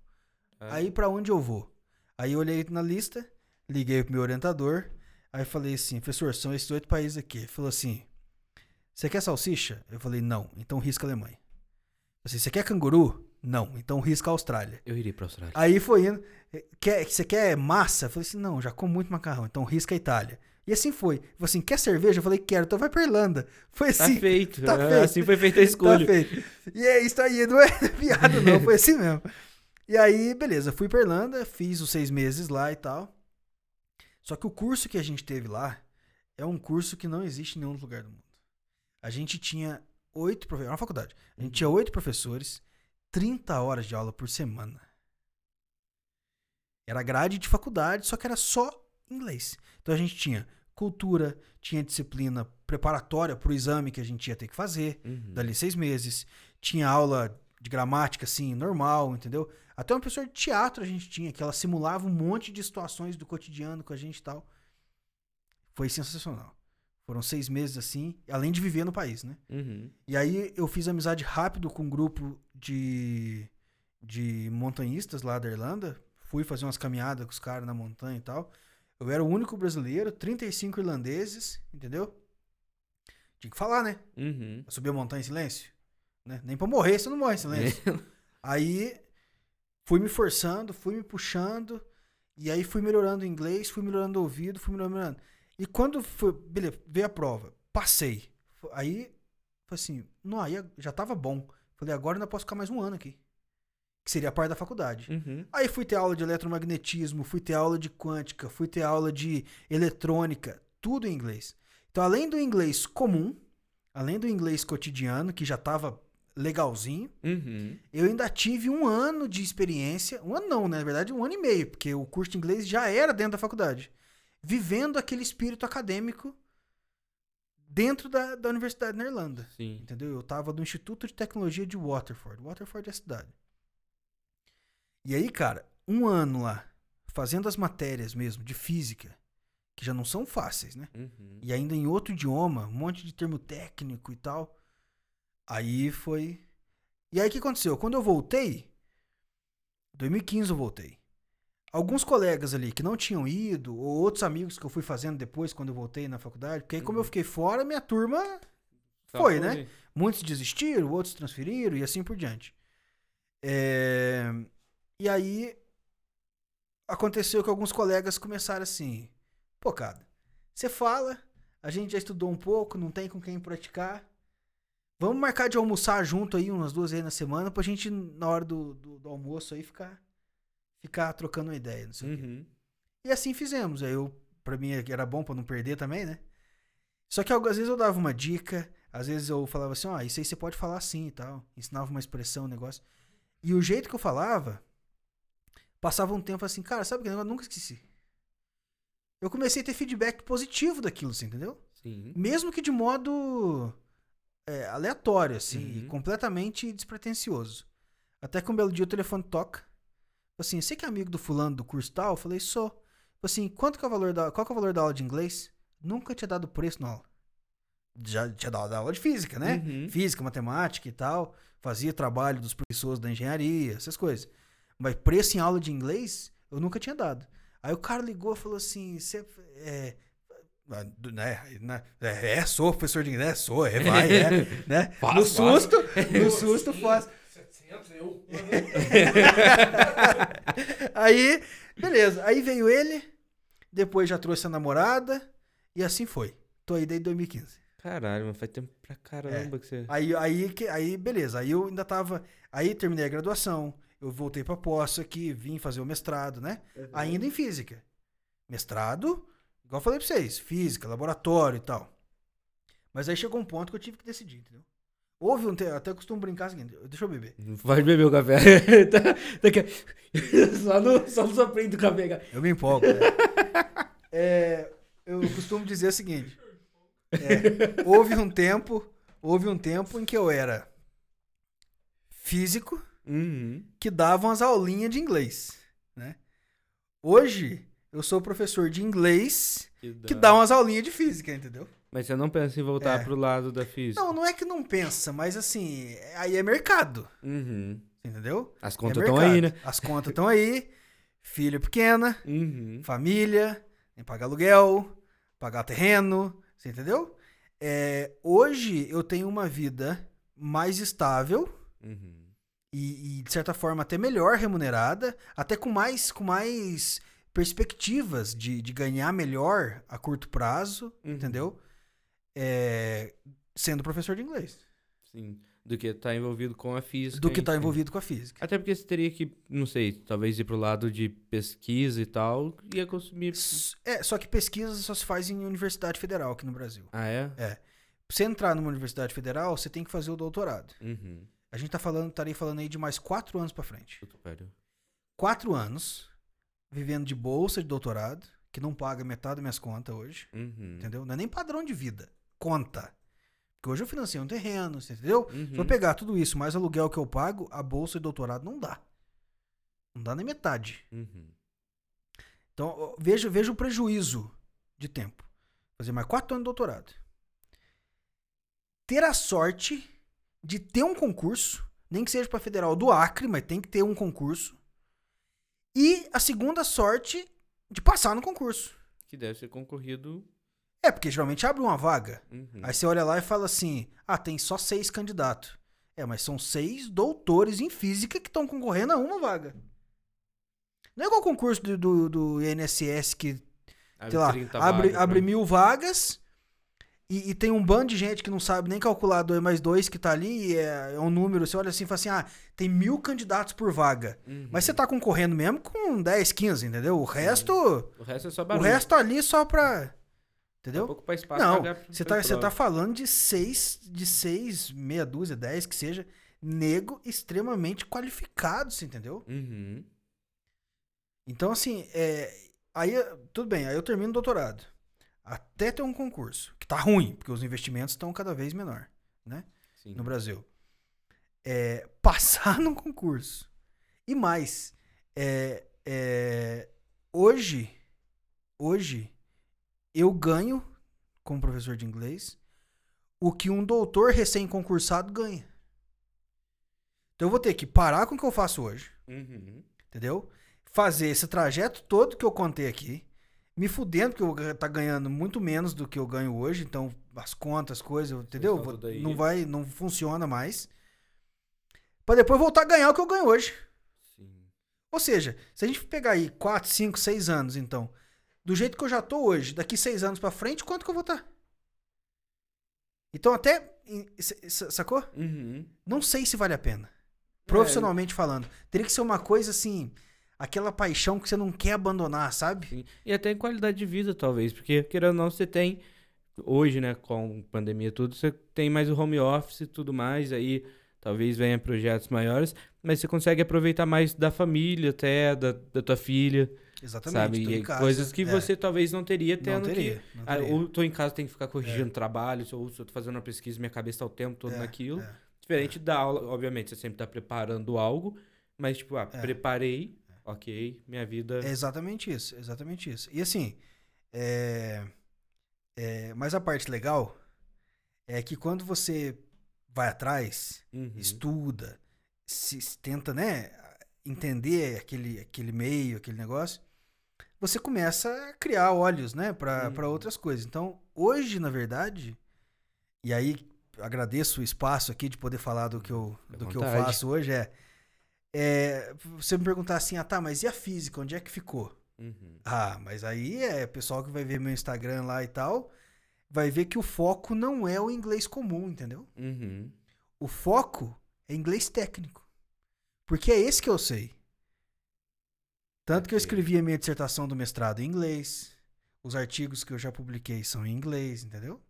Speaker 2: Ah,
Speaker 1: Aí pra onde eu vou? Aí eu olhei na lista, liguei pro meu orientador, aí falei assim, professor, são esses oito países aqui. Ele falou assim, você quer salsicha? Eu falei, não, então risca a Alemanha. Falei, você quer canguru? Não, então risca a Austrália.
Speaker 2: Eu iria pra Austrália.
Speaker 1: Aí foi indo, quer, você quer massa? Eu falei assim, não, já como muito macarrão, então risca a Itália. E assim foi. Falou assim, quer cerveja? Eu falei, quero, então vai pra Irlanda. Foi
Speaker 2: Tá
Speaker 1: assim.
Speaker 2: feito.
Speaker 1: tá
Speaker 2: Ah,
Speaker 1: feito.
Speaker 2: Assim foi feita a escolha.
Speaker 1: Tá feito. E é isso aí, não é *laughs* piada não, foi assim mesmo. E aí, beleza, fui pra Irlanda, fiz os seis meses lá e tal. Só que o curso que a gente teve lá é um curso que não existe em nenhum lugar do mundo. A gente tinha oito professores, uma faculdade, a gente tinha oito professores, 30 horas de aula por semana. Era grade de faculdade, só que era só inglês. Então a gente tinha cultura, tinha disciplina preparatória pro exame que a gente ia ter que fazer
Speaker 2: Uhum.
Speaker 1: dali seis meses. Tinha aula de gramática, assim, normal, entendeu? Até uma professora de teatro a gente tinha, que ela simulava um monte de situações do cotidiano com a gente e tal. Foi sensacional. Foram seis meses assim, além de viver no país, né?
Speaker 2: Uhum.
Speaker 1: E aí eu fiz amizade rápido com um grupo de, de montanhistas lá da Irlanda. Fui fazer umas caminhadas com os caras na montanha e tal. Eu era o único brasileiro, 35 irlandeses, entendeu? Tinha que falar, né?
Speaker 2: Uhum.
Speaker 1: Subir a montanha em silêncio. Né? Nem pra morrer, você não morre em silêncio. *laughs* aí fui me forçando, fui me puxando. E aí fui melhorando o inglês, fui melhorando o ouvido, fui melhorando. E quando foi, beleza, veio a prova, passei. Aí, foi assim, não, aí já tava bom. Falei, agora ainda posso ficar mais um ano aqui. Que seria a parte da faculdade.
Speaker 2: Uhum.
Speaker 1: Aí fui ter aula de eletromagnetismo, fui ter aula de quântica, fui ter aula de eletrônica, tudo em inglês. Então, além do inglês comum, além do inglês cotidiano, que já estava legalzinho,
Speaker 2: Uhum.
Speaker 1: eu ainda tive um ano de experiência. Um ano não, né? na verdade, um ano e meio, porque o curso de inglês já era dentro da faculdade. Vivendo aquele espírito acadêmico dentro da, da universidade na Irlanda.
Speaker 2: Sim.
Speaker 1: Entendeu? Eu tava no Instituto de Tecnologia de Waterford. Waterford é a cidade. E aí, cara, um ano lá, fazendo as matérias mesmo, de física, que já não são fáceis, né?
Speaker 2: Uhum.
Speaker 1: E ainda em outro idioma, um monte de termo técnico e tal. Aí foi. E aí o que aconteceu? Quando eu voltei, 2015 eu voltei. Alguns colegas ali que não tinham ido, ou outros amigos que eu fui fazendo depois, quando eu voltei na faculdade, porque aí, como eu
Speaker 2: Uhum.
Speaker 1: fiquei fora, minha turma
Speaker 2: Só
Speaker 1: Foi, né? Muitos desistiram, outros transferiram e assim por diante. É, E aí aconteceu que alguns colegas começaram assim: pô, cara, você fala, a gente já estudou um pouco, não tem com quem praticar. Vamos marcar de almoçar junto aí umas duas vezes na semana pra gente, na hora do, do, do almoço aí, ficar, ficar trocando uma ideia. Não sei o quê.
Speaker 2: Uhum.
Speaker 1: E assim fizemos. Aí eu, pra mim, era bom pra não perder também, né? Só que às vezes eu dava uma dica, às vezes eu falava assim, ó, isso aí você pode falar assim e tal. Ensinava uma expressão, um negócio. E o jeito que eu falava, passava um tempo assim, cara, sabe que negócio? Eu nunca esqueci. eu comecei a ter feedback positivo daquilo, você entendeu?
Speaker 2: Sim.
Speaker 1: Mesmo que de modo é, aleatório, assim,
Speaker 2: Uhum.
Speaker 1: e completamente despretensioso. Até que um belo dia o telefone toca. Assim, você que é amigo do fulano do curso tal? Eu falei, sou. Assim, quanto que é o valor da, qual que é o valor da aula de inglês? Nunca tinha dado preço na aula. Já tinha dado aula de física, né?
Speaker 2: Uhum.
Speaker 1: Física, matemática e tal. Fazia trabalho dos professores da engenharia, essas coisas. Mas preço em aula de inglês, eu nunca tinha dado. Aí o cara ligou e falou assim: você é. ah, Né, né, é, é, sou professor de inglês, sou, é, vai, é, *laughs* né?
Speaker 2: Faz,
Speaker 1: no
Speaker 2: faz.
Speaker 1: susto, no *laughs* susto faz.
Speaker 3: 700, eu. *laughs*
Speaker 1: Aí, beleza. Aí veio ele, depois já trouxe a namorada, e assim foi. Tô aí desde 2015.
Speaker 2: Caralho, mas faz tempo pra caramba que você.
Speaker 1: Aí, aí, que- aí, beleza. Aí eu ainda tava. Aí terminei a graduação. Eu voltei pra posse aqui, vim fazer o mestrado, né? Ainda em física. Mestrado, igual eu falei pra vocês, física, laboratório e tal. Mas aí chegou um ponto que eu tive que decidir, entendeu? Houve um. Te... Até costumo brincar o seguinte: deixa eu beber.
Speaker 2: Pode beber o café. *laughs* tá, tá *laughs* só, no, só no soprinho do café. cara.
Speaker 1: Eu me empolgo. né? É, eu costumo dizer o seguinte: é, houve um tempo, houve um tempo em que eu era físico
Speaker 2: Uhum.
Speaker 1: que dava umas aulinhas de inglês, né? Hoje eu sou professor de inglês que dá umas aulinhas de física, entendeu?
Speaker 2: Mas você não pensa em voltar
Speaker 1: É.
Speaker 2: pro lado da física?
Speaker 1: Não, não é que não pensa, mas assim, aí é mercado,
Speaker 2: Uhum.
Speaker 1: entendeu?
Speaker 2: As
Speaker 1: É
Speaker 2: contas estão
Speaker 1: mercado.
Speaker 2: aí, né?
Speaker 1: As contas estão aí, filha pequena,
Speaker 2: Uhum.
Speaker 1: família, tem pagar aluguel, pagar terreno, você entendeu? É, hoje eu tenho uma vida mais estável
Speaker 2: Uhum.
Speaker 1: e, e, de certa forma até melhor remunerada, até com mais com mais perspectivas de, de ganhar melhor a curto prazo,
Speaker 2: Uhum.
Speaker 1: entendeu? É, sendo professor de inglês,
Speaker 2: Sim. Do que tá envolvido com a física.
Speaker 1: do que está
Speaker 2: si.
Speaker 1: envolvido com a física.
Speaker 2: Até porque você teria que, não sei, talvez ir pro lado de pesquisa e tal, ia consumir.
Speaker 1: É, só que pesquisa só se faz em universidade federal aqui no Brasil.
Speaker 2: Ah, é?
Speaker 1: Pra você entrar numa universidade federal, você tem que fazer o doutorado.
Speaker 2: Uhum.
Speaker 1: A gente tá falando, estaria falando aí de mais quatro anos pra frente.
Speaker 2: Puta.
Speaker 1: Quatro anos vivendo de bolsa de doutorado, que não paga metade das minhas contas hoje,
Speaker 2: Uhum.
Speaker 1: entendeu? Não é nem padrão de vida, conta. Porque hoje eu financio um terreno, você entendeu?
Speaker 2: Uhum.
Speaker 1: Se eu pegar tudo isso mais aluguel que eu pago, a bolsa de doutorado não dá. Não dá nem metade.
Speaker 2: Uhum.
Speaker 1: Então, veja, veja o prejuízo de tempo. Fazer mais quatro anos de doutorado. Ter a sorte de ter um concurso, nem que seja para federal do Acre, mas tem que ter um concurso. E a segunda sorte de passar no concurso.
Speaker 2: Que deve ser concorrido.
Speaker 1: É, porque geralmente abre uma vaga.
Speaker 2: Uhum.
Speaker 1: Aí você olha lá e fala assim: ah, tem só seis candidatos. É, mas são seis doutores em física que estão concorrendo a uma vaga. Não é igual o concurso do, do, do INSS que
Speaker 2: Abre
Speaker 1: sei lá,
Speaker 2: 30
Speaker 1: abre,
Speaker 2: vagas
Speaker 1: abre mil vagas e, e tem um bando de gente que não sabe nem calcular 2 mais 2 que tá ali, e é, é um número, você olha assim e fala assim, ah, tem mil candidatos por vaga.
Speaker 2: Uhum.
Speaker 1: Mas você tá concorrendo mesmo com 10, 15, entendeu? O resto,
Speaker 2: O resto é só
Speaker 1: o
Speaker 2: barulho.
Speaker 1: resto ali só pra... Entendeu?
Speaker 2: pouco pra espaço
Speaker 1: Não, você tá, você tá falando de seis, de seis, meia dúzia, dez, que seja, nego extremamente qualificado, você entendeu?
Speaker 2: Uhum.
Speaker 1: Então, assim, é, aí, tudo bem, aí eu termino o doutorado. Até ter um concurso, que tá ruim, porque os investimentos estão cada vez menor, né?
Speaker 2: Sim.
Speaker 1: No Brasil. É, passar *laughs* num concurso. E mais, é, é, hoje, hoje, eu ganho, como professor de inglês, o que um doutor recém-concursado ganha. Então eu vou ter que parar com o que eu faço hoje,
Speaker 2: Uhum.
Speaker 1: entendeu? Fazer esse trajeto todo que eu contei aqui, me fudendo, porque eu tá ganhando muito menos do que eu ganho hoje, então as contas, as coisas, entendeu? Vou- não vai, não funciona mais. Pra depois voltar a ganhar o que eu ganho hoje.
Speaker 2: Sim.
Speaker 1: Ou seja, se a gente pegar aí 4, 5, 6 anos, então, do jeito que eu já tô hoje, daqui 6 anos pra frente, quanto que eu vou estar? Então até, sacou?
Speaker 2: Uhum.
Speaker 1: Não sei se vale a pena.
Speaker 2: É.
Speaker 1: Profissionalmente falando. Teria que ser uma coisa assim, aquela paixão que você não quer abandonar, sabe?
Speaker 2: E até em qualidade de vida, talvez, porque, querendo ou não, você tem, hoje, né, com pandemia tudo, você tem mais o home office e tudo mais, aí talvez venha projetos maiores, mas você consegue aproveitar mais da família até, da, da tua filha.
Speaker 1: Exatamente.
Speaker 2: sabe?
Speaker 1: casa.
Speaker 2: coisas que
Speaker 1: É,
Speaker 2: você talvez não teria
Speaker 1: não
Speaker 2: tendo que
Speaker 1: teria, não
Speaker 2: Ah,
Speaker 1: teria.
Speaker 2: ou tô em casa, tenho que ficar corrigindo trabalho, ou se eu tô fazendo uma pesquisa, minha cabeça tá o tempo todo
Speaker 1: É,
Speaker 2: naquilo.
Speaker 1: é.
Speaker 2: Diferente da aula, obviamente, você sempre tá preparando algo, mas tipo, ah,
Speaker 1: É.
Speaker 2: preparei, ok, minha vida.
Speaker 1: É exatamente isso, exatamente isso. E assim, é, é, mas a parte legal é que quando você vai atrás,
Speaker 2: Uhum.
Speaker 1: estuda, se, se tenta, né, entender aquele, aquele meio, aquele negócio, você começa a criar olhos, né, para
Speaker 2: Uhum.
Speaker 1: outras coisas. Então, hoje, na verdade, e aí agradeço o espaço aqui de poder falar do que eu, do que eu faço hoje, é, é você me perguntar assim, ah tá, mas e a física, onde é que ficou?
Speaker 2: Uhum.
Speaker 1: Ah, mas aí é o pessoal que vai ver meu Instagram lá e tal, vai ver que o foco não é o inglês comum, entendeu?
Speaker 2: Uhum.
Speaker 1: O foco é inglês técnico. Porque é esse que eu sei. Tanto que eu escrevi a minha dissertação do mestrado em inglês. Os artigos que eu já publiquei são em inglês, entendeu?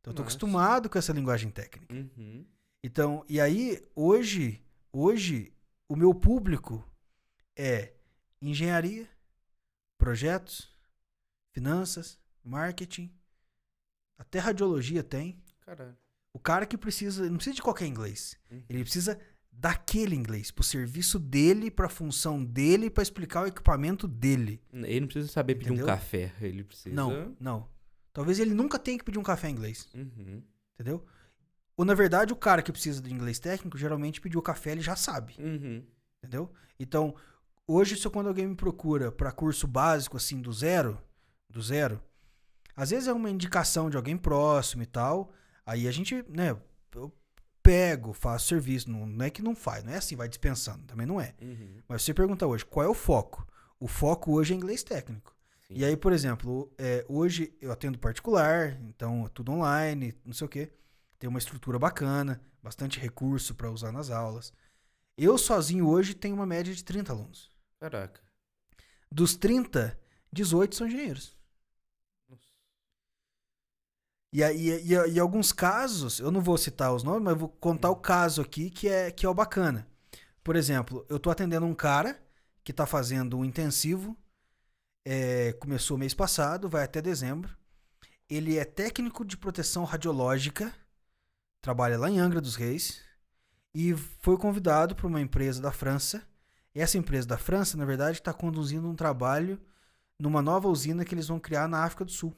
Speaker 1: Então eu tô
Speaker 2: Nossa.
Speaker 1: acostumado com essa linguagem técnica.
Speaker 2: Uhum.
Speaker 1: Então, e aí, hoje, hoje, o meu público é engenharia, projetos, finanças, marketing, até radiologia tem.
Speaker 2: Caralho.
Speaker 1: O cara que precisa, não precisa de qualquer inglês.
Speaker 2: Uhum.
Speaker 1: Ele precisa daquele inglês, pro serviço dele, pra função dele, pra explicar o equipamento dele.
Speaker 2: Ele não precisa saber pedir
Speaker 1: Entendeu?
Speaker 2: um café, ele precisa.
Speaker 1: Não, não. Talvez ele nunca tenha que pedir um café em inglês,
Speaker 2: Uhum.
Speaker 1: entendeu? Ou na verdade, o cara que precisa de inglês técnico, geralmente pediu o café, ele já sabe.
Speaker 2: Uhum.
Speaker 1: Entendeu? Então, hoje, se quando alguém me procura para curso básico, assim, do zero, do zero, às vezes é uma indicação de alguém próximo e tal, aí a gente, né, eu pego, faço serviço, não, não é que não faz, não é assim, vai dispensando, também não é.
Speaker 2: Uhum.
Speaker 1: Mas você pergunta hoje, qual é o foco? O foco hoje é inglês técnico.
Speaker 2: Sim.
Speaker 1: E aí, por exemplo, é, hoje eu atendo particular, então é tudo online, não sei o quê. Tem uma estrutura bacana, bastante recurso para usar nas aulas. Eu sozinho hoje tenho uma média de 30 alunos.
Speaker 2: Caraca.
Speaker 1: Dos 30, 18 são engenheiros. E, e, e, e alguns casos, eu não vou citar os nomes, mas vou contar o caso aqui que é, que é o bacana. Por exemplo, eu tô atendendo um cara que tá fazendo um intensivo, é, começou mês passado, vai até dezembro. Ele é técnico de proteção radiológica, trabalha lá em Angra dos Reis, e foi convidado por uma empresa da França. Essa empresa da França, na verdade, está conduzindo um trabalho numa nova usina que eles vão criar na África do Sul.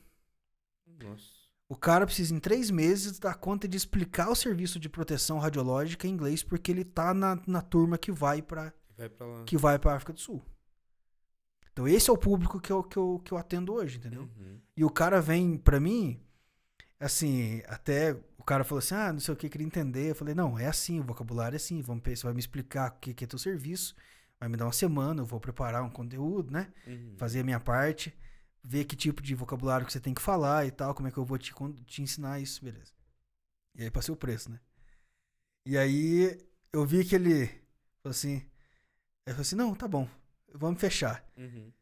Speaker 2: Nossa.
Speaker 1: O cara precisa, em três meses, dar conta de explicar o serviço de proteção radiológica em inglês, porque ele tá na, na turma que vai para que vai pra África do Sul. Então, esse é o público que eu, que eu, que eu atendo hoje, entendeu?
Speaker 2: Uhum.
Speaker 1: E o cara vem pra mim, assim, até o cara falou assim: ah, não sei o que, queria entender. Eu falei: não, é assim, o vocabulário é assim. Vamos, ver, você vai me explicar o que, que é teu serviço, vai me dar uma semana, eu vou preparar um conteúdo, né?
Speaker 2: Uhum.
Speaker 1: fazer a minha parte, ver que tipo de vocabulário que você tem que falar e tal, como é que eu vou te, te ensinar isso, beleza. E aí passei o preço, né? E aí eu vi que ele falou assim, eu falei assim, não, tá bom, vamos fechar.
Speaker 2: Uhum.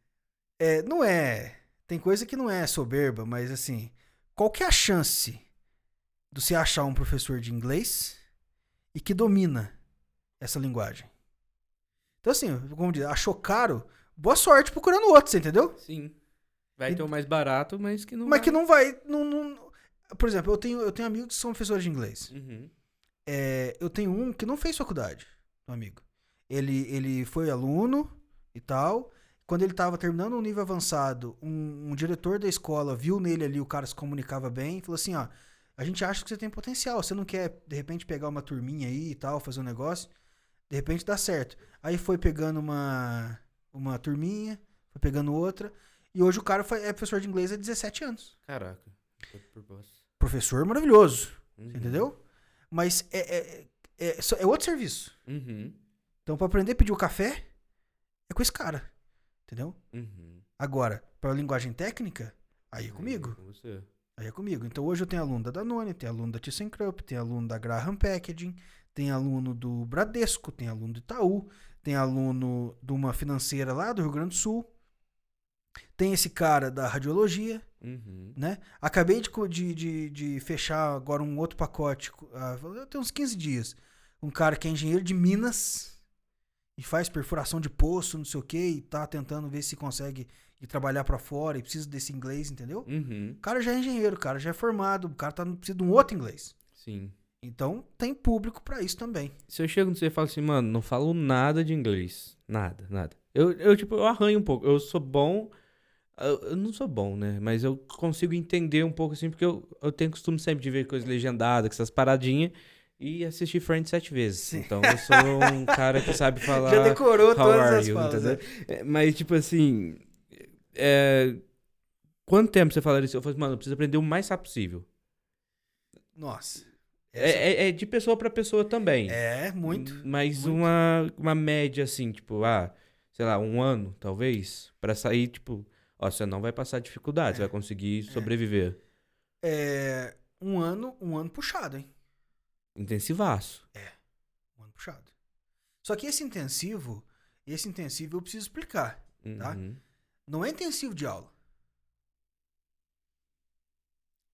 Speaker 1: É, não é, tem coisa que não é soberba, mas assim, qual que é a chance de você achar um professor de inglês e que domina essa linguagem? Então assim, como diz, achou caro, boa sorte procurando outro, você entendeu?
Speaker 2: Sim. Vai
Speaker 1: E-
Speaker 2: ter o mais barato, mas que não.
Speaker 1: Mas
Speaker 2: vai-
Speaker 1: que não vai. Não, não- Por exemplo, eu tenho, eu tenho amigos que são professores de inglês.
Speaker 2: Uhum.
Speaker 1: É, eu tenho um que não fez faculdade, um amigo. Ele, ele foi aluno e tal. Quando ele estava terminando o nível avançado, um, um diretor da escola viu nele ali, o cara se comunicava bem, e falou assim: ó, a gente acha que você tem potencial. Você não quer, de repente, pegar uma turminha aí e tal, fazer um negócio? De repente dá certo. Aí foi pegando uma, uma turminha, foi pegando outra. E hoje o cara é professor de inglês há 17 anos.
Speaker 2: Caraca.
Speaker 1: Professor maravilhoso,
Speaker 2: Uhum.
Speaker 1: entendeu? Mas é, é, é, só- é outro serviço.
Speaker 2: Uhum.
Speaker 1: Então, pra aprender a pedir o café, é com esse cara. Entendeu?
Speaker 2: Uhum.
Speaker 1: Agora, pra linguagem técnica, aí é
Speaker 2: Aí,
Speaker 1: comigo.
Speaker 2: com você.
Speaker 1: Aí é comigo. Então, hoje eu tenho aluno da Danone, tenho aluno da ThyssenKrupp, tenho aluno da Graham Packaging, tem aluno do Bradesco, tem aluno do Itaú, tem aluno de uma financeira lá do Rio Grande do Sul. Tem esse cara da radiologia,
Speaker 2: Uhum.
Speaker 1: né? Acabei de, de, de, de fechar agora um outro pacote, ah, tem uns 15 dias. Um cara que é engenheiro de Minas. e faz perfuração de poço, não sei o que, e tá tentando ver se consegue ir trabalhar pra fora e precisa desse inglês, entendeu?
Speaker 2: Uhum.
Speaker 1: O cara já é engenheiro, o cara já é formado, o cara tá, precisa de um outro inglês.
Speaker 2: Sim.
Speaker 1: Então tem público pra isso também.
Speaker 2: Se eu chego no você e falo assim, mano, não falo nada de inglês. Nada, nada. Eu, eu tipo, eu arranho um pouco. Eu sou bom. Eu, eu não sou bom, né? Mas eu consigo entender um pouco assim, porque eu, eu tenho costume sempre de ver coisas legendadas, com essas paradinhas, e assistir Friends sete vezes.
Speaker 1: Sim.
Speaker 2: Então eu sou um *laughs* cara que sabe falar.
Speaker 1: já decorou todas as
Speaker 2: you,
Speaker 1: falas. né?
Speaker 2: Mas, tipo assim. É... Quanto tempo você falaria isso? Eu falei, mano, eu preciso aprender o mais rápido possível.
Speaker 1: Nossa.
Speaker 2: É,
Speaker 1: Essa-
Speaker 2: é- é de pessoa pra pessoa também.
Speaker 1: é, muito.
Speaker 2: Mas
Speaker 1: muito.
Speaker 2: Uma, uma média, assim, tipo, ah, sei lá, um ano, talvez, pra sair, tipo, ó, você não vai passar dificuldade, você vai conseguir sobreviver.
Speaker 1: É, um ano, um ano puxado, hein?
Speaker 2: Intensivaço.
Speaker 1: Um ano puxado. Só que esse intensivo, esse intensivo eu preciso explicar. Tá.
Speaker 2: Uhum.
Speaker 1: Não é intensivo de aula.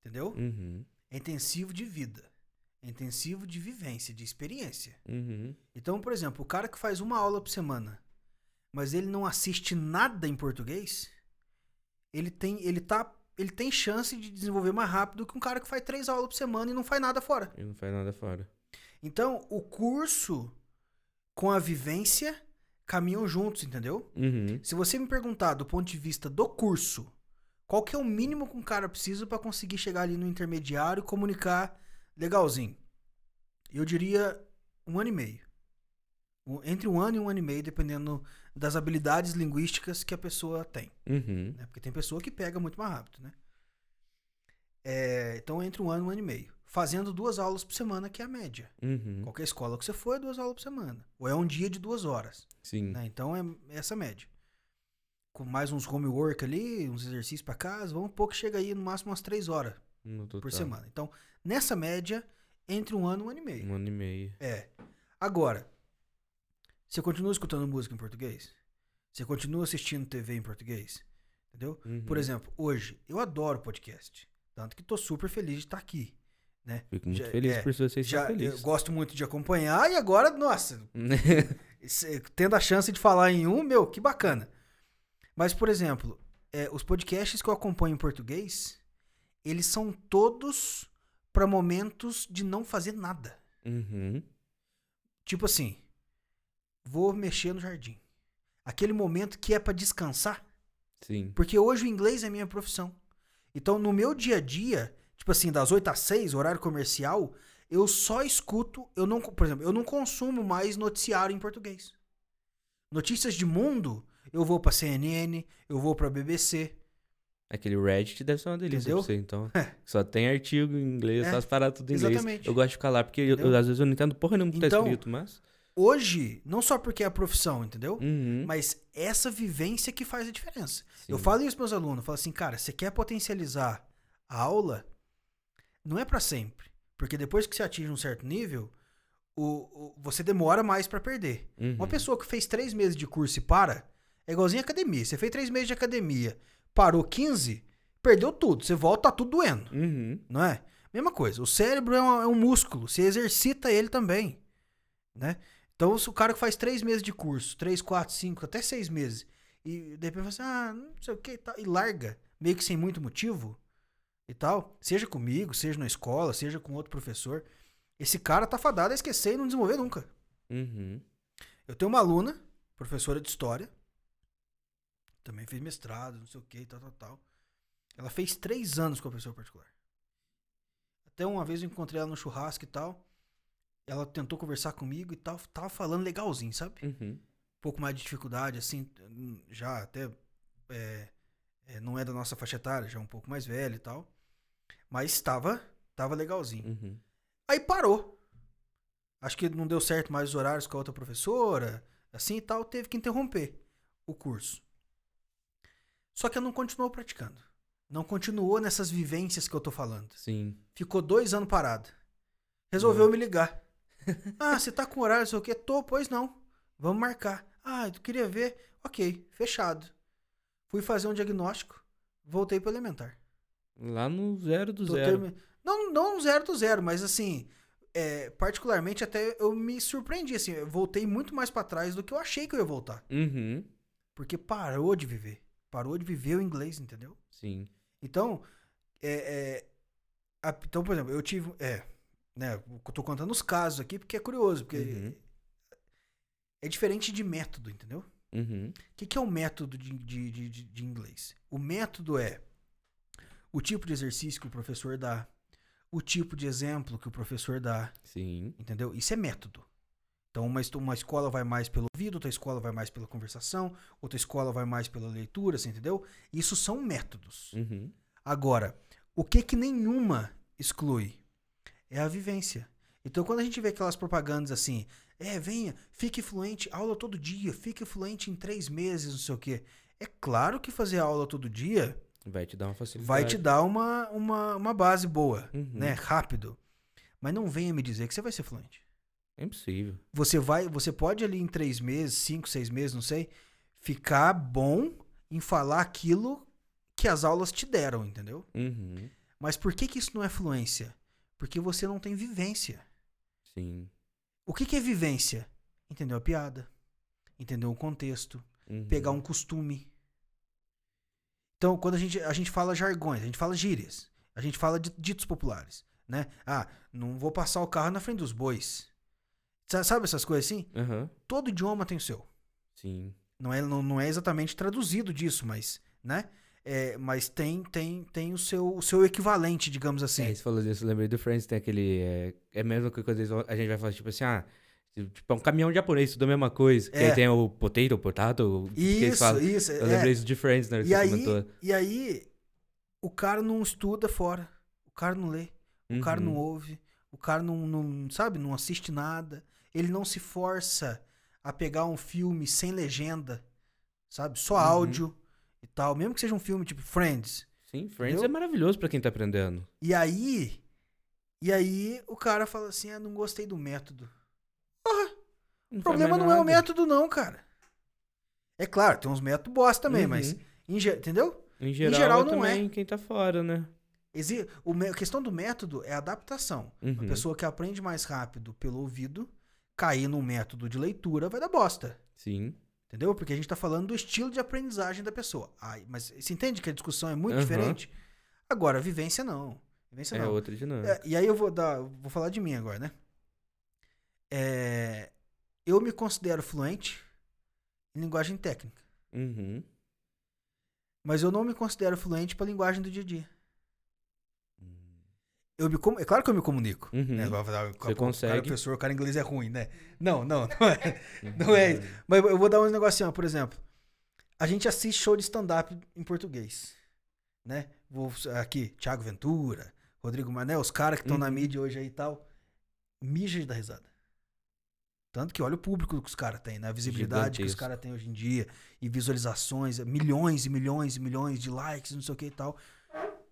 Speaker 1: Entendeu?
Speaker 2: Uhum.
Speaker 1: É intensivo de vida. É intensivo de vivência, de experiência.
Speaker 2: Uhum.
Speaker 1: Então, por exemplo, o cara que faz uma aula por semana, mas ele não assiste nada em português, ele tem, ele tá, ele tem chance de desenvolver mais rápido que um cara que faz três aulas por semana e não faz nada fora.
Speaker 2: E não faz nada fora.
Speaker 1: Então, o curso com a vivência caminham juntos, entendeu?
Speaker 2: Uhum.
Speaker 1: Se você me perguntar do ponto de vista do curso, qual que é o mínimo que um cara precisa para conseguir chegar ali no intermediário e comunicar legalzinho? Eu diria um ano e meio. Entre um ano e um ano e meio, dependendo das habilidades linguísticas que a pessoa tem.
Speaker 2: Uhum.
Speaker 1: né? Porque tem pessoa que pega muito mais rápido, né? É, então, entre um ano e um ano e meio. Fazendo duas aulas por semana, que é a média.
Speaker 2: Uhum.
Speaker 1: Qualquer escola que você for, é duas aulas por semana. Ou é um dia de duas horas.
Speaker 2: Sim.
Speaker 1: né? Então é essa média. Com mais uns homework ali, uns exercícios pra casa, vamos um pouco chega aí no máximo umas três horas por semana. Então, nessa média, entre um ano e um ano e meio.
Speaker 2: Um ano e meio.
Speaker 1: É. Agora, você continua escutando música em português? Você continua assistindo TV em português? Entendeu?
Speaker 2: Uhum.
Speaker 1: Por exemplo, hoje, eu adoro podcast. Tanto que tô super feliz de estar aqui. Né?
Speaker 2: Fico muito
Speaker 1: Já-
Speaker 2: feliz
Speaker 1: é,
Speaker 2: por você
Speaker 1: Já,
Speaker 2: estar
Speaker 1: eu
Speaker 2: feliz.
Speaker 1: gosto muito de acompanhar e agora, nossa, *laughs* tendo a chance de falar em um, meu, que bacana. Mas, por exemplo, é, os podcasts que eu acompanho em português, eles são todos para momentos de não fazer nada.
Speaker 2: Uhum.
Speaker 1: Tipo assim, vou mexer no jardim. Aquele momento que é para descansar,
Speaker 2: Sim.
Speaker 1: porque hoje o inglês é minha profissão. Então, no meu dia a dia, tipo assim, das 8 às 6, horário comercial, eu só escuto, eu não, por exemplo, eu não consumo mais noticiário em português. Notícias de mundo, eu vou pra CNN, eu vou pra BBC.
Speaker 2: Aquele Reddit deve ser uma delícia
Speaker 1: Entendeu?
Speaker 2: pra você, então.
Speaker 1: É.
Speaker 2: Só tem artigo em inglês,
Speaker 1: É,
Speaker 2: só as paradas tudo em inglês.
Speaker 1: exatamente.
Speaker 2: Eu gosto de ficar lá, porque eu- eu, às vezes eu não entendo porra nenhuma que tá
Speaker 1: Então,
Speaker 2: escrito, mas...
Speaker 1: Hoje, não só porque é a profissão, entendeu?
Speaker 2: Uhum.
Speaker 1: Mas essa vivência que faz a diferença. Eu
Speaker 2: Sim.
Speaker 1: falo isso pros meus alunos, eu falo assim, cara, você quer potencializar a aula, não é pra sempre. Porque depois que você atinge um certo nível, o, o- você demora mais pra perder.
Speaker 2: Uhum.
Speaker 1: Uma pessoa que fez três meses de curso e para, é igualzinho à academia. Você fez três meses de academia, parou 15, perdeu tudo. Você volta, tá tudo doendo,
Speaker 2: Uhum.
Speaker 1: não é? Mesma coisa. O cérebro é um, é um músculo, você exercita ele também, né? Então, se o cara que faz três meses de curso, três, quatro, cinco, até seis meses, e de repente fala assim, ah, não sei o que, tá, e larga, meio que sem muito motivo e tal, seja comigo, seja na escola, seja com outro professor, esse cara tá fadado a esquecer e não desenvolver nunca.
Speaker 2: Uhum.
Speaker 1: Eu tenho uma aluna, professora de história, também fez mestrado, não sei o que, tal, tal, tal. Ela fez três anos com a professora particular. Até uma vez eu encontrei ela no churrasco e tal. Ela tentou conversar comigo e tal, tava falando legalzinho, sabe?
Speaker 2: Uhum.
Speaker 1: Um pouco mais de dificuldade, assim, já até é, é, não é da nossa faixa etária, já é um pouco mais velha e tal. Mas estava, tava legalzinho.
Speaker 2: Uhum.
Speaker 1: Aí parou. Acho que não deu certo mais os horários com a outra professora, assim e tal, teve que interromper o curso. Só que ela não continuou praticando. Não continuou nessas vivências que eu tô falando.
Speaker 2: Sim.
Speaker 1: Ficou dois anos parada. Resolveu me ligar. *laughs* ah, você tá com horário, não sei o quê? Tô, pois não. Vamos marcar. Ah, tu queria ver? Ok, fechado. Fui fazer um diagnóstico, voltei pro elementar.
Speaker 2: Lá no zero do
Speaker 1: Tô
Speaker 2: zero.
Speaker 1: termi- Não, não zero do zero, mas assim, é, particularmente, até eu me surpreendi, assim, eu voltei muito mais pra trás do que eu achei que eu ia voltar.
Speaker 2: Uhum.
Speaker 1: Porque parou de viver. Parou de viver o inglês, entendeu?
Speaker 2: Sim.
Speaker 1: Então, é, é, a- então, por exemplo, eu tive. É, né? Eu tô contando os casos aqui porque é curioso, porque
Speaker 2: Uhum.
Speaker 1: é diferente de método, entendeu?
Speaker 2: Uhum.
Speaker 1: O que, que é o método de, de, de, de- inglês? O método é o tipo de exercício que o professor dá, o tipo de exemplo que o professor dá,
Speaker 2: Sim.
Speaker 1: entendeu? Isso é método. Então, uma, uma escola vai mais pelo ouvido, outra escola vai mais pela conversação, outra escola vai mais pela leitura, você entendeu? Isso são métodos.
Speaker 2: Uhum.
Speaker 1: Agora, o que que nenhuma exclui? É a vivência. Então, quando a gente vê aquelas propagandas assim, é, venha, fique fluente, aula todo dia, fique fluente em três meses, não sei o quê. É claro que fazer aula todo dia
Speaker 2: Vai te dar uma facilidade.
Speaker 1: vai te dar uma, uma, uma base boa,
Speaker 2: Uhum.
Speaker 1: né? Rápido. Mas não venha me dizer que você vai ser fluente.
Speaker 2: É impossível.
Speaker 1: Você vai, você pode ali em três meses, cinco, seis meses, não sei, ficar bom em falar aquilo que as aulas te deram, entendeu?
Speaker 2: Uhum.
Speaker 1: Mas por que, que isso não é fluência? Porque você não tem vivência.
Speaker 2: Sim.
Speaker 1: O que, que é vivência? Entendeu a piada, entendeu o contexto,
Speaker 2: Uhum.
Speaker 1: pegar um costume. Então, quando a gente, a gente fala jargões, a gente fala gírias, a gente fala de ditos populares, né? Ah, não vou passar o carro na frente dos bois. Sa- Sabe essas coisas assim?
Speaker 2: Aham.
Speaker 1: Todo idioma tem o seu.
Speaker 2: Sim.
Speaker 1: Não é, não, não é exatamente traduzido disso, mas, né? É, mas tem, tem, tem o, seu, o seu equivalente, digamos assim.
Speaker 2: É, você falou disso, eu lembrei do Friends, tem aquele. É, é a mesma coisa, às vezes a gente vai falar, tipo assim, ah, tipo, é um caminhão japonês, tudo a mesma coisa. Que
Speaker 1: É.
Speaker 2: aí tem o potato, potato, que eles
Speaker 1: Isso,
Speaker 2: falam.
Speaker 1: isso.
Speaker 2: Eu
Speaker 1: é.
Speaker 2: lembrei isso de Friends, né? que
Speaker 1: E
Speaker 2: você
Speaker 1: aí,
Speaker 2: comentou.
Speaker 1: e aí, o cara não estuda fora. O cara não lê. O cara não
Speaker 2: Uhum.
Speaker 1: ouve. O cara não, não, sabe, não assiste nada. Ele não se força a pegar um filme sem legenda, sabe? Só
Speaker 2: Uhum.
Speaker 1: áudio e tal. Mesmo que seja um filme tipo Friends.
Speaker 2: Sim, Friends
Speaker 1: Entendeu?
Speaker 2: é maravilhoso pra quem tá aprendendo.
Speaker 1: E aí, e aí o cara fala assim, ah, não gostei do método.
Speaker 2: Não
Speaker 1: O problema não é o método não, cara. É claro, tem uns métodos bosta também,
Speaker 2: Uhum.
Speaker 1: mas, em entendeu?
Speaker 2: Em geral,
Speaker 1: geral,
Speaker 2: é
Speaker 1: não é.
Speaker 2: quem tá fora, né?
Speaker 1: Exi- o a questão do método é a adaptação. A
Speaker 2: Uhum.
Speaker 1: pessoa que aprende mais rápido pelo ouvido, cair num método de leitura vai dar bosta.
Speaker 2: Sim.
Speaker 1: Entendeu? Porque a gente tá falando do estilo de aprendizagem da pessoa. Ai, mas você entende que a discussão é muito
Speaker 2: Aham.
Speaker 1: diferente? Agora, vivência não. Vivência
Speaker 2: É
Speaker 1: não.
Speaker 2: outra dinâmica.
Speaker 1: É, e aí eu vou dar, vou falar de mim agora, né? É, eu me considero fluente em linguagem técnica,
Speaker 2: Uhum.
Speaker 1: mas eu não me considero fluente para linguagem do dia a dia. Eu me com- é claro que eu me comunico.
Speaker 2: Uhum.
Speaker 1: Né? Falar, "Pô, O cara,
Speaker 2: consegue.
Speaker 1: professor, o cara inglês é ruim, né? Não, não, não é. Não é isso. Mas eu vou dar um negocinho, por exemplo. A gente assiste show de stand-up em português. Né? Vou aqui, Thiago Ventura, Rodrigo Mané, os caras que estão na
Speaker 2: Uhum.
Speaker 1: mídia hoje aí e tal. Mija de dar risada. Tanto que olha o público que os caras têm, né? A visibilidade que os
Speaker 2: Gigantesco.
Speaker 1: caras têm hoje em dia. E visualizações, milhões e milhões e milhões de likes, não sei o que e tal.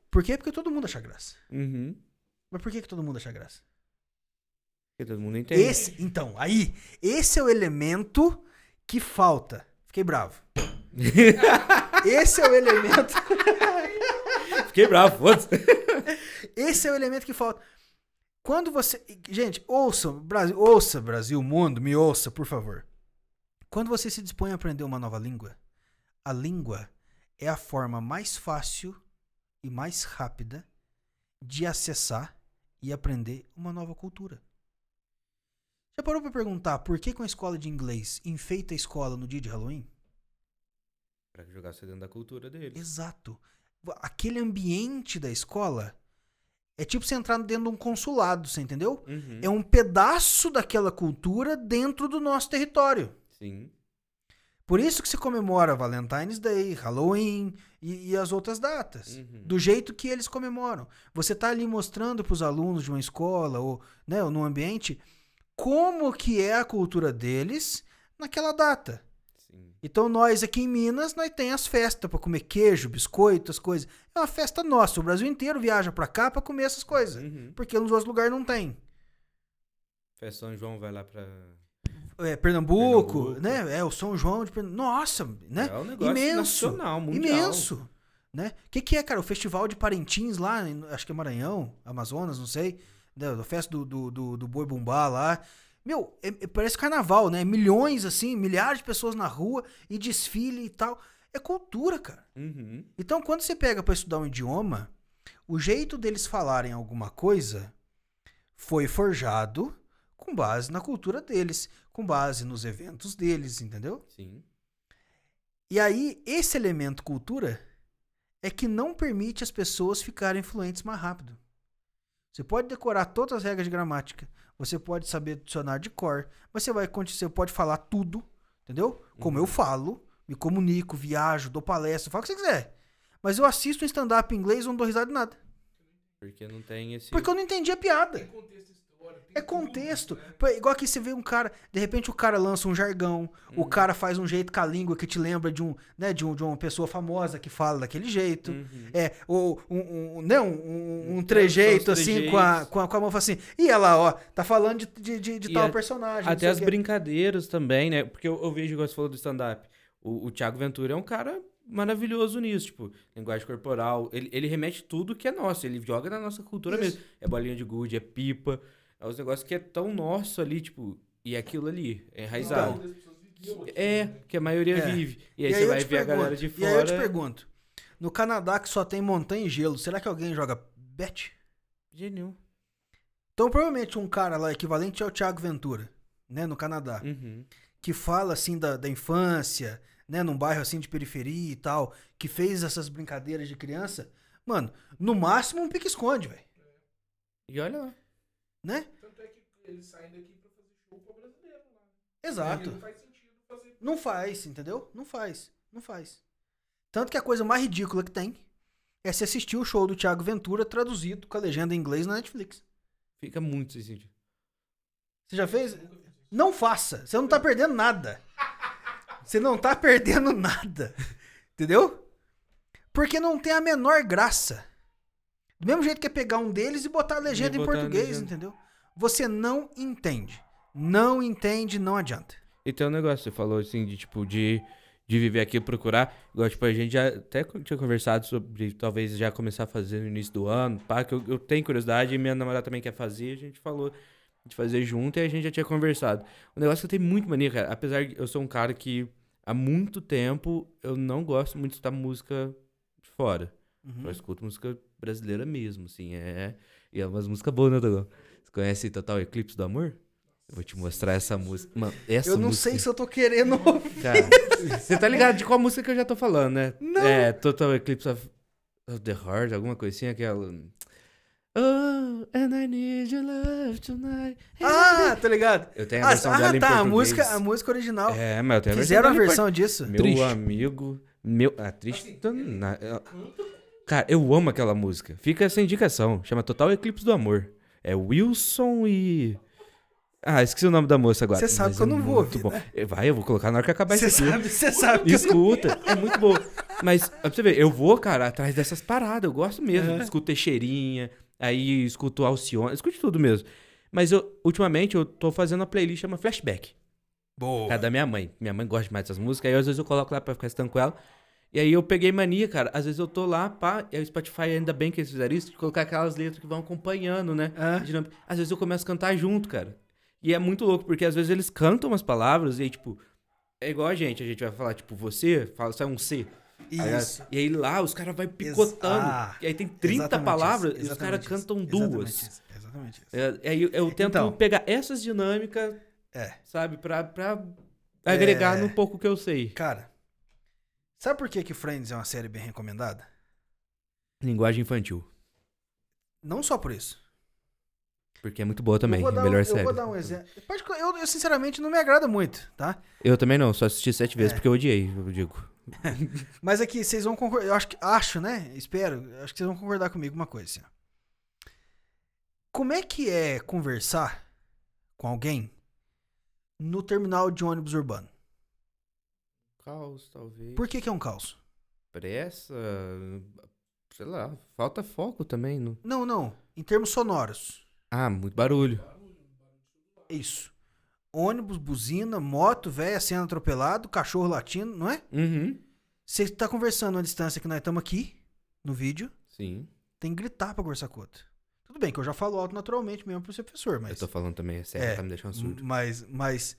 Speaker 1: Por quê? Porque todo mundo acha graça.
Speaker 2: Uhum.
Speaker 1: Mas por que, que todo mundo acha graça?
Speaker 2: Porque todo mundo entende.
Speaker 1: Esse, então, aí, esse é o elemento que falta. Fiquei bravo. *laughs* Esse é o elemento. *laughs*
Speaker 2: Fiquei bravo, foda-se. *laughs*
Speaker 1: Esse é o elemento que falta. Quando você. Gente, ouça, Brasil, ouça, Brasil, mundo, me ouça, por favor. Quando você se dispõe a aprender uma nova língua, a língua é a forma mais fácil e mais rápida de acessar e aprender uma nova cultura. Já parou pra perguntar por que, que uma escola de inglês enfeita a escola no dia de Halloween?
Speaker 2: pra jogar você dentro da cultura deles.
Speaker 1: Exato. Aquele ambiente da escola é tipo você entrar dentro de um consulado, você entendeu?
Speaker 2: Uhum.
Speaker 1: É um pedaço daquela cultura dentro do nosso território.
Speaker 2: Sim.
Speaker 1: Por isso que se comemora Valentine's Day, Halloween e, e as outras datas.
Speaker 2: Uhum.
Speaker 1: Do jeito que eles comemoram. Você tá ali mostrando para os alunos de uma escola ou, né, ou num ambiente como que é a cultura deles naquela data.
Speaker 2: Sim.
Speaker 1: Então nós aqui em Minas, nós tem as festas para comer queijo, biscoito, as coisas. É uma festa nossa. O Brasil inteiro viaja para cá para comer essas coisas,
Speaker 2: Uhum.
Speaker 1: porque nos outros lugares não tem.
Speaker 2: Festa São João vai lá pra.
Speaker 1: É, Pernambuco,
Speaker 2: Pernambuco.
Speaker 1: né? É o São João de Pernambuco. Nossa, né?
Speaker 2: É um negócio
Speaker 1: Imenso.
Speaker 2: nacional, mundial.
Speaker 1: Imenso, né? O que, que é, cara? O Festival de Parintins lá, acho que é Maranhão, Amazonas, não sei. né, da festa do, do, do, do Boi Bumbá lá. Meu, é- é- parece carnaval, né? Milhões, assim, milhares de pessoas na rua e desfile e tal. É cultura, cara.
Speaker 2: Uhum.
Speaker 1: Então, quando você pega pra estudar um idioma, o jeito deles falarem alguma coisa foi forjado com base na cultura deles, com base nos eventos deles, entendeu?
Speaker 2: Sim.
Speaker 1: E aí, esse elemento cultura é que não permite as pessoas ficarem fluentes mais rápido. Você pode decorar todas as regras de gramática, você pode saber dicionário de cor, mas você vai você pode falar tudo, entendeu? Como eu falo, me comunico, viajo, dou palestra, falo o que você quiser. Mas eu assisto um stand-up em inglês e não dou risada de nada.
Speaker 2: Porque não tem esse.
Speaker 1: Porque eu não entendi a piada.
Speaker 3: Tem contexto
Speaker 1: É contexto.
Speaker 3: né?
Speaker 1: Pô, Igual aqui você vê um cara, de repente o cara lança um jargão,
Speaker 2: Uhum.
Speaker 1: o cara faz um jeito com a língua que te lembra de um, né, de, um, de uma pessoa famosa que fala daquele jeito.
Speaker 2: Uhum.
Speaker 1: É, ou um, um, né, um, um, um trejeito assim com a, com, a, com a mão assim, e ela lá, ó, tá falando de, de, de, de tal
Speaker 2: a-
Speaker 1: personagem.
Speaker 2: Até as brincadeiras também, né? Porque eu, eu vejo, igual você falou do stand-up. O, o Thiago Ventura é um cara maravilhoso nisso, tipo, linguagem corporal. Ele, ele remete tudo que é nosso, ele joga na nossa cultura
Speaker 1: Isso.
Speaker 2: mesmo. É bolinha de gude, é pipa, é os negócios que é tão nosso ali, tipo, e é aquilo ali, é enraizado.
Speaker 3: As pessoas viviam aqui,
Speaker 2: É,
Speaker 3: né?
Speaker 2: que a maioria
Speaker 1: É.
Speaker 2: vive. E aí
Speaker 1: E
Speaker 2: você
Speaker 1: eu
Speaker 2: vai ver a galera
Speaker 1: pergunto,
Speaker 2: de
Speaker 1: E aí eu te
Speaker 2: fora.
Speaker 1: pergunto, no Canadá que só tem montanha e gelo, será que alguém joga bet?
Speaker 2: Genial.
Speaker 1: Então provavelmente um cara lá equivalente ao Thiago Ventura, né, no Canadá.
Speaker 2: Uhum.
Speaker 1: que fala assim da, da infância, né, num bairro assim de periferia e tal, que fez essas brincadeiras de criança, mano, no máximo um pique-esconde, velho,
Speaker 2: E olha lá.
Speaker 1: Né?
Speaker 3: Tanto é que eles saem daqui pra fazer show pra brasileiro lá. né?
Speaker 1: Exato.
Speaker 3: Não faz sentido fazer.
Speaker 1: Não faz, entendeu? Não faz, não faz. Tanto que a coisa mais ridícula que tem é se assistir o show do Thiago Ventura traduzido com a legenda em inglês na Netflix.
Speaker 2: Fica muito sem sentido.
Speaker 1: Você já fez? Não faça, você não tá perdendo nada. *laughs* Você não tá perdendo nada. Entendeu? Porque não tem a menor graça. Do mesmo jeito que é pegar um deles e botar a legenda em
Speaker 2: botar a
Speaker 1: português,
Speaker 2: legenda.
Speaker 1: entendeu? Você não entende. Não entende, não adianta.
Speaker 2: E tem um negócio, você falou assim, de tipo, de, de viver aqui e procurar. Igual, tipo, a gente já até tinha conversado sobre talvez já começar a fazer no início do ano, pá, que eu, eu tenho curiosidade e minha namorada também quer fazer, a gente falou de fazer junto e a gente já tinha conversado. O negócio que eu tenho muito mania, cara, apesar de eu sou um cara que há muito tempo eu não gosto muito de escutar música de fora.
Speaker 1: Uhum.
Speaker 2: Eu escuto música brasileira mesmo, assim, é. E é umas músicas boas, né, Dogão? Você conhece Total Eclipse do Amor? Eu vou te mostrar essa música. Mano, essa
Speaker 1: Eu não
Speaker 2: música...
Speaker 1: sei se eu tô querendo ouvir.
Speaker 2: Cara, você tá ligado de qual música que eu já tô falando, né?
Speaker 1: Não.
Speaker 2: É, Total Eclipse of, of the Heart, alguma coisinha, aquela... Oh, and I need your love tonight.
Speaker 1: Ah, tá ligado?
Speaker 2: Eu tenho a
Speaker 1: Ah,
Speaker 2: versão dela
Speaker 1: ah
Speaker 2: em
Speaker 1: tá, a música, a música original.
Speaker 2: É, mas eu tenho a
Speaker 1: Fizeram a versão disso.
Speaker 2: Meu
Speaker 1: Triste.
Speaker 2: amigo, meu... Ah, triste...
Speaker 3: Assim,
Speaker 2: tô na- eu- Cara, eu amo aquela música. Fica essa indicação. Chama Total Eclipse do Amor. É Wilson e... Ah, esqueci o nome da moça agora.
Speaker 1: Você sabe que eu
Speaker 2: é
Speaker 1: não vou
Speaker 2: muito
Speaker 1: ouvir, né?
Speaker 2: bom. Vai, eu vou colocar na hora que acabar
Speaker 1: Você
Speaker 2: isso aqui.
Speaker 1: sabe, você sabe que
Speaker 2: Escuta, é muito bom. Mas, pra você ver, eu vou, cara, atrás dessas paradas. Eu gosto mesmo. Escuto Teixeirinha, aí escuto Alcione, escuto tudo mesmo. Mas eu, ultimamente, eu tô fazendo uma playlist chama Flashback.
Speaker 1: Boa.
Speaker 2: Da minha mãe. Minha mãe gosta demais dessas músicas. Aí, às vezes, eu coloco lá pra ficar estando com ela. E aí, eu peguei mania, cara. Às vezes, eu tô lá, pá. E o Spotify, ainda bem que eles fizeram isso, de colocar aquelas letras que vão acompanhando, né?
Speaker 1: Ah.
Speaker 2: Às vezes, eu começo a cantar junto, cara. E é muito louco, porque às vezes eles cantam umas palavras e aí, tipo... É igual a gente. A gente vai falar, tipo, você, fala, sai um C.
Speaker 1: Isso.
Speaker 2: E aí lá os caras vão picotando.
Speaker 1: ah,
Speaker 2: e aí tem 30
Speaker 1: Exatamente
Speaker 2: palavras
Speaker 1: isso,
Speaker 2: e os caras cantam duas.
Speaker 1: Exatamente isso. Exatamente isso.
Speaker 2: É, aí eu, eu tento
Speaker 1: Então.
Speaker 2: pegar essas dinâmicas,
Speaker 1: É.
Speaker 2: sabe, pra, pra agregar
Speaker 1: É.
Speaker 2: no pouco que eu sei.
Speaker 1: Cara, sabe por que, que Friends é uma série bem recomendada?
Speaker 2: Linguagem infantil.
Speaker 1: Não só por isso.
Speaker 2: Porque é muito boa também.
Speaker 1: eu dar,
Speaker 2: melhor
Speaker 1: um, eu
Speaker 2: série.
Speaker 1: vou dar um exemplo. Eu, eu, sinceramente, não me agrada muito, tá?
Speaker 2: Eu também não, só assisti sete vezes
Speaker 1: É.
Speaker 2: porque eu odiei, eu digo. *laughs*
Speaker 1: Mas aqui, vocês vão concordar. Eu acho, acho, né? Espero. Acho que vocês vão concordar comigo uma coisa. Assim. Como é que é conversar com alguém no terminal de ônibus urbano?
Speaker 2: Caos, talvez.
Speaker 1: Por que, que é um caos?
Speaker 2: Pressa. Sei lá, falta foco também. No...
Speaker 1: Não, não. Em termos sonoros.
Speaker 2: Ah, muito barulho.
Speaker 1: Isso. Ônibus, buzina, moto, véia sendo atropelado, cachorro latindo, não é?
Speaker 2: Uhum.
Speaker 1: Você tá conversando à distância que nós estamos aqui, no vídeo,
Speaker 2: Sim.
Speaker 1: tem que gritar pra conversar com o outro. Tudo bem que eu já falo alto naturalmente mesmo pro professor, mas.
Speaker 2: Eu tô falando também, é sério,
Speaker 1: É,
Speaker 2: tá me deixando surdo.
Speaker 1: Mas, mas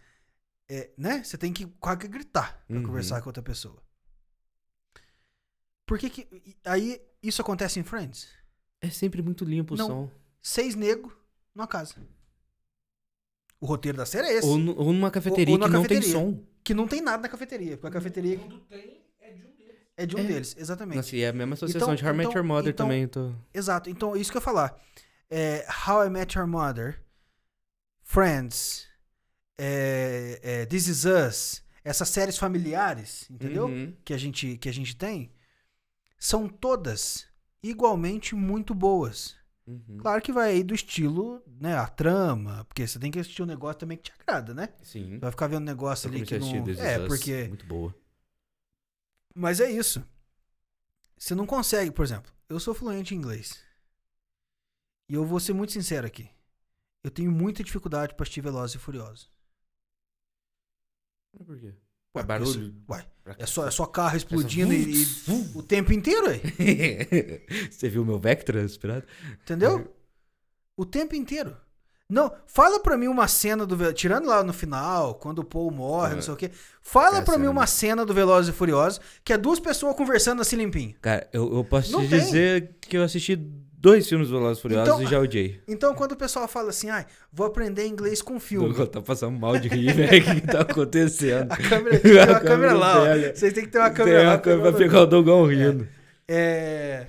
Speaker 1: é, né? Você tem que quase que gritar pra
Speaker 2: Uhum.
Speaker 1: conversar com outra pessoa. Por que que... Aí, isso acontece em Friends?
Speaker 2: É sempre muito limpo o
Speaker 1: Não.
Speaker 2: som.
Speaker 1: Seis negros numa casa. O roteiro da série é esse.
Speaker 2: Ou, nu- ou numa cafeteria
Speaker 1: ou numa
Speaker 2: que não tem
Speaker 1: cafeteria.
Speaker 2: som.
Speaker 1: Que não tem nada na cafeteria. Porque a cafeteria
Speaker 3: Quando tem, é de um deles.
Speaker 1: é de um
Speaker 2: É.
Speaker 1: deles, exatamente.
Speaker 2: Nossa, e é a mesma associação
Speaker 1: Então-
Speaker 2: de How I Met
Speaker 1: então-
Speaker 2: Your Mother
Speaker 1: então-
Speaker 2: também. Tô...
Speaker 1: Exato. Então, isso que eu ia falar. É, How I Met Your Mother, Friends, é, é, This Is Us, essas séries familiares, entendeu?
Speaker 2: Uhum.
Speaker 1: Que, a gente, que a gente tem, são todas igualmente muito boas.
Speaker 2: Uhum.
Speaker 1: Claro que vai aí do estilo, né? A trama, porque você tem que assistir um negócio também que te agrada, né?
Speaker 2: Sim.
Speaker 1: Você vai ficar vendo um negócio
Speaker 2: Eu
Speaker 1: ali que não...
Speaker 2: This Is
Speaker 1: É,
Speaker 2: Us,
Speaker 1: porque...
Speaker 2: Muito boa.
Speaker 1: Mas é isso. Você não consegue, por exemplo, eu sou fluente em inglês. E eu vou ser muito sincero aqui. Eu tenho muita dificuldade pra assistir Velozes e Furiosos.
Speaker 2: Por quê?
Speaker 1: Ué,
Speaker 2: É barulho?
Speaker 1: isso- Ué, é só, é só carro explodindo
Speaker 2: só-
Speaker 1: e, e o tempo inteiro, aí. *laughs*
Speaker 2: Você viu meu Vectra inspirado?
Speaker 1: Entendeu? O tempo inteiro. Não, fala pra mim uma cena do. Tirando lá no final, quando o Paul morre,
Speaker 2: Ah.
Speaker 1: não sei o quê. Fala
Speaker 2: É,
Speaker 1: pra mim uma cena do Velozes e Furiosos que é duas pessoas conversando assim limpinho.
Speaker 2: Cara, eu, eu posso
Speaker 1: Não
Speaker 2: te
Speaker 1: tem.
Speaker 2: dizer que eu assisti dois filmes do Velozes Furiosos
Speaker 1: Então-
Speaker 2: e já odiei.
Speaker 1: Então, quando o pessoal fala assim, ai, vou aprender inglês com filme.
Speaker 2: Eu tô passando mal de rir, velho. *laughs* O que tá acontecendo?
Speaker 1: A câmera, tem uma
Speaker 2: A
Speaker 1: câmera
Speaker 2: câmera
Speaker 1: lá, ó.
Speaker 2: velha.
Speaker 1: Vocês têm que ter uma
Speaker 2: Tem
Speaker 1: câmera lá.
Speaker 2: uma câmera pra pegar o Dogão rindo.
Speaker 1: É.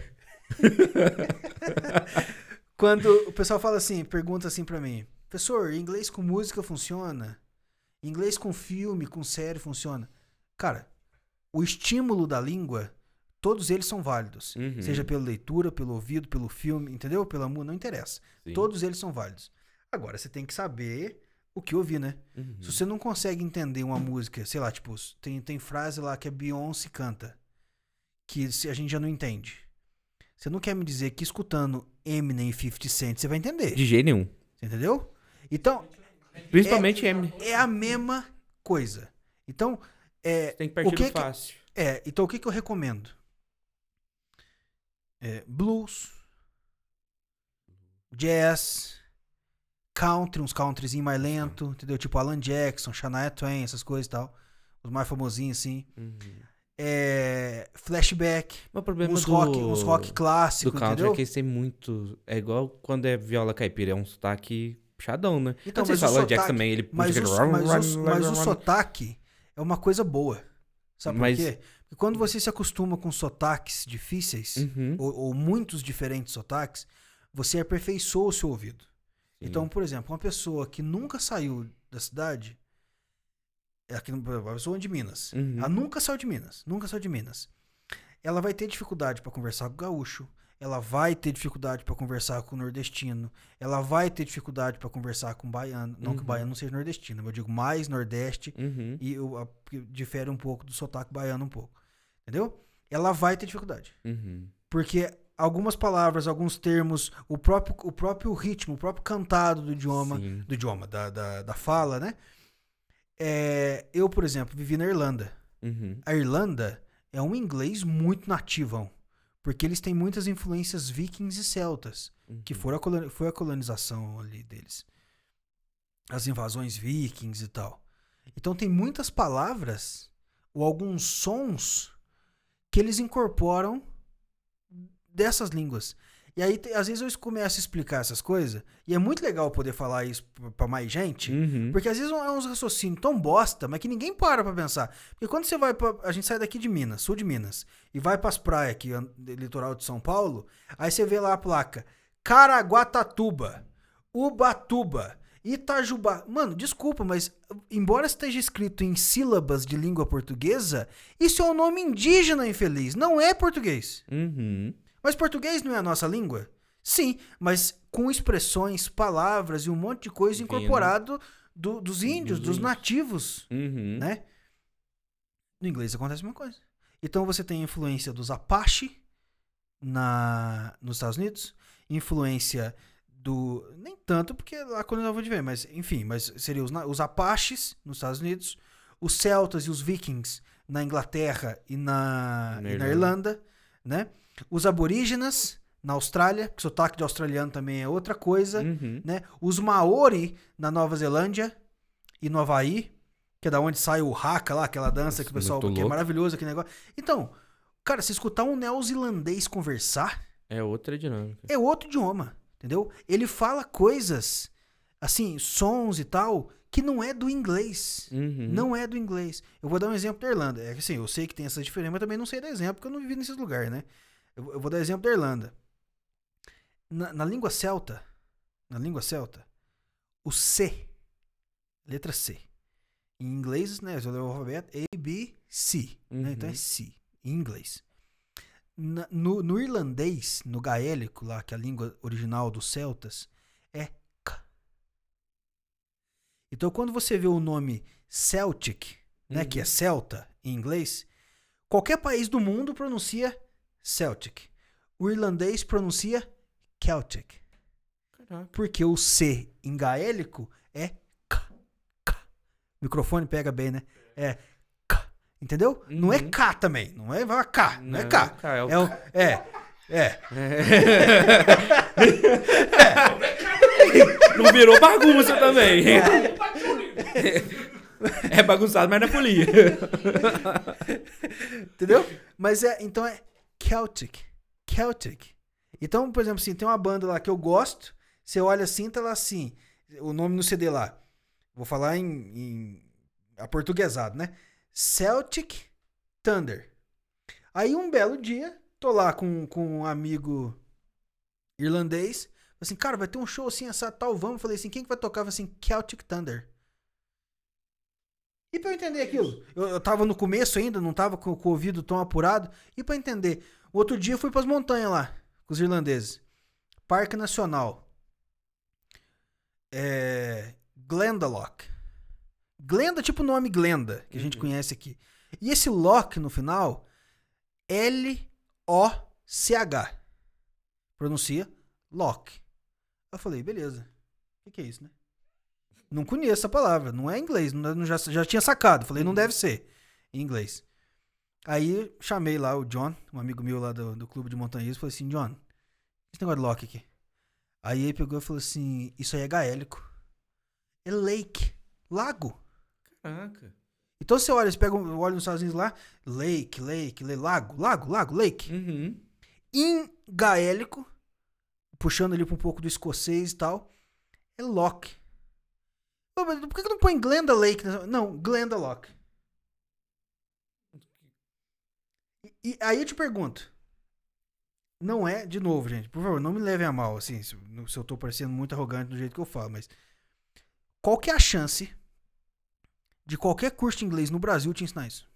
Speaker 1: *laughs* Quando o pessoal fala assim, pergunta assim pra mim, professor, inglês com música funciona? Inglês com filme, com série funciona? Cara, o estímulo da língua, todos eles são válidos.
Speaker 2: Uhum.
Speaker 1: Seja pela leitura, pelo ouvido, pelo filme, entendeu? Pela música, não interessa.
Speaker 2: Sim.
Speaker 1: Todos eles são válidos. Agora, você tem que saber o que ouvir, né?
Speaker 2: Uhum.
Speaker 1: Se você não consegue entender uma música, sei lá, tipo, tem, tem frase lá que a Beyoncé canta, que a gente já não entende. Você não quer me dizer que escutando Eminem e 50 Cent você vai entender.
Speaker 2: De jeito nenhum.
Speaker 1: Você entendeu? Então,
Speaker 2: Principalmente Eminem.
Speaker 1: é a mesma coisa. Então, é,
Speaker 2: Tem que partir
Speaker 1: o que
Speaker 2: do
Speaker 1: que-
Speaker 2: fácil.
Speaker 1: é, então o que, que eu recomendo? É, blues, jazz, country, uns countryzinho mais lento, entendeu? Tipo Alan Jackson, Shania Twain, essas coisas e tal. Os mais famosinhos assim.
Speaker 2: Uhum.
Speaker 1: É, flashback,
Speaker 2: Mas o problema
Speaker 1: uns
Speaker 2: do...
Speaker 1: rock, uns rock
Speaker 2: do
Speaker 1: clássico,
Speaker 2: country
Speaker 1: entendeu?
Speaker 2: é que eles têm muito... É igual quando é viola caipira, é um sotaque puxadão, né?
Speaker 1: Então,
Speaker 2: você
Speaker 1: mas o
Speaker 2: fala Jackson também, ele
Speaker 1: Mas, o, mas, o, mas o sotaque é uma coisa boa. Sabe
Speaker 2: Mas-
Speaker 1: por quê? Porque quando você se acostuma com sotaques difíceis,
Speaker 2: Uhum.
Speaker 1: ou, ou muitos diferentes sotaques, você aperfeiçoa o seu ouvido.
Speaker 2: Sim.
Speaker 1: Então, por exemplo, uma pessoa que nunca saiu da cidade, é aqui no pessoa de Minas,
Speaker 2: Uhum.
Speaker 1: ela nunca saiu de Minas, nunca saiu de Minas. Ela vai ter dificuldade para conversar com o gaúcho, ela vai ter dificuldade para conversar com o nordestino, ela vai ter dificuldade para conversar com o baiano, não que o
Speaker 2: Uhum.
Speaker 1: baiano não seja nordestino, mas eu digo mais nordeste
Speaker 2: Uhum.
Speaker 1: e o- a- difere um pouco do sotaque baiano um pouco. Entendeu? Ela vai ter dificuldade.
Speaker 2: Uhum.
Speaker 1: Porque algumas palavras, alguns termos, o próprio, o próprio ritmo, o próprio cantado do idioma,
Speaker 2: Sim.
Speaker 1: do idioma, da, da, da fala, né? É, eu, por exemplo, vivi na Irlanda.
Speaker 2: Uhum.
Speaker 1: A Irlanda é um inglês muito nativão. Porque eles têm muitas influências vikings e celtas, que
Speaker 2: Uhum.
Speaker 1: foram a foi a colonização ali deles. As invasões vikings e tal. Então tem muitas palavras ou alguns sons que eles incorporam dessas línguas. E aí, às vezes, eu começo a explicar essas coisas, e é muito legal poder falar isso pra mais gente,
Speaker 2: Uhum.
Speaker 1: porque às vezes é uns raciocínios tão bosta, mas que ninguém para pra pensar. Porque quando você vai pra. A gente sai daqui de Minas, sul de Minas, e vai pras praias aqui, litoral de São Paulo, aí você vê lá a placa: Caraguatatuba, Ubatuba, Itajubá. Mano, desculpa, mas embora esteja escrito em sílabas de língua portuguesa, isso é um nome indígena infeliz, não é português.
Speaker 2: Uhum.
Speaker 1: Mas português não é a nossa língua? Sim, mas com expressões, palavras e um monte de coisa incorporado do- dos índios,
Speaker 2: Dos
Speaker 1: nativos,
Speaker 2: Uhum.
Speaker 1: né? No inglês acontece a mesma coisa. Então você tem a influência dos Apache na, nos Estados Unidos, influência do. Nem tanto, porque lá quando eu vou de ver, mas enfim, mas seriam os, os Apaches nos Estados Unidos, os Celtas e os Vikings na Inglaterra e na,
Speaker 2: Na
Speaker 1: e na
Speaker 2: Irlanda.
Speaker 1: Irlanda, né? Os aborígenas na Austrália, que sotaque de australiano também é outra coisa,
Speaker 2: Uhum.
Speaker 1: né? Os Maori na Nova Zelândia e no Havaí, que é da onde sai o haka lá, aquela dança
Speaker 2: Nossa,
Speaker 1: que o pessoal que é maravilhoso aquele negócio. Então, cara, se escutar um neozelandês conversar,
Speaker 2: É outra dinâmica.
Speaker 1: é outro idioma, entendeu? Ele fala coisas, assim, sons e tal, que não é do inglês.
Speaker 2: Uhum.
Speaker 1: Não é do inglês. Eu vou dar um exemplo da Irlanda. É que assim, eu sei que tem essa diferença, mas também não sei dar exemplo, porque eu não vivi nesses lugares, né? Eu, eu vou dar exemplo da Irlanda. Na, na língua celta, na língua celta, o C, letra C. Em inglês, né? Eu o alfabeto, A, B, C. né? Então é
Speaker 2: Uhum.
Speaker 1: C, em inglês. Na- no, no irlandês, no gaélico, lá, que é a língua original dos celtas, é K. Então, quando você vê o nome Celtic, né, que é
Speaker 2: Uhum.
Speaker 1: celta em inglês, qualquer país do mundo pronuncia Celtic. O irlandês pronuncia Celtic.
Speaker 2: Caraca.
Speaker 1: Porque o C em gaélico é K. K. O microfone pega bem, né? É Entendeu? Não é
Speaker 2: Uhum.
Speaker 1: K também. Não é K. Não, é K.
Speaker 2: é o
Speaker 1: É, o- é. É.
Speaker 2: Não virou bagunça também. É bagunçado, mas não é folia.
Speaker 1: Entendeu? Mas é. Então é Celtic. Celtic. Então, por exemplo, assim, tem uma banda lá que eu gosto. Você olha assim, tá lá assim. O nome no CD lá. Vou falar em, em aportuguesado, né? Celtic Thunder. Aí um belo dia, tô lá com, com um amigo irlandês. Falei Assim, cara, vai ter um show assim, essa tal, vamos. Falei assim, quem que vai tocar? Falei assim, Celtic Thunder. E pra eu entender aquilo? Eu, eu tava no começo ainda, não tava com, com o ouvido tão apurado. E pra entender? O outro dia eu fui pras montanhas lá, com os irlandeses. Parque Nacional. É. Glendalough. Glenda, tipo o nome Glenda, que a gente
Speaker 2: Uhum.
Speaker 1: conhece aqui. E esse Loch no final, L-O-C-H. Pronuncia Loch. Eu falei, beleza. O que, que é isso, né? Não conheço a palavra, não é inglês, não, já, já tinha sacado. Falei, não deve ser em inglês. Aí chamei lá o John, um amigo meu lá do, do clube de montanhismo, falei assim, John, esse negócio de Loch aqui. Aí ele pegou e falou assim, isso aí é gaélico. É lake, lago.
Speaker 2: Caraca.
Speaker 1: Então você olha, você pega, um- olha nos Estados Unidos lá, lake, lake, lake, lago, lago, lago, lake.
Speaker 2: Uhum.
Speaker 1: Em gaélico, puxando ali pra um pouco do escocês e tal, é lock. Pô, mas por que que não põe Glenda Lake? Não, Glenda Lock. E, e aí eu te pergunto. Não é, de novo, gente, por favor, não me levem a mal, assim, se, eu- se eu tô parecendo muito arrogante do jeito que eu falo, mas qual que é a chance de qualquer curso de inglês no Brasil te ensinar isso?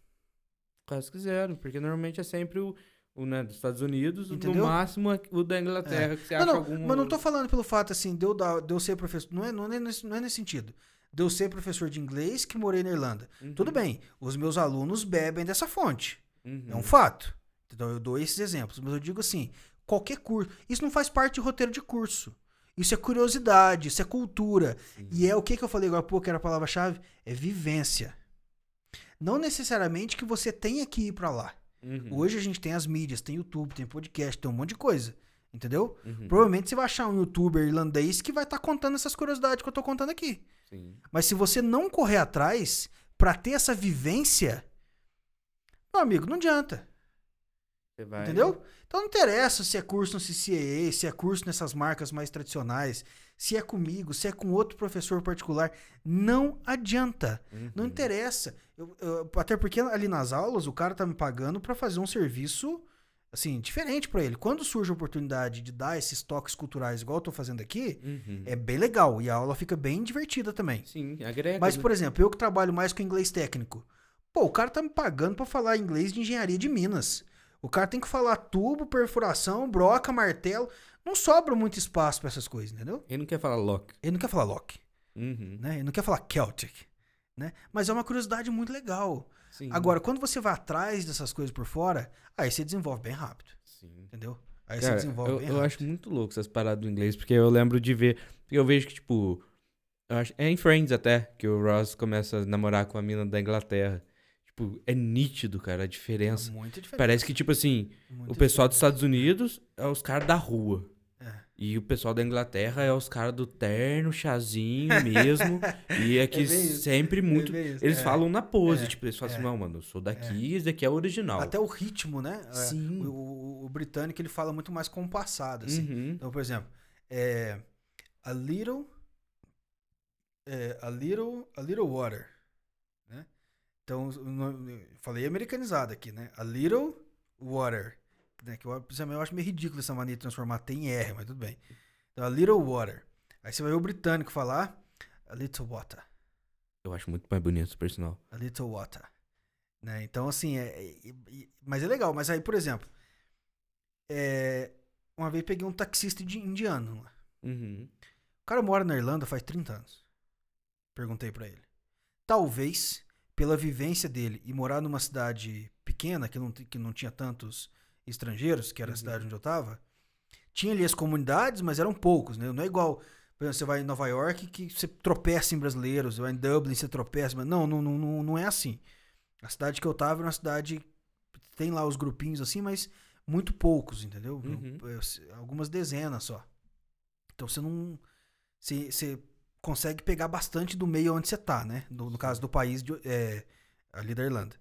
Speaker 2: Quase que zero, porque normalmente é sempre o, o né, dos Estados Unidos,
Speaker 1: Entendeu?
Speaker 2: no máximo é o da Inglaterra, que você
Speaker 1: Não,
Speaker 2: acha
Speaker 1: não,
Speaker 2: algum...
Speaker 1: mas não tô falando pelo fato assim, de eu, de eu ser professor. Não é, não, é nesse, não é nesse sentido. De eu ser professor de inglês que morei na Irlanda.
Speaker 2: Uhum,
Speaker 1: Tudo bem, os meus alunos bebem dessa fonte.
Speaker 2: uhum.
Speaker 1: É um fato. Então eu dou esses exemplos. Mas eu digo assim: qualquer curso. Isso não faz parte de roteiro de curso. Isso é curiosidade, isso é cultura.
Speaker 2: Sim.
Speaker 1: E é o que, que eu falei agora há pouco, que era a palavra-chave? É vivência. Não necessariamente que você tenha que ir pra lá.
Speaker 2: Uhum,
Speaker 1: Hoje a gente tem as mídias, tem YouTube, tem podcast, tem um monte de coisa. Entendeu?
Speaker 2: uhum,
Speaker 1: Provavelmente você vai achar um youtuber irlandês que vai estar contando essas curiosidades que eu tô contando aqui.
Speaker 2: Sim.
Speaker 1: Mas se você não correr atrás pra ter essa vivência, meu amigo, não adianta.
Speaker 2: Vai...
Speaker 1: Entendeu? Então não interessa se é curso no CCAA, se é curso nessas marcas mais tradicionais, se é comigo, se é com outro professor particular. Não adianta. Não
Speaker 2: Uhum.
Speaker 1: interessa. Eu- eu- até porque ali nas aulas o cara tá me pagando pra fazer um serviço assim, diferente pra ele. Quando surge a oportunidade de dar esses toques culturais igual eu tô fazendo aqui,
Speaker 2: Uhum.
Speaker 1: é bem legal e a aula fica bem divertida também.
Speaker 2: Sim, agrega.
Speaker 1: Mas,
Speaker 2: né?
Speaker 1: por exemplo, eu que trabalho mais com inglês técnico. Pô, o cara tá me pagando pra falar inglês de engenharia de Minas. O cara tem que falar tubo, perfuração, broca, martelo. Não sobra muito espaço pra essas coisas, entendeu?
Speaker 2: Ele não quer falar lock.
Speaker 1: Ele não quer falar lock,
Speaker 2: Uhum.
Speaker 1: né? Ele não quer falar Celtic, né? Mas é uma curiosidade muito legal.
Speaker 2: Sim.
Speaker 1: Agora, quando você vai atrás dessas coisas por fora, aí você desenvolve bem rápido,
Speaker 2: Sim.
Speaker 1: entendeu? Aí
Speaker 2: Cara,
Speaker 1: você desenvolve
Speaker 2: eu,
Speaker 1: bem
Speaker 2: eu
Speaker 1: rápido.
Speaker 2: acho muito louco essas paradas do inglês, porque eu lembro de ver. Eu vejo que, tipo. Eu acho, é em Friends até, que o Ross começa a namorar com a mina da Inglaterra. Tipo, é nítido, cara, a diferença.
Speaker 1: Muito diferente.
Speaker 2: Parece que, tipo assim,
Speaker 1: muito
Speaker 2: o pessoal dos. Estados Unidos é os caras da rua.
Speaker 1: É.
Speaker 2: E o pessoal da Inglaterra é os caras do terno, chazinho mesmo. *laughs* e é
Speaker 1: isso.
Speaker 2: sempre muito.
Speaker 1: bem isso,
Speaker 2: Eles
Speaker 1: é.
Speaker 2: falam na pose,
Speaker 1: É,
Speaker 2: tipo, eles falam
Speaker 1: é.
Speaker 2: assim, não, mano, eu sou daqui, esse daqui é o original.
Speaker 1: Até o ritmo, né? É,
Speaker 2: Sim.
Speaker 1: O, o- o britânico ele fala muito mais compassado, assim.
Speaker 2: Uhum.
Speaker 1: Então, por exemplo, é, a little, é, a little, a little water? Então, falei americanizado aqui, né? A little water, né? Que eu, eu acho meio ridículo essa mania de transformar T em R, mas tudo bem. Então, a little water. Aí você vai ver o britânico falar a little water,
Speaker 2: Eu acho muito mais bonito, por sinal.
Speaker 1: a little water, né? Então, assim, é, é- é- mas é legal. Mas aí, por exemplo, é, uma vez peguei um taxista de indiano lá.
Speaker 2: Uhum.
Speaker 1: O cara mora na Irlanda faz 30 anos. Perguntei pra ele. Talvez, pela vivência dele e morar numa cidade pequena, que não, que não tinha tantos estrangeiros, que era a
Speaker 2: Uhum.
Speaker 1: cidade onde eu tava, tinha ali as comunidades, mas eram poucos, né? Não é igual, por exemplo, você vai em Nova York que você tropeça em brasileiros, você vai em Dublin, você tropeça, mas não, não, não, não, é assim. A cidade que eu tava era uma cidade, tem lá os grupinhos assim, mas muito poucos, entendeu?
Speaker 2: Uhum.
Speaker 1: Algumas dezenas só. Então você não. Você, você consegue pegar bastante do meio onde você tá, né? No, no caso do país de, é, ali da Irlanda.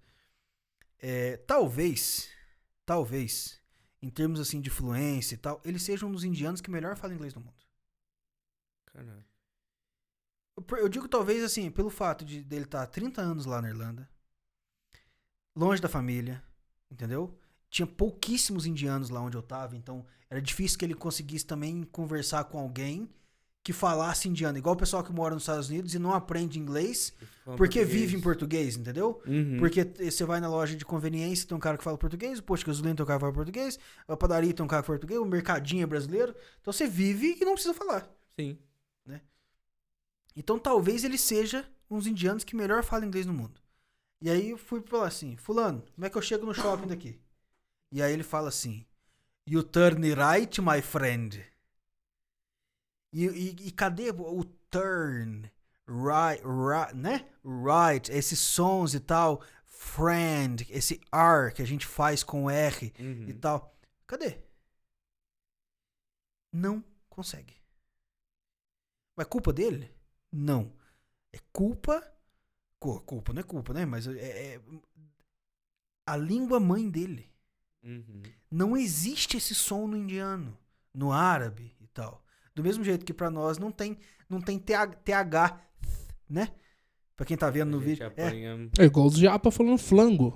Speaker 1: É, talvez, talvez, em termos assim de fluência e tal, ele seja um dos indianos que melhor fala inglês no mundo.
Speaker 2: Caralho.
Speaker 1: Eu, eu digo talvez assim, pelo fato de dele estar há 30 anos lá na Irlanda, longe da família, entendeu? Tinha pouquíssimos indianos lá onde eu tava, então era difícil que ele conseguisse também conversar com alguém que falasse indiano, igual o pessoal que mora nos Estados Unidos e não aprende inglês porque
Speaker 2: português.
Speaker 1: vive em português, entendeu?
Speaker 2: Uhum.
Speaker 1: Porque você vai na loja de conveniência, tem um cara que fala português, o posto de gasolina tem um cara que fala português, a padaria tem um cara que fala português, o mercadinho é brasileiro. Então você vive e não precisa falar.
Speaker 2: Sim.
Speaker 1: Então talvez ele seja um dos indianos que melhor fala inglês no mundo. E aí eu fui falar assim, fulano, como é que eu chego no shopping daqui? E aí ele fala assim, you turn right, my friend. E, e- e cadê o turn, right, right, né? Right, esses sons e tal, friend, esse R que a gente faz com R
Speaker 2: Uhum.
Speaker 1: e tal. Cadê? Não consegue. Mas é culpa dele? Não. É culpa. cu- Culpa, não é culpa, né? Mas é, é a língua mãe dele.
Speaker 2: Uhum.
Speaker 1: Não existe esse som no indiano, no árabe e tal. Do mesmo jeito que pra nós não tem, não tem TH, TH, né? Pra quem tá vendo no vídeo. É,
Speaker 2: apanha-
Speaker 4: É igual os japa falando flango.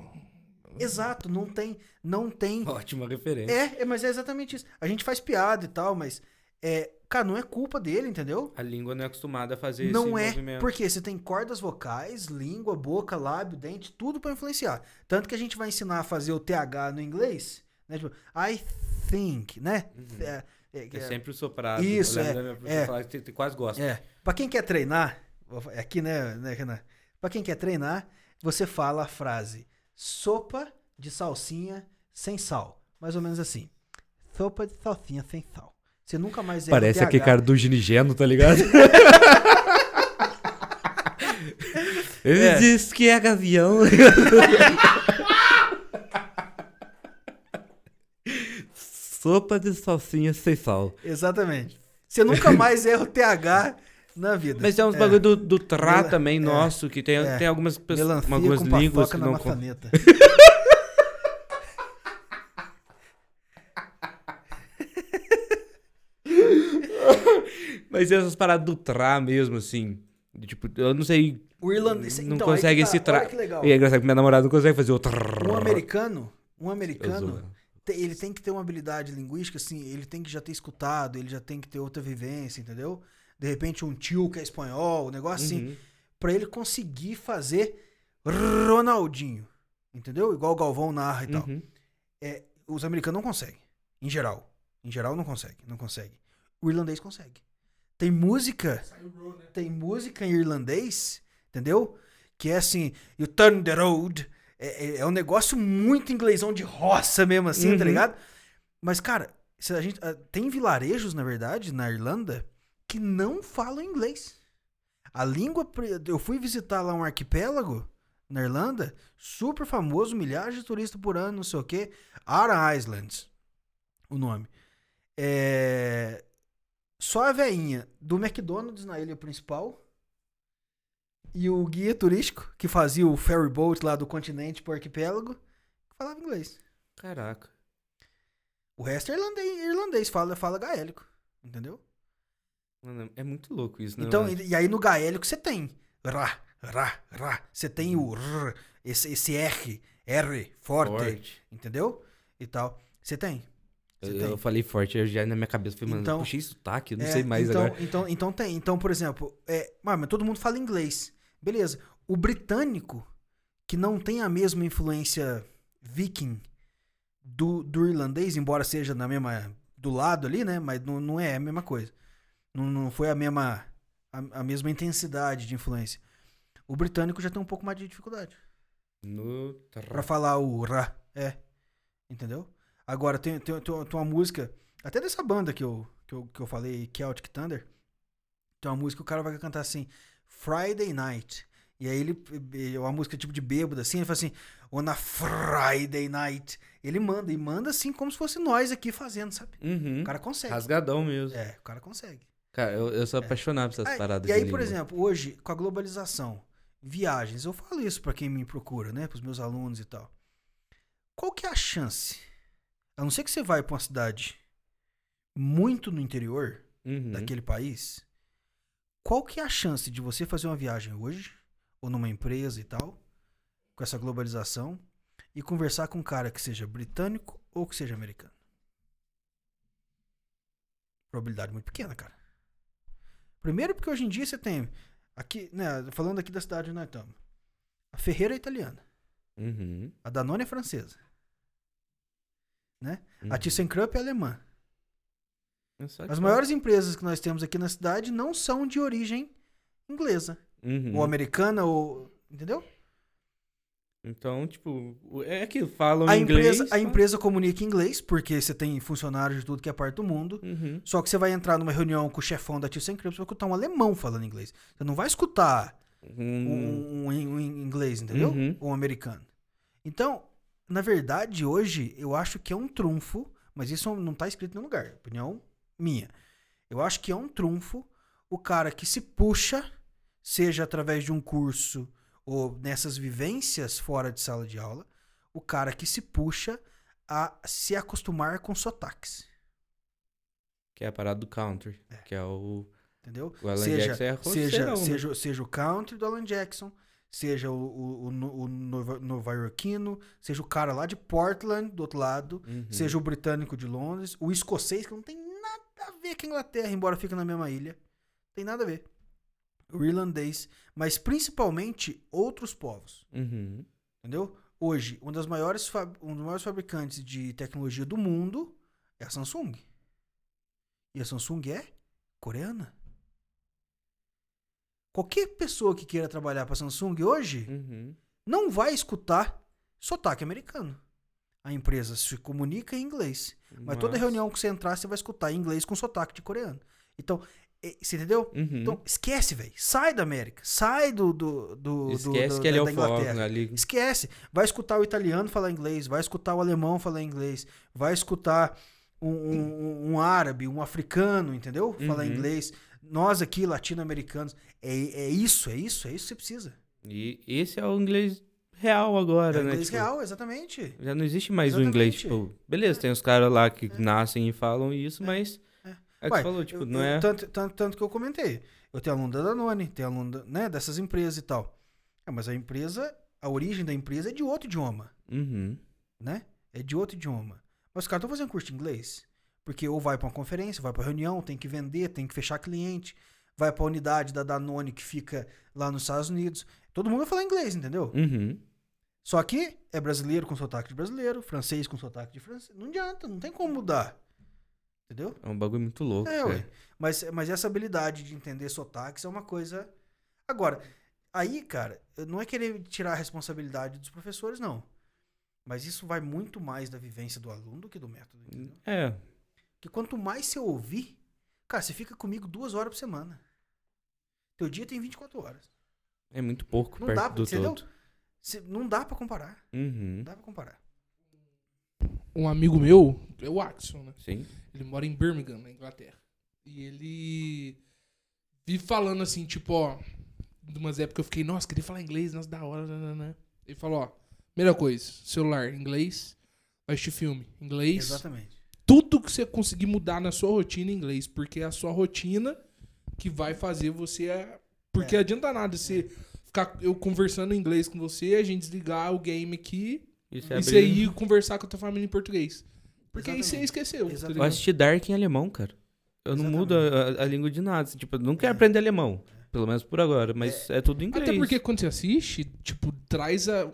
Speaker 1: exato, não tem, não tem
Speaker 2: Ótima referência.
Speaker 1: É, é, mas é exatamente isso. A gente faz piada e tal, mas é, cara, não é culpa dele, entendeu?
Speaker 2: A língua não é acostumada a fazer
Speaker 1: não
Speaker 2: esse
Speaker 1: é,
Speaker 2: movimento.
Speaker 1: porque você tem cordas vocais, língua, boca, lábio, dente, tudo pra influenciar. Tanto que a gente vai ensinar a fazer o TH no inglês, né? Tipo, I think, né?
Speaker 2: Uhum.
Speaker 1: É, é,
Speaker 2: É sempre o soprado.
Speaker 1: Isso,
Speaker 2: Eu lembro
Speaker 1: é, é.
Speaker 2: falar quase gosta.
Speaker 1: é. Pra quem quer treinar, fa- aqui, né, né, Renan? Pra quem quer treinar, você fala a frase sopa de salsinha sem sal. Mais ou menos assim. Sopa de salsinha sem sal. Você nunca mais erra
Speaker 2: Parece aquele cara do ginigeno, tá ligado? *laughs* Ele
Speaker 1: É.
Speaker 2: disse que é gavião. *laughs* Sopa de salsinha sem sal.
Speaker 1: Exatamente. Você nunca mais erra o TH na vida.
Speaker 2: Mas tem uns bagulho do, do tra
Speaker 1: Mela-
Speaker 2: também
Speaker 1: é.
Speaker 2: nosso, que tem,
Speaker 1: É.
Speaker 2: tem algumas pessoas, algumas
Speaker 1: com
Speaker 2: línguas que
Speaker 1: na
Speaker 2: não...
Speaker 1: maçaneta.
Speaker 2: Mas essas paradas do tra mesmo, assim... Tipo, eu não sei...
Speaker 1: O irlandês...
Speaker 2: Não
Speaker 1: então, aí
Speaker 2: consegue
Speaker 1: que tá,
Speaker 2: esse tra...
Speaker 1: legal.
Speaker 2: E é engraçado que minha namorada não consegue fazer o trrr.
Speaker 1: Um americano, um americano, ele tem que ter uma habilidade linguística, assim, ele tem que já ter escutado, ele já tem que ter outra vivência, entendeu? De repente um tio que é espanhol, um negócio assim,
Speaker 2: Uhum.
Speaker 1: pra ele conseguir fazer Ronaldinho, entendeu? Igual o Galvão narra e tal.
Speaker 2: Uhum.
Speaker 1: É, os americanos não conseguem, em geral. Em geral não consegue, não consegue. O irlandês consegue. Tem música,
Speaker 3: né?
Speaker 1: tem música em irlandês, entendeu? Que é assim, you turn the road. É, é- é um negócio muito inglesão de roça mesmo, assim, tá
Speaker 2: Uhum.
Speaker 1: ligado? Mas, cara, se a gente, ah, tem vilarejos, na verdade, na Irlanda, que não falam inglês. A língua. Eu fui visitar lá um arquipélago na Irlanda, super famoso, milhares de turistas por ano, não sei o quê. Ara Islands, o nome. É... Só a veinha do McDonald's na ilha principal e o guia turístico que fazia o ferry boat lá do continente pro arquipélago falava inglês.
Speaker 2: Caraca.
Speaker 1: O resto é irlandês, irlandês fala, fala gaélico, entendeu?
Speaker 2: Mano, é muito louco isso, né?
Speaker 1: Então,
Speaker 2: mano?
Speaker 1: e, e aí no gaélico você tem rá, rá, rá. Você tem o r, esse, esse R, R, forte,
Speaker 2: Forte.
Speaker 1: entendeu? E tal. Você tem.
Speaker 2: Eu,
Speaker 1: tem.
Speaker 2: eu falei forte, eu já na minha cabeça falei, mano,
Speaker 1: Então-
Speaker 2: puxei sotaque, eu não
Speaker 1: É,
Speaker 2: sei mais
Speaker 1: então,
Speaker 2: agora.
Speaker 1: Então, então tem. Então, por exemplo, é, mas todo mundo fala inglês. Beleza. O britânico, que não tem a mesma influência viking do, do irlandês, embora seja na mesma. do lado ali, né? Mas não, não é a mesma coisa. Não, não foi a mesma. A, a mesma intensidade de influência. O britânico já tem um pouco mais de dificuldade.
Speaker 2: No...
Speaker 1: Pra falar o ra. É. Entendeu? Agora, tem, tem, tem, tem uma música. Até dessa banda que eu, que, eu, que eu falei, Celtic Thunder. Tem uma música que o cara vai cantar assim: Friday Night. E aí ele. É uma música tipo de bêbado, assim. Ele fala assim: On a Friday Night. Ele manda. E manda assim como se fosse nós aqui fazendo, sabe?
Speaker 2: Uhum.
Speaker 1: O cara consegue.
Speaker 2: Rasgadão mesmo.
Speaker 1: É, o cara consegue.
Speaker 2: Cara, eu, eu sou apaixonado por essas
Speaker 1: Ah,
Speaker 2: paradas
Speaker 1: e aí, por
Speaker 2: língua.
Speaker 1: exemplo, hoje, com a globalização, viagens, eu falo isso pra quem me procura, né? Pros meus alunos e tal. Qual que é a chance? A não ser que você vai pra uma cidade muito no interior
Speaker 2: Uhum.
Speaker 1: daquele país, qual que é a chance de você fazer uma viagem hoje, ou numa empresa e tal, com essa globalização, e conversar com um cara que seja britânico ou que seja americano? Probabilidade muito pequena, cara. Primeiro porque hoje em dia você tem, aqui, né, falando aqui da cidade onde nós estamos, a Ferreira é italiana,
Speaker 2: Uhum.
Speaker 1: a Danone é francesa, né?
Speaker 2: Uhum.
Speaker 1: A ThyssenKrupp é alemã.
Speaker 2: Só
Speaker 1: As maiores empresas que nós temos aqui na cidade não são de origem inglesa.
Speaker 2: Uhum.
Speaker 1: Ou americana, ou. Entendeu?
Speaker 2: Então, tipo, é que falam
Speaker 1: A
Speaker 2: inglês.
Speaker 1: empresa, a empresa comunica em inglês, porque você tem funcionários de tudo que é parte do mundo.
Speaker 2: Uhum.
Speaker 1: Só que você vai entrar numa reunião com o chefão da ThyssenKrupp, você vai escutar um alemão falando inglês. Você não vai escutar um,
Speaker 2: Hum,
Speaker 1: um- um inglês, entendeu?
Speaker 2: Uhum.
Speaker 1: Ou um americano. Então, na verdade, hoje, eu acho que é um trunfo, mas isso não tá escrito em nenhum lugar. Opinião minha. Eu acho que é um trunfo o cara que se puxa, seja através de um curso ou nessas vivências fora de sala de aula, o cara que se puxa a se acostumar com sotaques.
Speaker 2: Que é a parada do country. Que é o.
Speaker 1: Entendeu?
Speaker 2: O Alan
Speaker 1: seja,
Speaker 2: Jackson é
Speaker 1: seja,
Speaker 2: roceirão, né?
Speaker 1: seja, seja o country do Alan Jackson, seja o, o, o, o nova- nova-iorquino, seja o cara lá de Portland, do outro lado,
Speaker 2: Uhum.
Speaker 1: seja o britânico de Londres, o escocês, que não tem a ver com a Inglaterra, embora fique na mesma ilha. Tem nada a ver. O irlandês, mas principalmente outros povos.
Speaker 2: Uhum.
Speaker 1: Entendeu? Hoje, um, das maiores um dos maiores fabricantes de tecnologia do mundo é a Samsung. E a Samsung é coreana. Qualquer pessoa que queira trabalhar para a Samsung hoje
Speaker 2: Uhum.
Speaker 1: não vai escutar sotaque americano. A empresa se comunica em inglês. Mas toda reunião que você entrar, você vai escutar em inglês com sotaque de coreano. Então, você entendeu?
Speaker 2: Uhum.
Speaker 1: Então, esquece, velho. Sai da América. Sai do, do, do,
Speaker 2: Esquece
Speaker 1: do-
Speaker 2: que ele é o foco
Speaker 1: Inglaterra.
Speaker 2: ali.
Speaker 1: Esquece. Vai escutar o italiano falar inglês, vai escutar o alemão falar inglês, vai escutar um, um- um árabe, um africano, entendeu? Falar
Speaker 2: Uhum.
Speaker 1: inglês. Nós aqui, latino-americanos, é, é isso, é isso, é isso que você precisa.
Speaker 2: E esse é o inglês real agora,
Speaker 1: É
Speaker 2: né?
Speaker 1: inglês
Speaker 2: Tipo,
Speaker 1: real, exatamente.
Speaker 2: Já não existe mais o inglês,
Speaker 1: Exatamente.
Speaker 2: tipo, beleza, tem os caras lá que nascem e falam isso, mas
Speaker 1: é.
Speaker 2: é que
Speaker 1: Ué,
Speaker 2: falou, tipo,
Speaker 1: Eu-
Speaker 2: não é.
Speaker 1: Tanto, tanto, tanto que eu comentei. Eu tenho aluno da Danone, tenho aluno da- né, dessas empresas e tal. É, mas a empresa, a origem da empresa é de outro idioma,
Speaker 2: Uhum.
Speaker 1: né? É de outro idioma. Mas os caras estão fazendo curso de inglês. Porque ou vai para uma conferência, vai para reunião, tem que vender, tem que fechar cliente, vai para a unidade da Danone que fica lá nos Estados Unidos. Todo mundo vai falar inglês, entendeu?
Speaker 2: Uhum.
Speaker 1: Só que é brasileiro com sotaque de brasileiro, francês com sotaque de francês. Não adianta, não tem como mudar. Entendeu?
Speaker 2: É um bagulho muito louco.
Speaker 1: É, ué. Mas, mas essa habilidade de entender sotaques é uma coisa. Agora, aí, cara, não é querer tirar a responsabilidade dos professores, não. Mas isso vai muito mais da vivência do aluno do que do método. Entendeu?
Speaker 2: É.
Speaker 1: Porque quanto mais você ouvir, cara, você fica comigo duas horas por semana. Teu dia tem 24 horas.
Speaker 2: É muito pouco
Speaker 1: Não
Speaker 2: perto
Speaker 1: dá,
Speaker 2: do
Speaker 1: entendeu?
Speaker 2: todo.
Speaker 1: Cê- não dá pra comparar.
Speaker 2: Uhum.
Speaker 1: Não dá pra comparar.
Speaker 4: Um amigo meu, é o Axel, né?
Speaker 2: Sim.
Speaker 4: Ele mora em Birmingham, na Inglaterra. E ele vive falando assim, tipo, ó. De umas épocas eu fiquei, nossa, queria falar inglês, nossa, da hora, né? Ele falou, ó, primeira coisa, celular, inglês, vai assistir filme, inglês.
Speaker 1: Exatamente.
Speaker 4: Tudo que você conseguir mudar na sua rotina em inglês, porque é a sua rotina que vai fazer você. é- Porque
Speaker 1: É.
Speaker 4: adianta nada você ficar eu conversando em inglês com você, a gente desligar o game aqui
Speaker 2: Isso
Speaker 4: e
Speaker 2: é
Speaker 4: você
Speaker 2: abrir-
Speaker 4: ir conversar com a tua família em português. Porque aí você
Speaker 1: Exatamente.
Speaker 4: esqueceu. tá
Speaker 1: Exatamente.
Speaker 2: Eu assisti Dark em alemão, cara. Eu não mudo a, a língua de nada. assim, Tipo, eu não quero aprender alemão. Pelo menos por agora. Mas é, tudo em inglês.
Speaker 4: Até porque quando você assiste, tipo, traz a,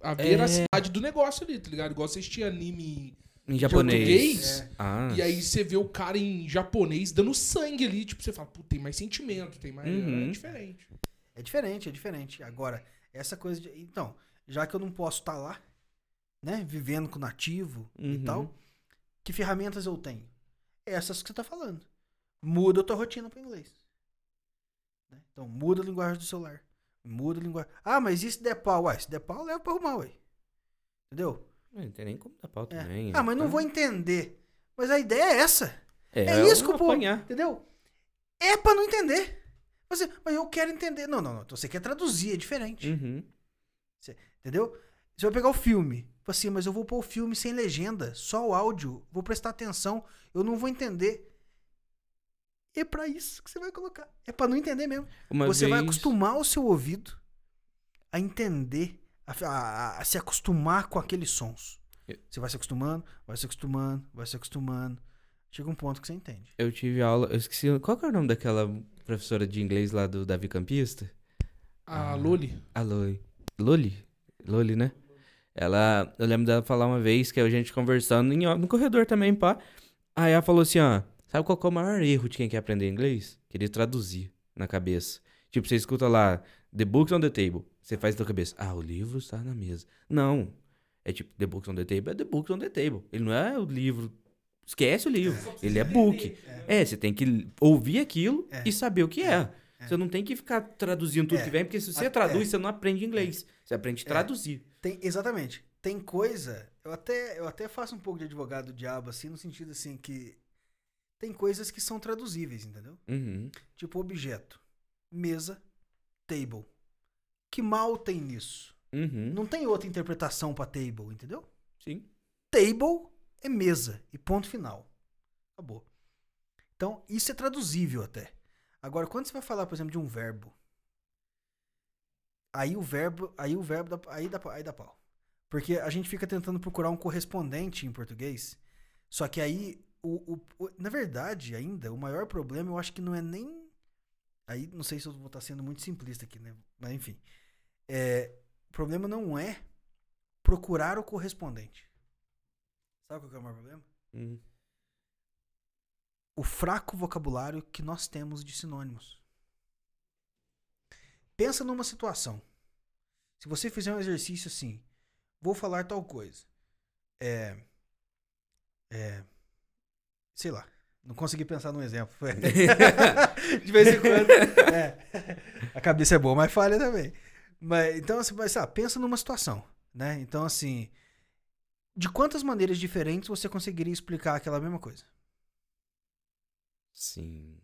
Speaker 4: a veracidade do negócio ali, tá ligado? Igual você assistir anime
Speaker 2: Em japonês.
Speaker 4: português,
Speaker 1: É.
Speaker 2: Ah.
Speaker 4: e aí você vê o cara em japonês dando sangue ali, tipo, você fala, pô, tem mais sentimento, tem mais.
Speaker 2: Uhum.
Speaker 4: É diferente.
Speaker 1: É diferente, é diferente. Agora, essa coisa de. Então, já que eu não posso estar lá, né? Vivendo com nativo e
Speaker 2: Uhum.
Speaker 1: tal, que ferramentas eu tenho? Essas que você tá falando. Muda a tua rotina para inglês. Né? Então, muda a linguagem do celular. Muda a linguagem. Ah, mas e se der pau? Ué, se der pau, leva pra arrumar, ué. Entendeu?
Speaker 2: Não tem nem como dar pau
Speaker 1: É.
Speaker 2: também.
Speaker 1: Ah, mas não
Speaker 2: Tá?
Speaker 1: vou entender. Mas a ideia é essa.
Speaker 2: É,
Speaker 1: É, isso que
Speaker 2: eu
Speaker 1: o povo. Entendeu? É pra não entender. Mas, mas eu quero entender. Não, não, não. Você quer traduzir, é diferente.
Speaker 2: Uhum.
Speaker 1: Entendeu? Você vai pegar o filme. Assim, mas eu vou pôr o filme sem legenda, só o áudio. Vou prestar atenção. Eu não vou entender. É pra isso que você vai colocar. É pra não entender mesmo.
Speaker 2: Uma
Speaker 1: você vai
Speaker 2: vez-
Speaker 1: acostumar o seu ouvido a entender, a, a- a se acostumar com aqueles sons.
Speaker 2: Eu-
Speaker 1: Você vai se acostumando, vai se acostumando, vai se acostumando. Chega um ponto que você entende.
Speaker 2: Eu tive aula. Eu esqueci. Qual que é o nome daquela professora de inglês lá do Davi Campista?
Speaker 4: A
Speaker 2: Ah.
Speaker 4: Loli.
Speaker 2: A Loli. Loli? Loli, né? Ela. Eu lembro dela falar uma vez que a gente conversando em, no corredor também, pá. Aí ela falou assim, ó. Sabe qual é o maior erro de quem quer aprender inglês? Querer traduzir na cabeça. Tipo, você escuta lá, The Books on the Table. Você faz na tua cabeça, ah, o livro está na mesa. Não. É tipo, The Books on the Table é The Books on the Table. Ele não é o livro. Esquece o livro. Ele é book. É, você tem que ouvir aquilo
Speaker 1: É.
Speaker 2: e saber o que é.
Speaker 1: É.
Speaker 2: Você não tem que ficar traduzindo tudo
Speaker 1: É.
Speaker 2: que vem, porque se você traduz,
Speaker 1: é.
Speaker 2: você não aprende inglês. Você aprende a traduzir.
Speaker 1: Tem, exatamente. Tem coisa. Eu até, eu até faço um pouco de advogado do diabo, assim, no sentido assim que. Tem coisas que são traduzíveis, entendeu?
Speaker 2: Uhum.
Speaker 1: Tipo objeto. Mesa, table. Que mal tem nisso?
Speaker 2: Uhum.
Speaker 1: Não tem outra interpretação pra table, entendeu?
Speaker 2: Sim.
Speaker 1: Table é mesa e ponto final. Acabou. Então, isso é traduzível até. Agora, quando você vai falar, por exemplo, de um verbo, aí o verbo, aí o verbo dá, aí dá, aí dá pau. Porque a gente fica tentando procurar um correspondente em português, só que aí o, o- o- na verdade, ainda o maior problema eu acho que não é nem aí não sei se eu vou estar sendo muito simplista aqui, né? Mas enfim, é, o problema não é procurar o correspondente. Sabe qual que é o maior problema?
Speaker 2: Uhum.
Speaker 1: O fraco vocabulário que nós temos de sinônimos. Pensa numa situação. Se você fizer um exercício assim, vou falar tal coisa. É. É. Sei lá. Não consegui pensar num exemplo. *laughs* de vez em quando. é. A cabeça é boa, mas falha também. Mas, então, assim, mas, sabe, pensa numa situação. Né? Então, assim. De quantas maneiras diferentes você conseguiria explicar aquela mesma coisa?
Speaker 2: Sim.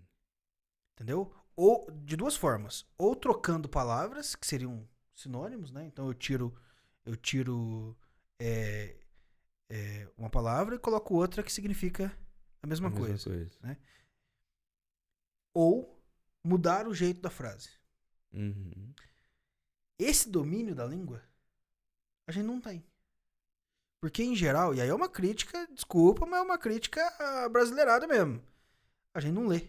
Speaker 1: Entendeu? Ou de duas formas. Ou trocando palavras, que seriam sinônimos, né? Então eu tiro, eu tiro é, é, uma palavra e coloco outra que significa a mesma,
Speaker 2: A mesma
Speaker 1: coisa.
Speaker 2: coisa.
Speaker 1: Ou mudar o jeito da frase.
Speaker 2: Uhum.
Speaker 1: Esse domínio da língua, a gente não tem. Porque, em geral, e aí é uma crítica, desculpa, mas é uma crítica ah, brasileirada mesmo. A gente não lê.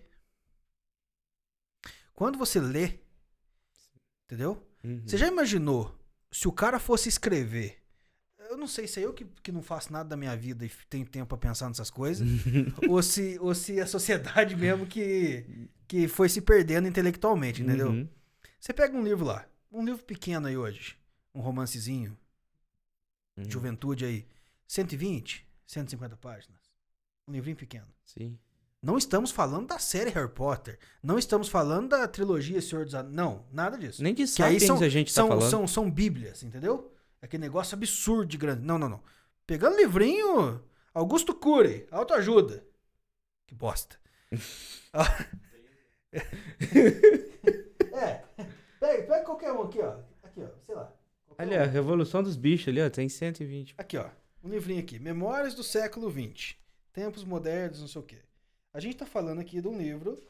Speaker 1: Quando você lê, entendeu?
Speaker 2: Uhum.
Speaker 1: Você já imaginou se o cara fosse escrever? Eu não sei se é eu que, que não faço nada da minha vida e tenho tempo pra pensar nessas coisas, *laughs* ou, se, ou se a sociedade mesmo que, que foi se perdendo intelectualmente, entendeu?
Speaker 2: Uhum.
Speaker 1: Você pega um livro lá, um livro pequeno aí hoje, um romancezinho,
Speaker 2: Uhum.
Speaker 1: juventude aí, 120, 150 páginas. Um livrinho pequeno.
Speaker 2: Sim.
Speaker 1: Não estamos falando da série Harry Potter. Não estamos falando da trilogia Senhor dos Anéis. Não, nada disso.
Speaker 2: Nem de
Speaker 1: Que aí
Speaker 2: Sapiens
Speaker 1: são,
Speaker 2: a gente
Speaker 1: são,
Speaker 2: tá falando.
Speaker 1: são, são bíblias, entendeu? Aquele negócio absurdo de grande. Não, não, não. Pegando livrinho, Augusto Cury, autoajuda. Que bosta. *laughs* *laughs* É, pega, pega qualquer um aqui, ó. Aqui, ó, sei lá.
Speaker 2: Ali, a Revolução dos Bichos ali, ó, tem 120.
Speaker 1: Aqui, ó. Um livrinho aqui. Memórias do século XX. Tempos modernos, não sei o quê. A gente tá falando aqui de um livro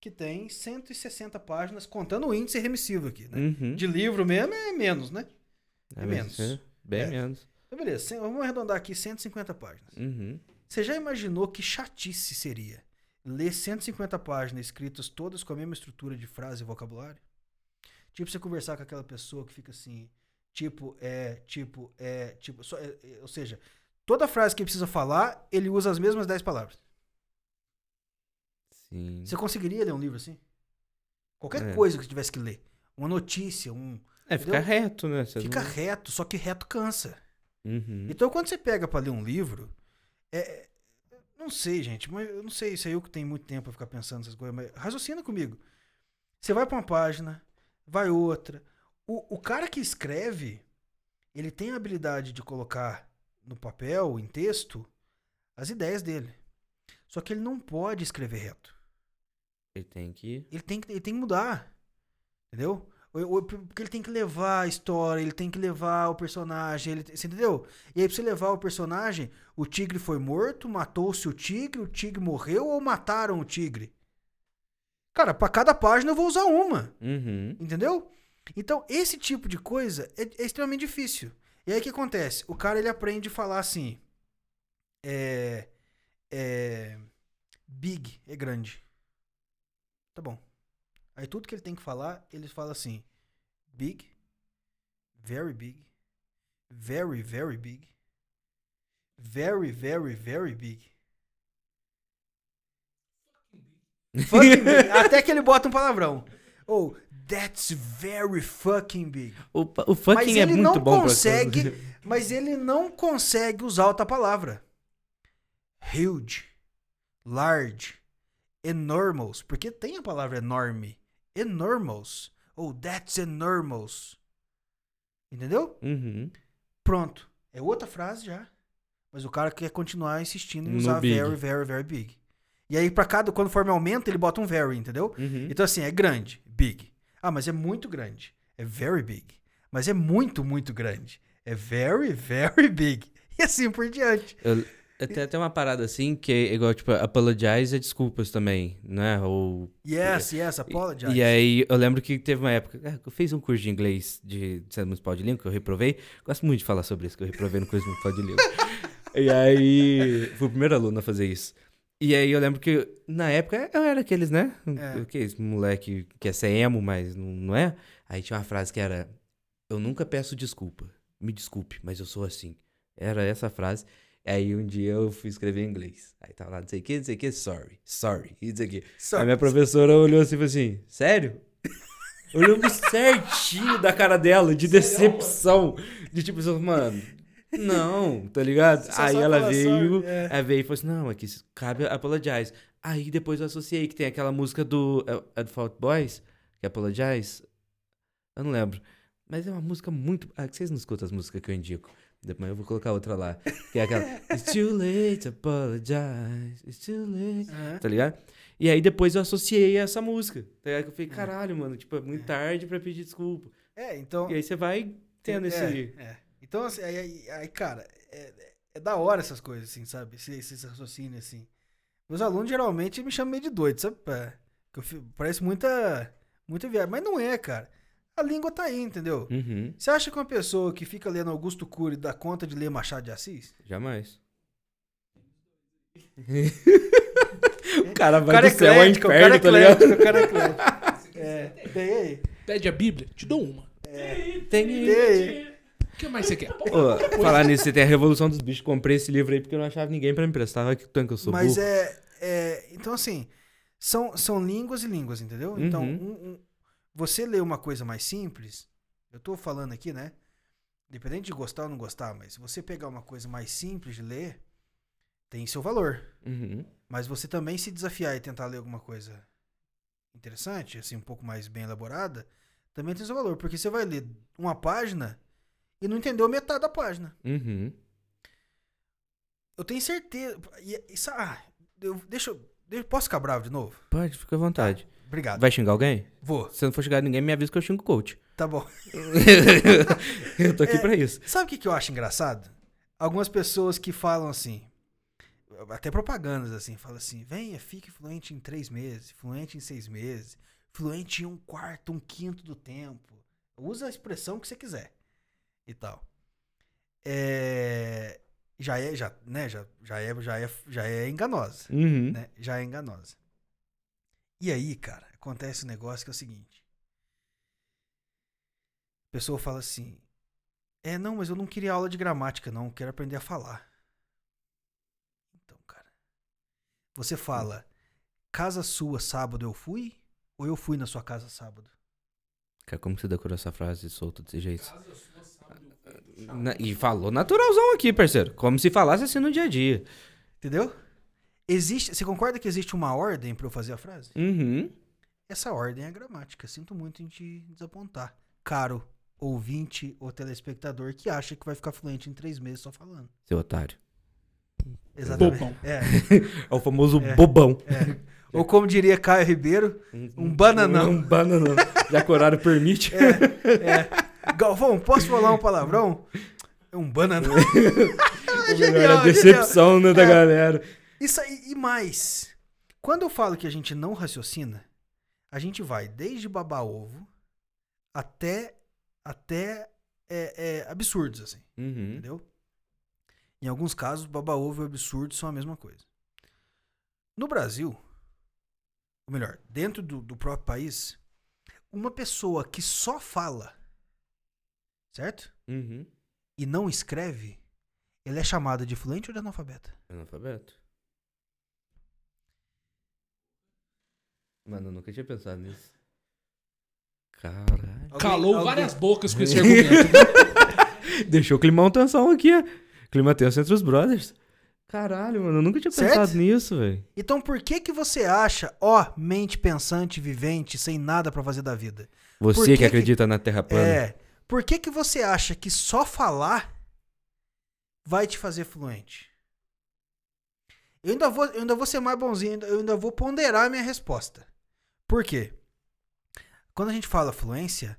Speaker 1: que tem 160 páginas, contando o índice remissivo aqui, né?
Speaker 2: Uhum.
Speaker 1: De livro mesmo é menos, né?
Speaker 2: É,
Speaker 1: menos.
Speaker 2: é Bem
Speaker 1: É.
Speaker 2: menos.
Speaker 1: Então, beleza. Vamos arredondar aqui 150 páginas.
Speaker 2: Uhum.
Speaker 1: Você já imaginou que chatice seria ler 150 páginas escritas todas com a mesma estrutura de frase e vocabulário? Tipo, você conversar com aquela pessoa que fica assim, tipo, é, tipo, é, tipo, só- é, é, ou seja, toda frase que ele precisa falar, ele usa as mesmas 10 palavras.
Speaker 2: Sim.
Speaker 1: Você conseguiria ler um livro assim? Qualquer
Speaker 2: É.
Speaker 1: coisa que você tivesse que ler. Uma notícia, um.
Speaker 2: É, fica reto, né? Você
Speaker 1: Fica
Speaker 2: não-
Speaker 1: reto, só que reto cansa.
Speaker 2: Uhum.
Speaker 1: Então, quando você pega pra ler um livro, é, é- não sei, gente, mas eu não sei se é eu que tenho muito tempo pra ficar pensando nessas coisas, mas raciocina comigo. Você vai pra uma página, vai outra. O, o cara que escreve, ele tem a habilidade de colocar no papel, em texto, as ideias dele. Só que ele não pode escrever reto.
Speaker 2: Ele tem que.
Speaker 1: Ele tem que, ele tem que mudar. Entendeu? Porque ele tem que levar a história, ele tem que levar o personagem, ele, você entendeu? E aí, pra você levar o personagem, o tigre foi morto, matou-se o tigre, o tigre morreu ou mataram o tigre? Cara, pra cada página eu vou usar uma.
Speaker 2: Uhum.
Speaker 1: Entendeu? Então, esse tipo de coisa é, é extremamente difícil. E aí o que acontece? O cara ele aprende a falar assim. É. É. Big é grande. Tá bom. Aí tudo que ele tem que falar, ele fala assim: Big, very big, very, very big, very, very, very big. Fucking big. Até que ele bota um palavrão. Ou, that's very fucking big.
Speaker 2: O, o fucking
Speaker 1: Mas
Speaker 2: é
Speaker 1: ele
Speaker 2: muito
Speaker 1: não
Speaker 2: bom
Speaker 1: consegue, mas ele não consegue usar outra palavra. Huge, large, enormous, porque tem a palavra enorme. Enormous. Ou that's enormous. Entendeu?
Speaker 2: Uhum.
Speaker 1: Pronto. É outra frase já. Mas o cara quer continuar insistindo em
Speaker 2: No
Speaker 1: usar
Speaker 2: big.
Speaker 1: very, very, very big. E aí, pra cada, quando for aumenta, ele bota um very, entendeu?
Speaker 2: Uhum.
Speaker 1: Então, assim, é grande, big. Ah, mas é muito grande. É very big. Mas é muito, muito grande. É very, very *laughs* big. E assim por diante.
Speaker 2: Eu, tem até uma parada assim que é igual, tipo, apologize é desculpas também, né? Ou.
Speaker 1: Yes, yes, apologize.
Speaker 2: E aí, eu lembro que teve uma época. é, Eu fiz um curso de inglês de Centro Municipal de Língua, que eu reprovei. Gosto muito de falar sobre isso, que eu reprovei no curso municipal de língua. *laughs* e aí. Fui o primeiro aluno a fazer isso. E aí eu lembro que, na época, eu era aqueles, né?
Speaker 1: É.
Speaker 2: O que esse moleque que é ser emo, mas não, não é? Aí tinha uma frase que era: Eu nunca peço desculpa. Me desculpe, mas eu sou assim. Era essa frase. Aí um dia eu fui escrever em inglês. Aí tava lá, não sei o que, não sei o que, sorry, sorry, e não sei o que.
Speaker 1: Só-
Speaker 2: A minha professora olhou assim e falou assim: Sério? Olhando *laughs* certinho da cara dela, de decepção. De tipo mano, não, tá ligado?
Speaker 1: Só
Speaker 2: Aí
Speaker 1: sabe
Speaker 2: ela veio,
Speaker 1: é.
Speaker 2: aí veio e falou assim: Não, aqui cabe apologize. Aí depois eu associei que tem aquela música do é, é do Fault Boys, que é Apologize. Eu não lembro. Mas é uma música muito. Ah, que vocês não escutam as músicas que eu indico. Depois eu vou colocar outra lá. Que é aquela. *laughs* It's too late to apologize. It's too late. Tá ligado? E aí depois eu associei essa música. Tá ligado? Eu falei, caralho, mano, tipo, é muito tarde pra pedir desculpa.
Speaker 1: É, então.
Speaker 2: E aí você vai tendo
Speaker 1: é,
Speaker 2: esse.
Speaker 1: é. Então, assim, aí, aí- aí, cara, é, é da hora essas coisas, assim, sabe? Esse, esse raciocínio, assim. Meus alunos geralmente me chamam meio de doido, sabe? É, que eu parece muita, muita viagem. Mas não é, cara. A língua tá aí, entendeu?
Speaker 2: Uhum,
Speaker 1: Você acha que uma pessoa que fica lendo Augusto Cury dá conta de ler Machado de Assis?
Speaker 2: jamais. *laughs* o cara
Speaker 1: O
Speaker 2: vai
Speaker 1: cara é
Speaker 2: do céu ao
Speaker 1: o cara é
Speaker 2: inferno, tá ligado?
Speaker 1: eclético, o cara é eclético. *laughs* É, tem aí.
Speaker 4: Pede a Bíblia, te dou uma.
Speaker 2: Tem...
Speaker 1: Tem aí.
Speaker 4: O que mais você quer?
Speaker 2: Ô, falar nisso, você tem a Revolução dos Bichos. Comprei esse livro aí porque eu não achava ninguém pra me emprestar. Olha que tanto que eu sou
Speaker 1: Mas
Speaker 2: burro.
Speaker 1: é, é. Então, assim, são, são línguas e línguas, entendeu? Então,
Speaker 2: Uhum.
Speaker 1: um- um- você lê uma coisa mais simples, eu tô falando aqui, né? Independente de gostar ou não gostar, mas se você pegar uma coisa mais simples de ler, tem seu valor.
Speaker 2: Uhum.
Speaker 1: Mas você também se desafiar e tentar ler alguma coisa interessante, assim, um pouco mais bem elaborada, também tem seu valor. Porque você vai ler uma página e não entendeu metade da página.
Speaker 2: Uhum.
Speaker 1: Eu tenho certeza. e- Isso, ah, eu, deixa eu. eu- Posso ficar bravo de novo?
Speaker 2: Pode, fica à vontade.
Speaker 1: Obrigado.
Speaker 2: Vai xingar alguém?
Speaker 1: Vou.
Speaker 2: Se não for xingar ninguém, me avisa que eu xingo o coach.
Speaker 1: Tá bom. *laughs*
Speaker 2: eu tô aqui
Speaker 1: É.
Speaker 2: pra isso.
Speaker 1: Sabe o que, que eu acho engraçado? Algumas pessoas que falam assim, até propagandas assim, falam assim: venha, fique fluente em três meses, fluente em seis meses, fluente em um quarto, um quinto do tempo. Usa a expressão que você quiser e tal. É, já é, já, né, já, já é, já é, já é enganosa,
Speaker 2: Uhum.
Speaker 1: né? Já é enganosa. E aí, cara, acontece um negócio que é o seguinte. A pessoa fala assim: É, não, mas eu não queria aula de gramática, não. Eu quero aprender a falar. Então, cara. Você fala: Casa sua, sábado eu fui? Ou eu fui na sua casa sábado?
Speaker 2: Cara, como você decorou essa frase solta desse jeito?
Speaker 3: Casa sua.
Speaker 2: Na- e falou naturalzão aqui, parceiro. Como se falasse assim no dia a dia.
Speaker 1: Entendeu? Existe. Você concorda que existe uma ordem pra eu fazer a frase?
Speaker 2: Uhum.
Speaker 1: Essa ordem é a gramática. Sinto muito em te desapontar. Caro ouvinte ou telespectador que acha que vai ficar fluente em três meses só falando.
Speaker 2: Seu otário.
Speaker 1: Exatamente.
Speaker 4: Bobão.
Speaker 1: É, *laughs*
Speaker 2: É o famoso
Speaker 1: É.
Speaker 2: bobão.
Speaker 1: é. Ou como diria Caio Ribeiro, *laughs* Um bananão.
Speaker 2: Um bananão. Já que o horário permite.
Speaker 1: é. Galvão, posso falar um palavrão? É um bananão.
Speaker 2: O *laughs* melhor,
Speaker 1: Genial,
Speaker 2: a decepção né, da
Speaker 1: É.
Speaker 2: galera.
Speaker 1: Isso aí, e mais. Quando eu falo que a gente não raciocina, a gente vai desde babar ovo até, até é, é, absurdos, assim.
Speaker 2: Uhum.
Speaker 1: Entendeu? Em alguns casos, baba ovo e absurdo são a mesma coisa. No Brasil, ou melhor, dentro do, do próprio país, uma pessoa que só fala, certo?
Speaker 2: Uhum.
Speaker 1: E não escreve, ele é chamada de fluente ou de analfabeta?
Speaker 2: Analfabeto. Mano, eu nunca tinha pensado nisso. Caralho.
Speaker 1: Alguém-
Speaker 4: Calou
Speaker 1: alguém-
Speaker 4: várias bocas com esse *laughs* argumento. viu?
Speaker 2: Deixou o climão tensão aqui, ó. Clima tenso entre os brothers. Caralho, mano, eu nunca tinha
Speaker 1: Certo?
Speaker 2: pensado nisso, velho.
Speaker 1: Então por que que você acha, ó, mente pensante, vivente, sem nada pra fazer da vida?
Speaker 2: Você
Speaker 1: que
Speaker 2: que,
Speaker 1: que-
Speaker 2: acredita na Terra plana.
Speaker 1: É. Por que que você acha que só falar vai te fazer fluente? Eu ainda vou, eu ainda vou ser mais bonzinho, eu ainda vou ponderar a minha resposta. Por quê? Quando a gente fala fluência,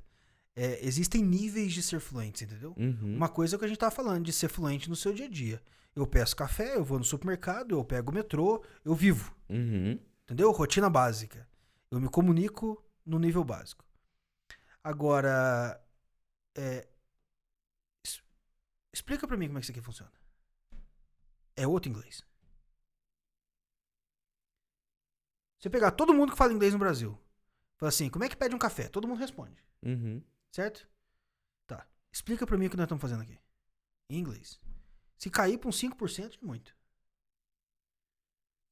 Speaker 1: é, existem níveis de ser fluente, entendeu?
Speaker 2: Uhum.
Speaker 1: Uma coisa é o que a gente tava falando, de ser fluente no seu dia a dia. Eu peço café, eu vou no supermercado, eu pego o metrô, eu vivo.
Speaker 2: Uhum.
Speaker 1: Entendeu? Rotina básica. Eu me comunico no nível básico. Agora, é, explica pra mim como é que isso aqui funciona. É outro inglês. Você pegar todo mundo que fala inglês no Brasil, fala assim, como é que pede um café? Todo mundo responde,
Speaker 2: Uhum.
Speaker 1: certo? Tá. Explica pra mim o que nós estamos fazendo aqui. Em inglês. Se cair pra uns 5% é muito.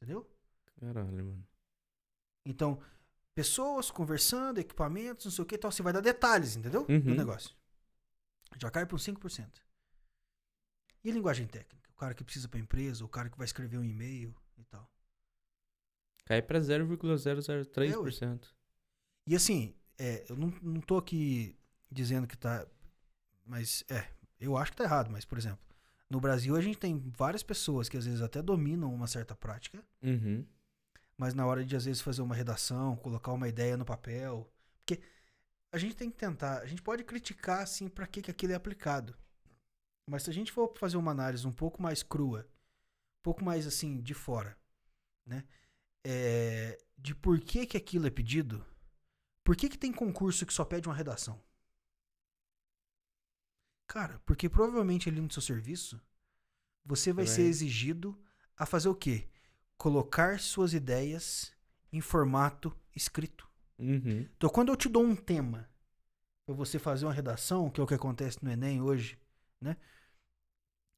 Speaker 1: Entendeu?
Speaker 2: Caralho, mano.
Speaker 1: Então, pessoas conversando, equipamentos, não sei o que e tal. Você vai dar detalhes, entendeu?
Speaker 2: Uhum.
Speaker 1: Do negócio. Já cai para uns 5%. E linguagem técnica? O cara que precisa para empresa, o cara que vai escrever um e-mail e tal.
Speaker 2: Cai pra 0,003%.
Speaker 1: E assim, é, eu não, não tô aqui dizendo que tá. Mas, é, eu acho que tá errado, mas, por exemplo, no Brasil a gente tem várias pessoas que às vezes até dominam uma certa prática,
Speaker 2: Uhum.
Speaker 1: mas na hora de às vezes fazer uma redação, colocar uma ideia no papel, porque a gente tem que tentar, a gente pode criticar assim para que que aquilo é aplicado. Mas se a gente for fazer uma análise um pouco mais crua, um pouco mais assim de fora, né? É, de por que que aquilo é pedido? Por que que tem concurso que só pede uma redação? Cara, porque provavelmente ali no seu serviço você vai ser
Speaker 2: Vai.
Speaker 1: exigido a fazer o quê? Colocar suas ideias em formato escrito.
Speaker 2: Uhum.
Speaker 1: Então, quando eu te dou um tema para você fazer uma redação, que é o que acontece no Enem hoje, né?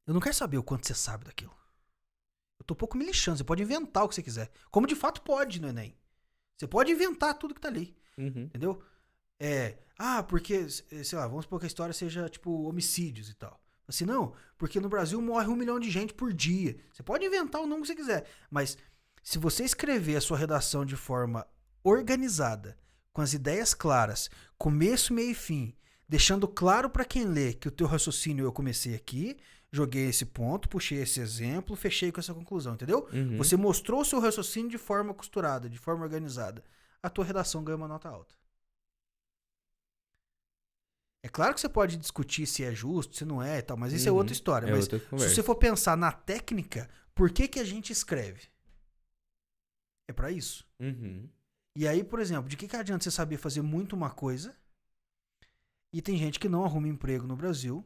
Speaker 1: Eu não quero saber o quanto você sabe daquilo. Eu tô um pouco me lixando. Você pode inventar o que você quiser. Como de fato pode no Enem. Você pode inventar tudo que tá ali.
Speaker 2: Uhum.
Speaker 1: Entendeu? É. Ah, porque, sei lá, vamos supor que a história seja tipo homicídios e tal. Assim, não, porque no Brasil morre um milhão de gente por dia. Você pode inventar o número que você quiser, mas se você escrever a sua redação de forma organizada, com as ideias claras, começo, meio e fim, deixando claro para quem lê que o teu raciocínio eu comecei aqui, joguei esse ponto, puxei esse exemplo, fechei com essa conclusão, entendeu?
Speaker 2: Uhum.
Speaker 1: Você mostrou o seu raciocínio de forma costurada, de forma organizada. A tua redação ganha uma nota alta. É claro que você pode discutir se é justo, se não é e tal, mas isso é
Speaker 2: Uhum.
Speaker 1: outra história.
Speaker 2: É
Speaker 1: mas
Speaker 2: outra
Speaker 1: se você for pensar na técnica, por que, que a gente escreve? É pra isso.
Speaker 2: Uhum.
Speaker 1: E aí, por exemplo, de que, que adianta você saber fazer muito uma coisa e tem gente que não arruma emprego no Brasil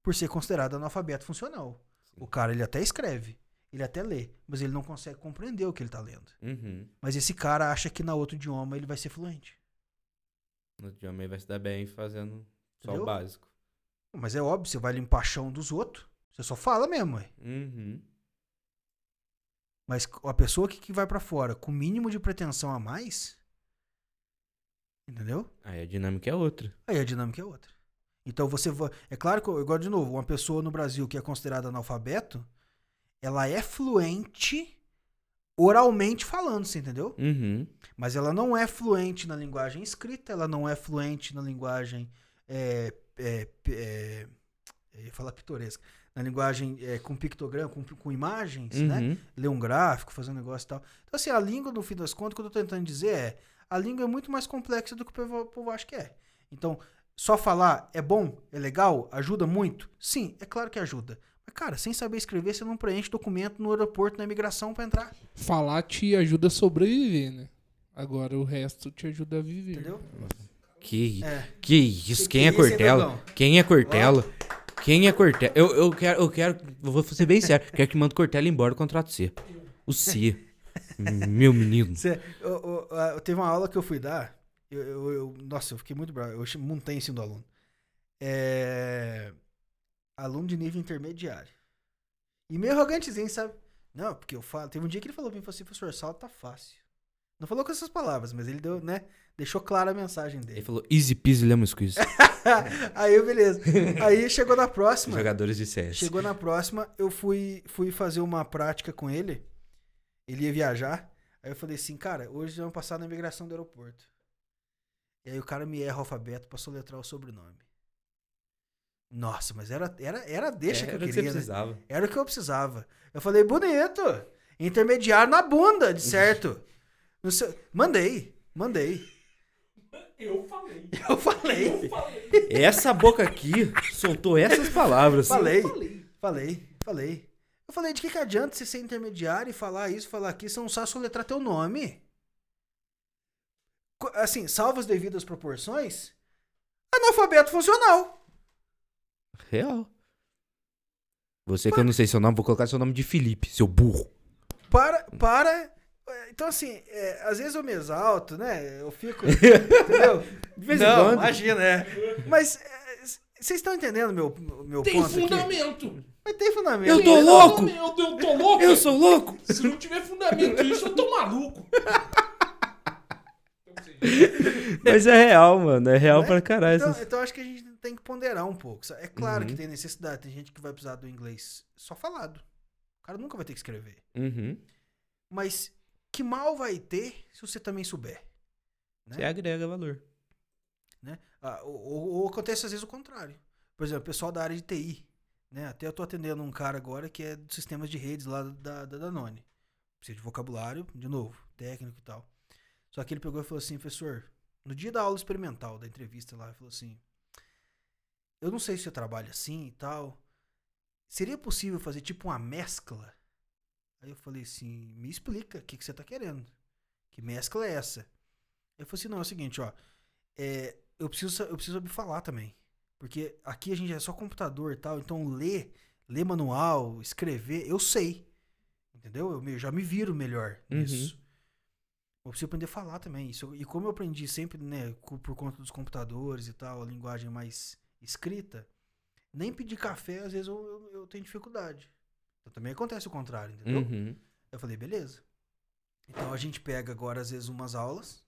Speaker 1: por ser considerado analfabeto funcional. O cara, ele até escreve, ele até lê, mas ele não consegue compreender o que ele tá lendo.
Speaker 2: Uhum.
Speaker 1: Mas esse cara acha que na outro idioma ele vai ser fluente.
Speaker 2: No idioma aí vai se dar bem fazendo só
Speaker 1: Entendeu?
Speaker 2: o básico.
Speaker 1: Mas é óbvio, você vai limpar chão dos outros, você só fala mesmo, ué.
Speaker 2: Uhum.
Speaker 1: Mas a pessoa que, que vai pra fora com o mínimo de pretensão a mais, entendeu?
Speaker 2: Aí a dinâmica é outra.
Speaker 1: Aí a dinâmica é outra. Então você vai. É claro que, igual de novo, uma pessoa no Brasil que é considerada analfabeto, ela é fluente oralmente falando, você entendeu?
Speaker 2: Uhum.
Speaker 1: Mas ela não é fluente na linguagem escrita, ela não é fluente na linguagem. É, é, é, falar pitoresca. Na linguagem é, com pictograma, com, com imagens, né?
Speaker 2: Uhum.
Speaker 1: ler um gráfico, fazer um negócio e tal. Então, assim, a língua, no fim das contas, o que eu tô tentando dizer é: a língua é muito mais complexa do que o povo, o povo acha que é. Então, só falar é bom, é legal, ajuda muito? Sim, é claro que ajuda. Mas, cara, sem saber escrever, você não preenche documento no aeroporto, na imigração pra entrar.
Speaker 4: Falar te ajuda a sobreviver, né? Agora o resto te ajuda a viver.
Speaker 1: Entendeu?
Speaker 2: Que,
Speaker 1: É.
Speaker 2: que isso?
Speaker 1: Que
Speaker 2: Quem
Speaker 1: que
Speaker 2: é Cortella? Quem é Cortella? Quem é Cortella? Eu, eu quero, eu quero, vou ser bem sério. Quero que mande Cortella embora do contrato C. O C. Meu menino.
Speaker 1: Cê- eu, eu- eu- teve uma aula que eu fui dar. Eu, eu- nossa, eu fiquei muito bravo. Eu montei em do aluno. É, aluno de nível intermediário. E meio arrogantezinho, sabe? Não, porque eu falo. Teve um dia que ele falou pra mim, falou assim, professor, sala tá fácil. Não falou com essas palavras, mas ele deu, né? Deixou clara a mensagem
Speaker 2: Ele
Speaker 1: dele.
Speaker 2: falou easy peasy lemon squeeze. *laughs*
Speaker 1: Aí, beleza. Aí chegou na próxima.
Speaker 2: Jogadores de CS.
Speaker 1: Chegou na próxima, eu fui, fui fazer uma prática com ele. Ele ia viajar. Aí eu falei assim, cara, hoje vamos passar na imigração do aeroporto. E aí o cara me erra o alfabeto pra soletrar o sobrenome. Nossa, mas era, era, era deixa
Speaker 2: Era
Speaker 1: que eu
Speaker 2: o que
Speaker 1: queria, né?
Speaker 2: precisava.
Speaker 1: Era o que eu precisava. Eu falei, bonito. Intermediário na bunda, de *laughs* certo. Não sei- mandei, mandei.
Speaker 3: Eu falei.
Speaker 1: Eu falei,
Speaker 3: Eu falei.
Speaker 2: Essa boca aqui soltou essas palavras.
Speaker 1: falei,
Speaker 3: falei.
Speaker 1: falei, falei. Eu falei, de que, que adianta você ser intermediário e falar isso, falar aquilo, você não sabe soletrar teu nome? Assim, salvo as devidas proporções, analfabeto funcional.
Speaker 2: Real. Você que eu não sei seu nome, vou colocar seu nome de Felipe, seu burro.
Speaker 1: Para, para. É, Então, assim, é, às vezes eu me exalto, né? Eu fico. *laughs* entendeu?
Speaker 2: De vez em
Speaker 1: não,
Speaker 2: quando.
Speaker 1: imagina, é. Mas é, vocês estão entendendo meu, meu
Speaker 4: Tem
Speaker 1: ponto aqui?
Speaker 4: fundamento.
Speaker 1: Mas tem fundamento.
Speaker 2: Eu tô
Speaker 1: Tem
Speaker 2: louco!
Speaker 4: Eu, eu tô louco.
Speaker 2: Eu sou louco!
Speaker 4: Se não tiver fundamento isso, eu tô maluco.
Speaker 2: Mas é real, mano. É real
Speaker 1: Né?
Speaker 2: pra caralho.
Speaker 1: Então,
Speaker 2: essas-
Speaker 1: então acho que a gente tem que ponderar um pouco. É claro
Speaker 2: Uhum.
Speaker 1: que tem necessidade. Tem gente que vai precisar do inglês só falado. O cara nunca vai ter que escrever.
Speaker 2: Uhum.
Speaker 1: Mas que mal vai ter se você também souber? Né?
Speaker 2: Você agrega valor.
Speaker 1: né? Ah, ou, ou- acontece às vezes o contrário. Por exemplo, o pessoal da área de TI. Né? Até eu tô atendendo um cara agora que é dos sistemas de redes lá da, da Danone. Precisa de vocabulário, de novo, técnico e tal. Só que ele pegou e falou assim, professor, no dia da aula experimental, da entrevista lá, ele falou assim, eu não sei se você trabalha assim e tal. Seria possível fazer tipo uma mescla? Aí eu falei assim, me explica o que, que você tá querendo. Que mescla é essa? Ele falou assim, não, é o seguinte, ó. É, eu, preciso, eu preciso saber falar também. Porque aqui a gente é só computador e tal, então ler, ler manual, escrever, eu sei. Entendeu? Eu me- já me viro melhor
Speaker 2: Uhum.
Speaker 1: nisso. Eu preciso aprender a falar também. Isso, e como eu aprendi sempre, né, por conta dos computadores e tal, a linguagem mais escrita, nem pedir café, às vezes eu, eu, eu tenho dificuldade. Então também acontece o contrário, entendeu?
Speaker 2: Uhum.
Speaker 1: Eu falei, beleza. Então a gente pega agora, às vezes, umas aulas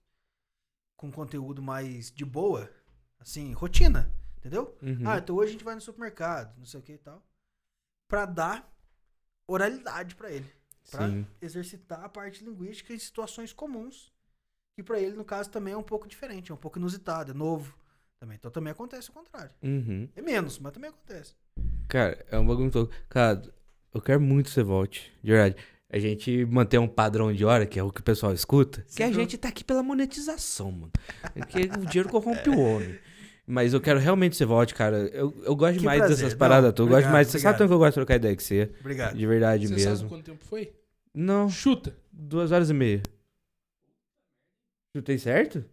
Speaker 1: com conteúdo mais de boa, assim, rotina. Entendeu?
Speaker 2: Uhum.
Speaker 1: Ah, então hoje a gente vai no supermercado, não sei o que e tal. Pra dar oralidade pra ele. Pra
Speaker 2: Sim.
Speaker 1: exercitar a parte linguística em situações comuns. Que pra ele, no caso, também é um pouco diferente, é um pouco inusitado, é novo. Também. Então também acontece o contrário.
Speaker 2: Uhum.
Speaker 1: É menos, mas também acontece.
Speaker 2: Cara, é um bagulho todo. Cara, eu quero muito que você volte. De verdade. A gente manter um padrão de hora, que é o que o pessoal escuta. Que a gente tá aqui pela monetização, mano. Porque o dinheiro corrompe o homem. Mas eu quero realmente que você volte, cara. Eu, eu gosto
Speaker 1: Que
Speaker 2: demais
Speaker 1: prazer.
Speaker 2: dessas paradas. Tu gosto
Speaker 1: obrigado,
Speaker 2: demais. Você sabe
Speaker 1: obrigado.
Speaker 2: tanto que eu gosto de trocar ideia com você.
Speaker 1: Obrigado.
Speaker 2: De verdade
Speaker 4: Você
Speaker 2: mesmo.
Speaker 4: sabe quanto tempo foi?
Speaker 2: Não,
Speaker 4: Chuta.
Speaker 2: duas horas e meia. Chutei certo?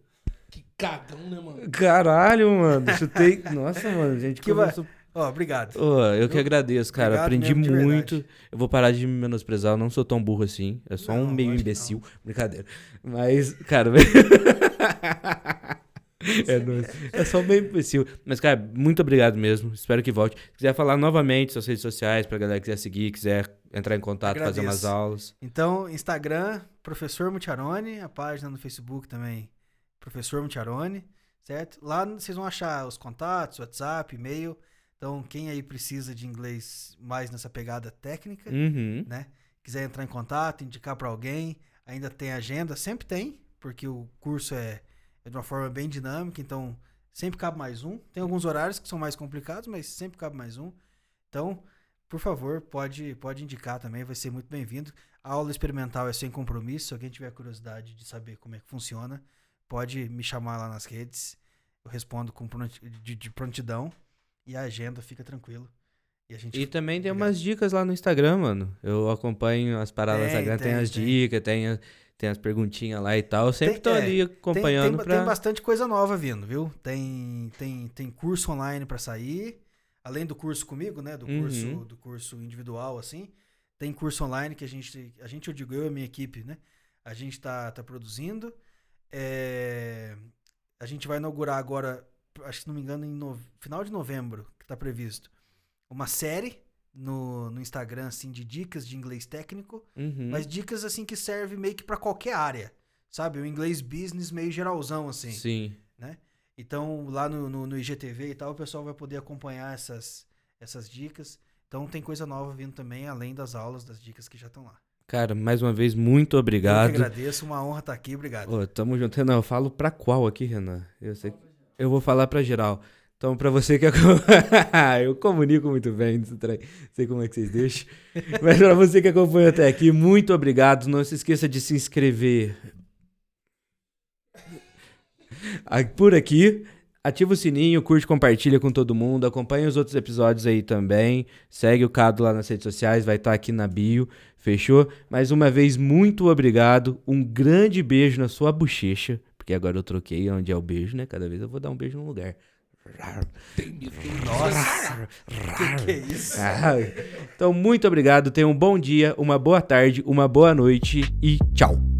Speaker 4: Que cagão, né, mano?
Speaker 2: Caralho, mano. Chutei. Nossa, mano. A gente
Speaker 1: Que vai-
Speaker 2: conversou
Speaker 1: Ó, obrigado.
Speaker 2: Ô, eu que agradeço, cara.
Speaker 1: Obrigado
Speaker 2: Aprendi
Speaker 1: mesmo, de
Speaker 2: muito.
Speaker 1: verdade.
Speaker 2: Eu vou parar de me menosprezar. Eu não sou tão burro assim. É só um
Speaker 1: Não,
Speaker 2: meio
Speaker 1: que
Speaker 2: imbecil. Brincadeira. Mas, cara. *laughs* é, nóis. é só um meio imbecil. Mas, cara, muito obrigado mesmo. Espero que volte. Se quiser falar novamente suas redes sociais pra galera que quiser seguir, quiser entrar em contato, fazer umas
Speaker 1: Agradeço.
Speaker 2: aulas.
Speaker 1: Então, Instagram, Professor Mutiarone, a página no Facebook também, Professor Mutiarone, certo? Lá vocês vão achar os contatos, WhatsApp, e-mail. Então, quem aí precisa de inglês mais nessa pegada técnica,
Speaker 2: Uhum.
Speaker 1: né? Quiser entrar em contato, indicar para alguém, ainda tem agenda, sempre tem, porque o curso é, é de uma forma bem dinâmica, então sempre cabe mais um. Tem alguns horários que são mais complicados, mas sempre cabe mais um. Então, por favor, pode, pode indicar também, vai ser muito bem-vindo. A aula experimental é sem compromisso, se alguém tiver curiosidade de saber como é que funciona, pode me chamar lá nas redes. Eu respondo com pronti- de, de prontidão e a agenda fica tranquilo. E a gente
Speaker 2: E também tem umas dicas lá no Instagram, mano. Eu acompanho as paradas no
Speaker 1: Tem,
Speaker 2: Instagram, tem,
Speaker 1: tem,
Speaker 2: as
Speaker 1: tem.
Speaker 2: dicas, tem, a- tem as perguntinhas lá e tal. Eu sempre
Speaker 1: Tem-
Speaker 2: tô
Speaker 1: é,
Speaker 2: ali acompanhando
Speaker 1: tem, tem,
Speaker 2: pra.
Speaker 1: tem bastante coisa nova vindo, viu? Tem, tem, tem curso online pra sair. Além do curso comigo, né? Do
Speaker 2: Uhum.
Speaker 1: curso, do curso individual, assim. Tem curso online que a gente, a gente, eu digo, eu e a minha equipe, né? A gente tá, tá produzindo. É, a gente vai inaugurar agora, acho que se não me engano, em no- final de novembro, que tá previsto, uma série no, no Instagram, assim, de dicas de inglês técnico.
Speaker 2: Uhum.
Speaker 1: Mas dicas assim que serve meio que pra qualquer área. Sabe? O inglês business meio geralzão, assim.
Speaker 2: Sim.
Speaker 1: Então, lá no, no, no IGTV e tal, o pessoal vai poder acompanhar essas, essas dicas. Então, tem coisa nova vindo também, além das aulas, das dicas que já estão lá.
Speaker 2: Cara, mais uma vez, muito
Speaker 1: Eu
Speaker 2: obrigado.
Speaker 1: que agradeço, uma honra estar aqui, obrigado.
Speaker 2: Ô, tamo junto. Renan, eu falo pra qual aqui, Renan? Eu sei. que- Eu vou falar pra geral. Então, pra você que é. *laughs* eu comunico muito bem, não sei- como é que vocês deixam. *laughs* Mas pra você que acompanhou até aqui, muito obrigado. Não se esqueça de se inscrever a- por aqui. Ativa o sininho, curte, compartilha com todo mundo. Acompanha os outros episódios aí também. Segue o Cado lá nas redes sociais, vai estar aqui na bio. Fechou? Mais uma vez, muito obrigado. Um grande beijo na sua bochecha. Porque agora eu troquei onde é o beijo, né? Cada vez eu vou dar um beijo num lugar.
Speaker 1: Nossa! que, que é isso?
Speaker 2: Ah, Então, muito obrigado. Tenha um bom dia, uma boa tarde, uma boa noite e tchau.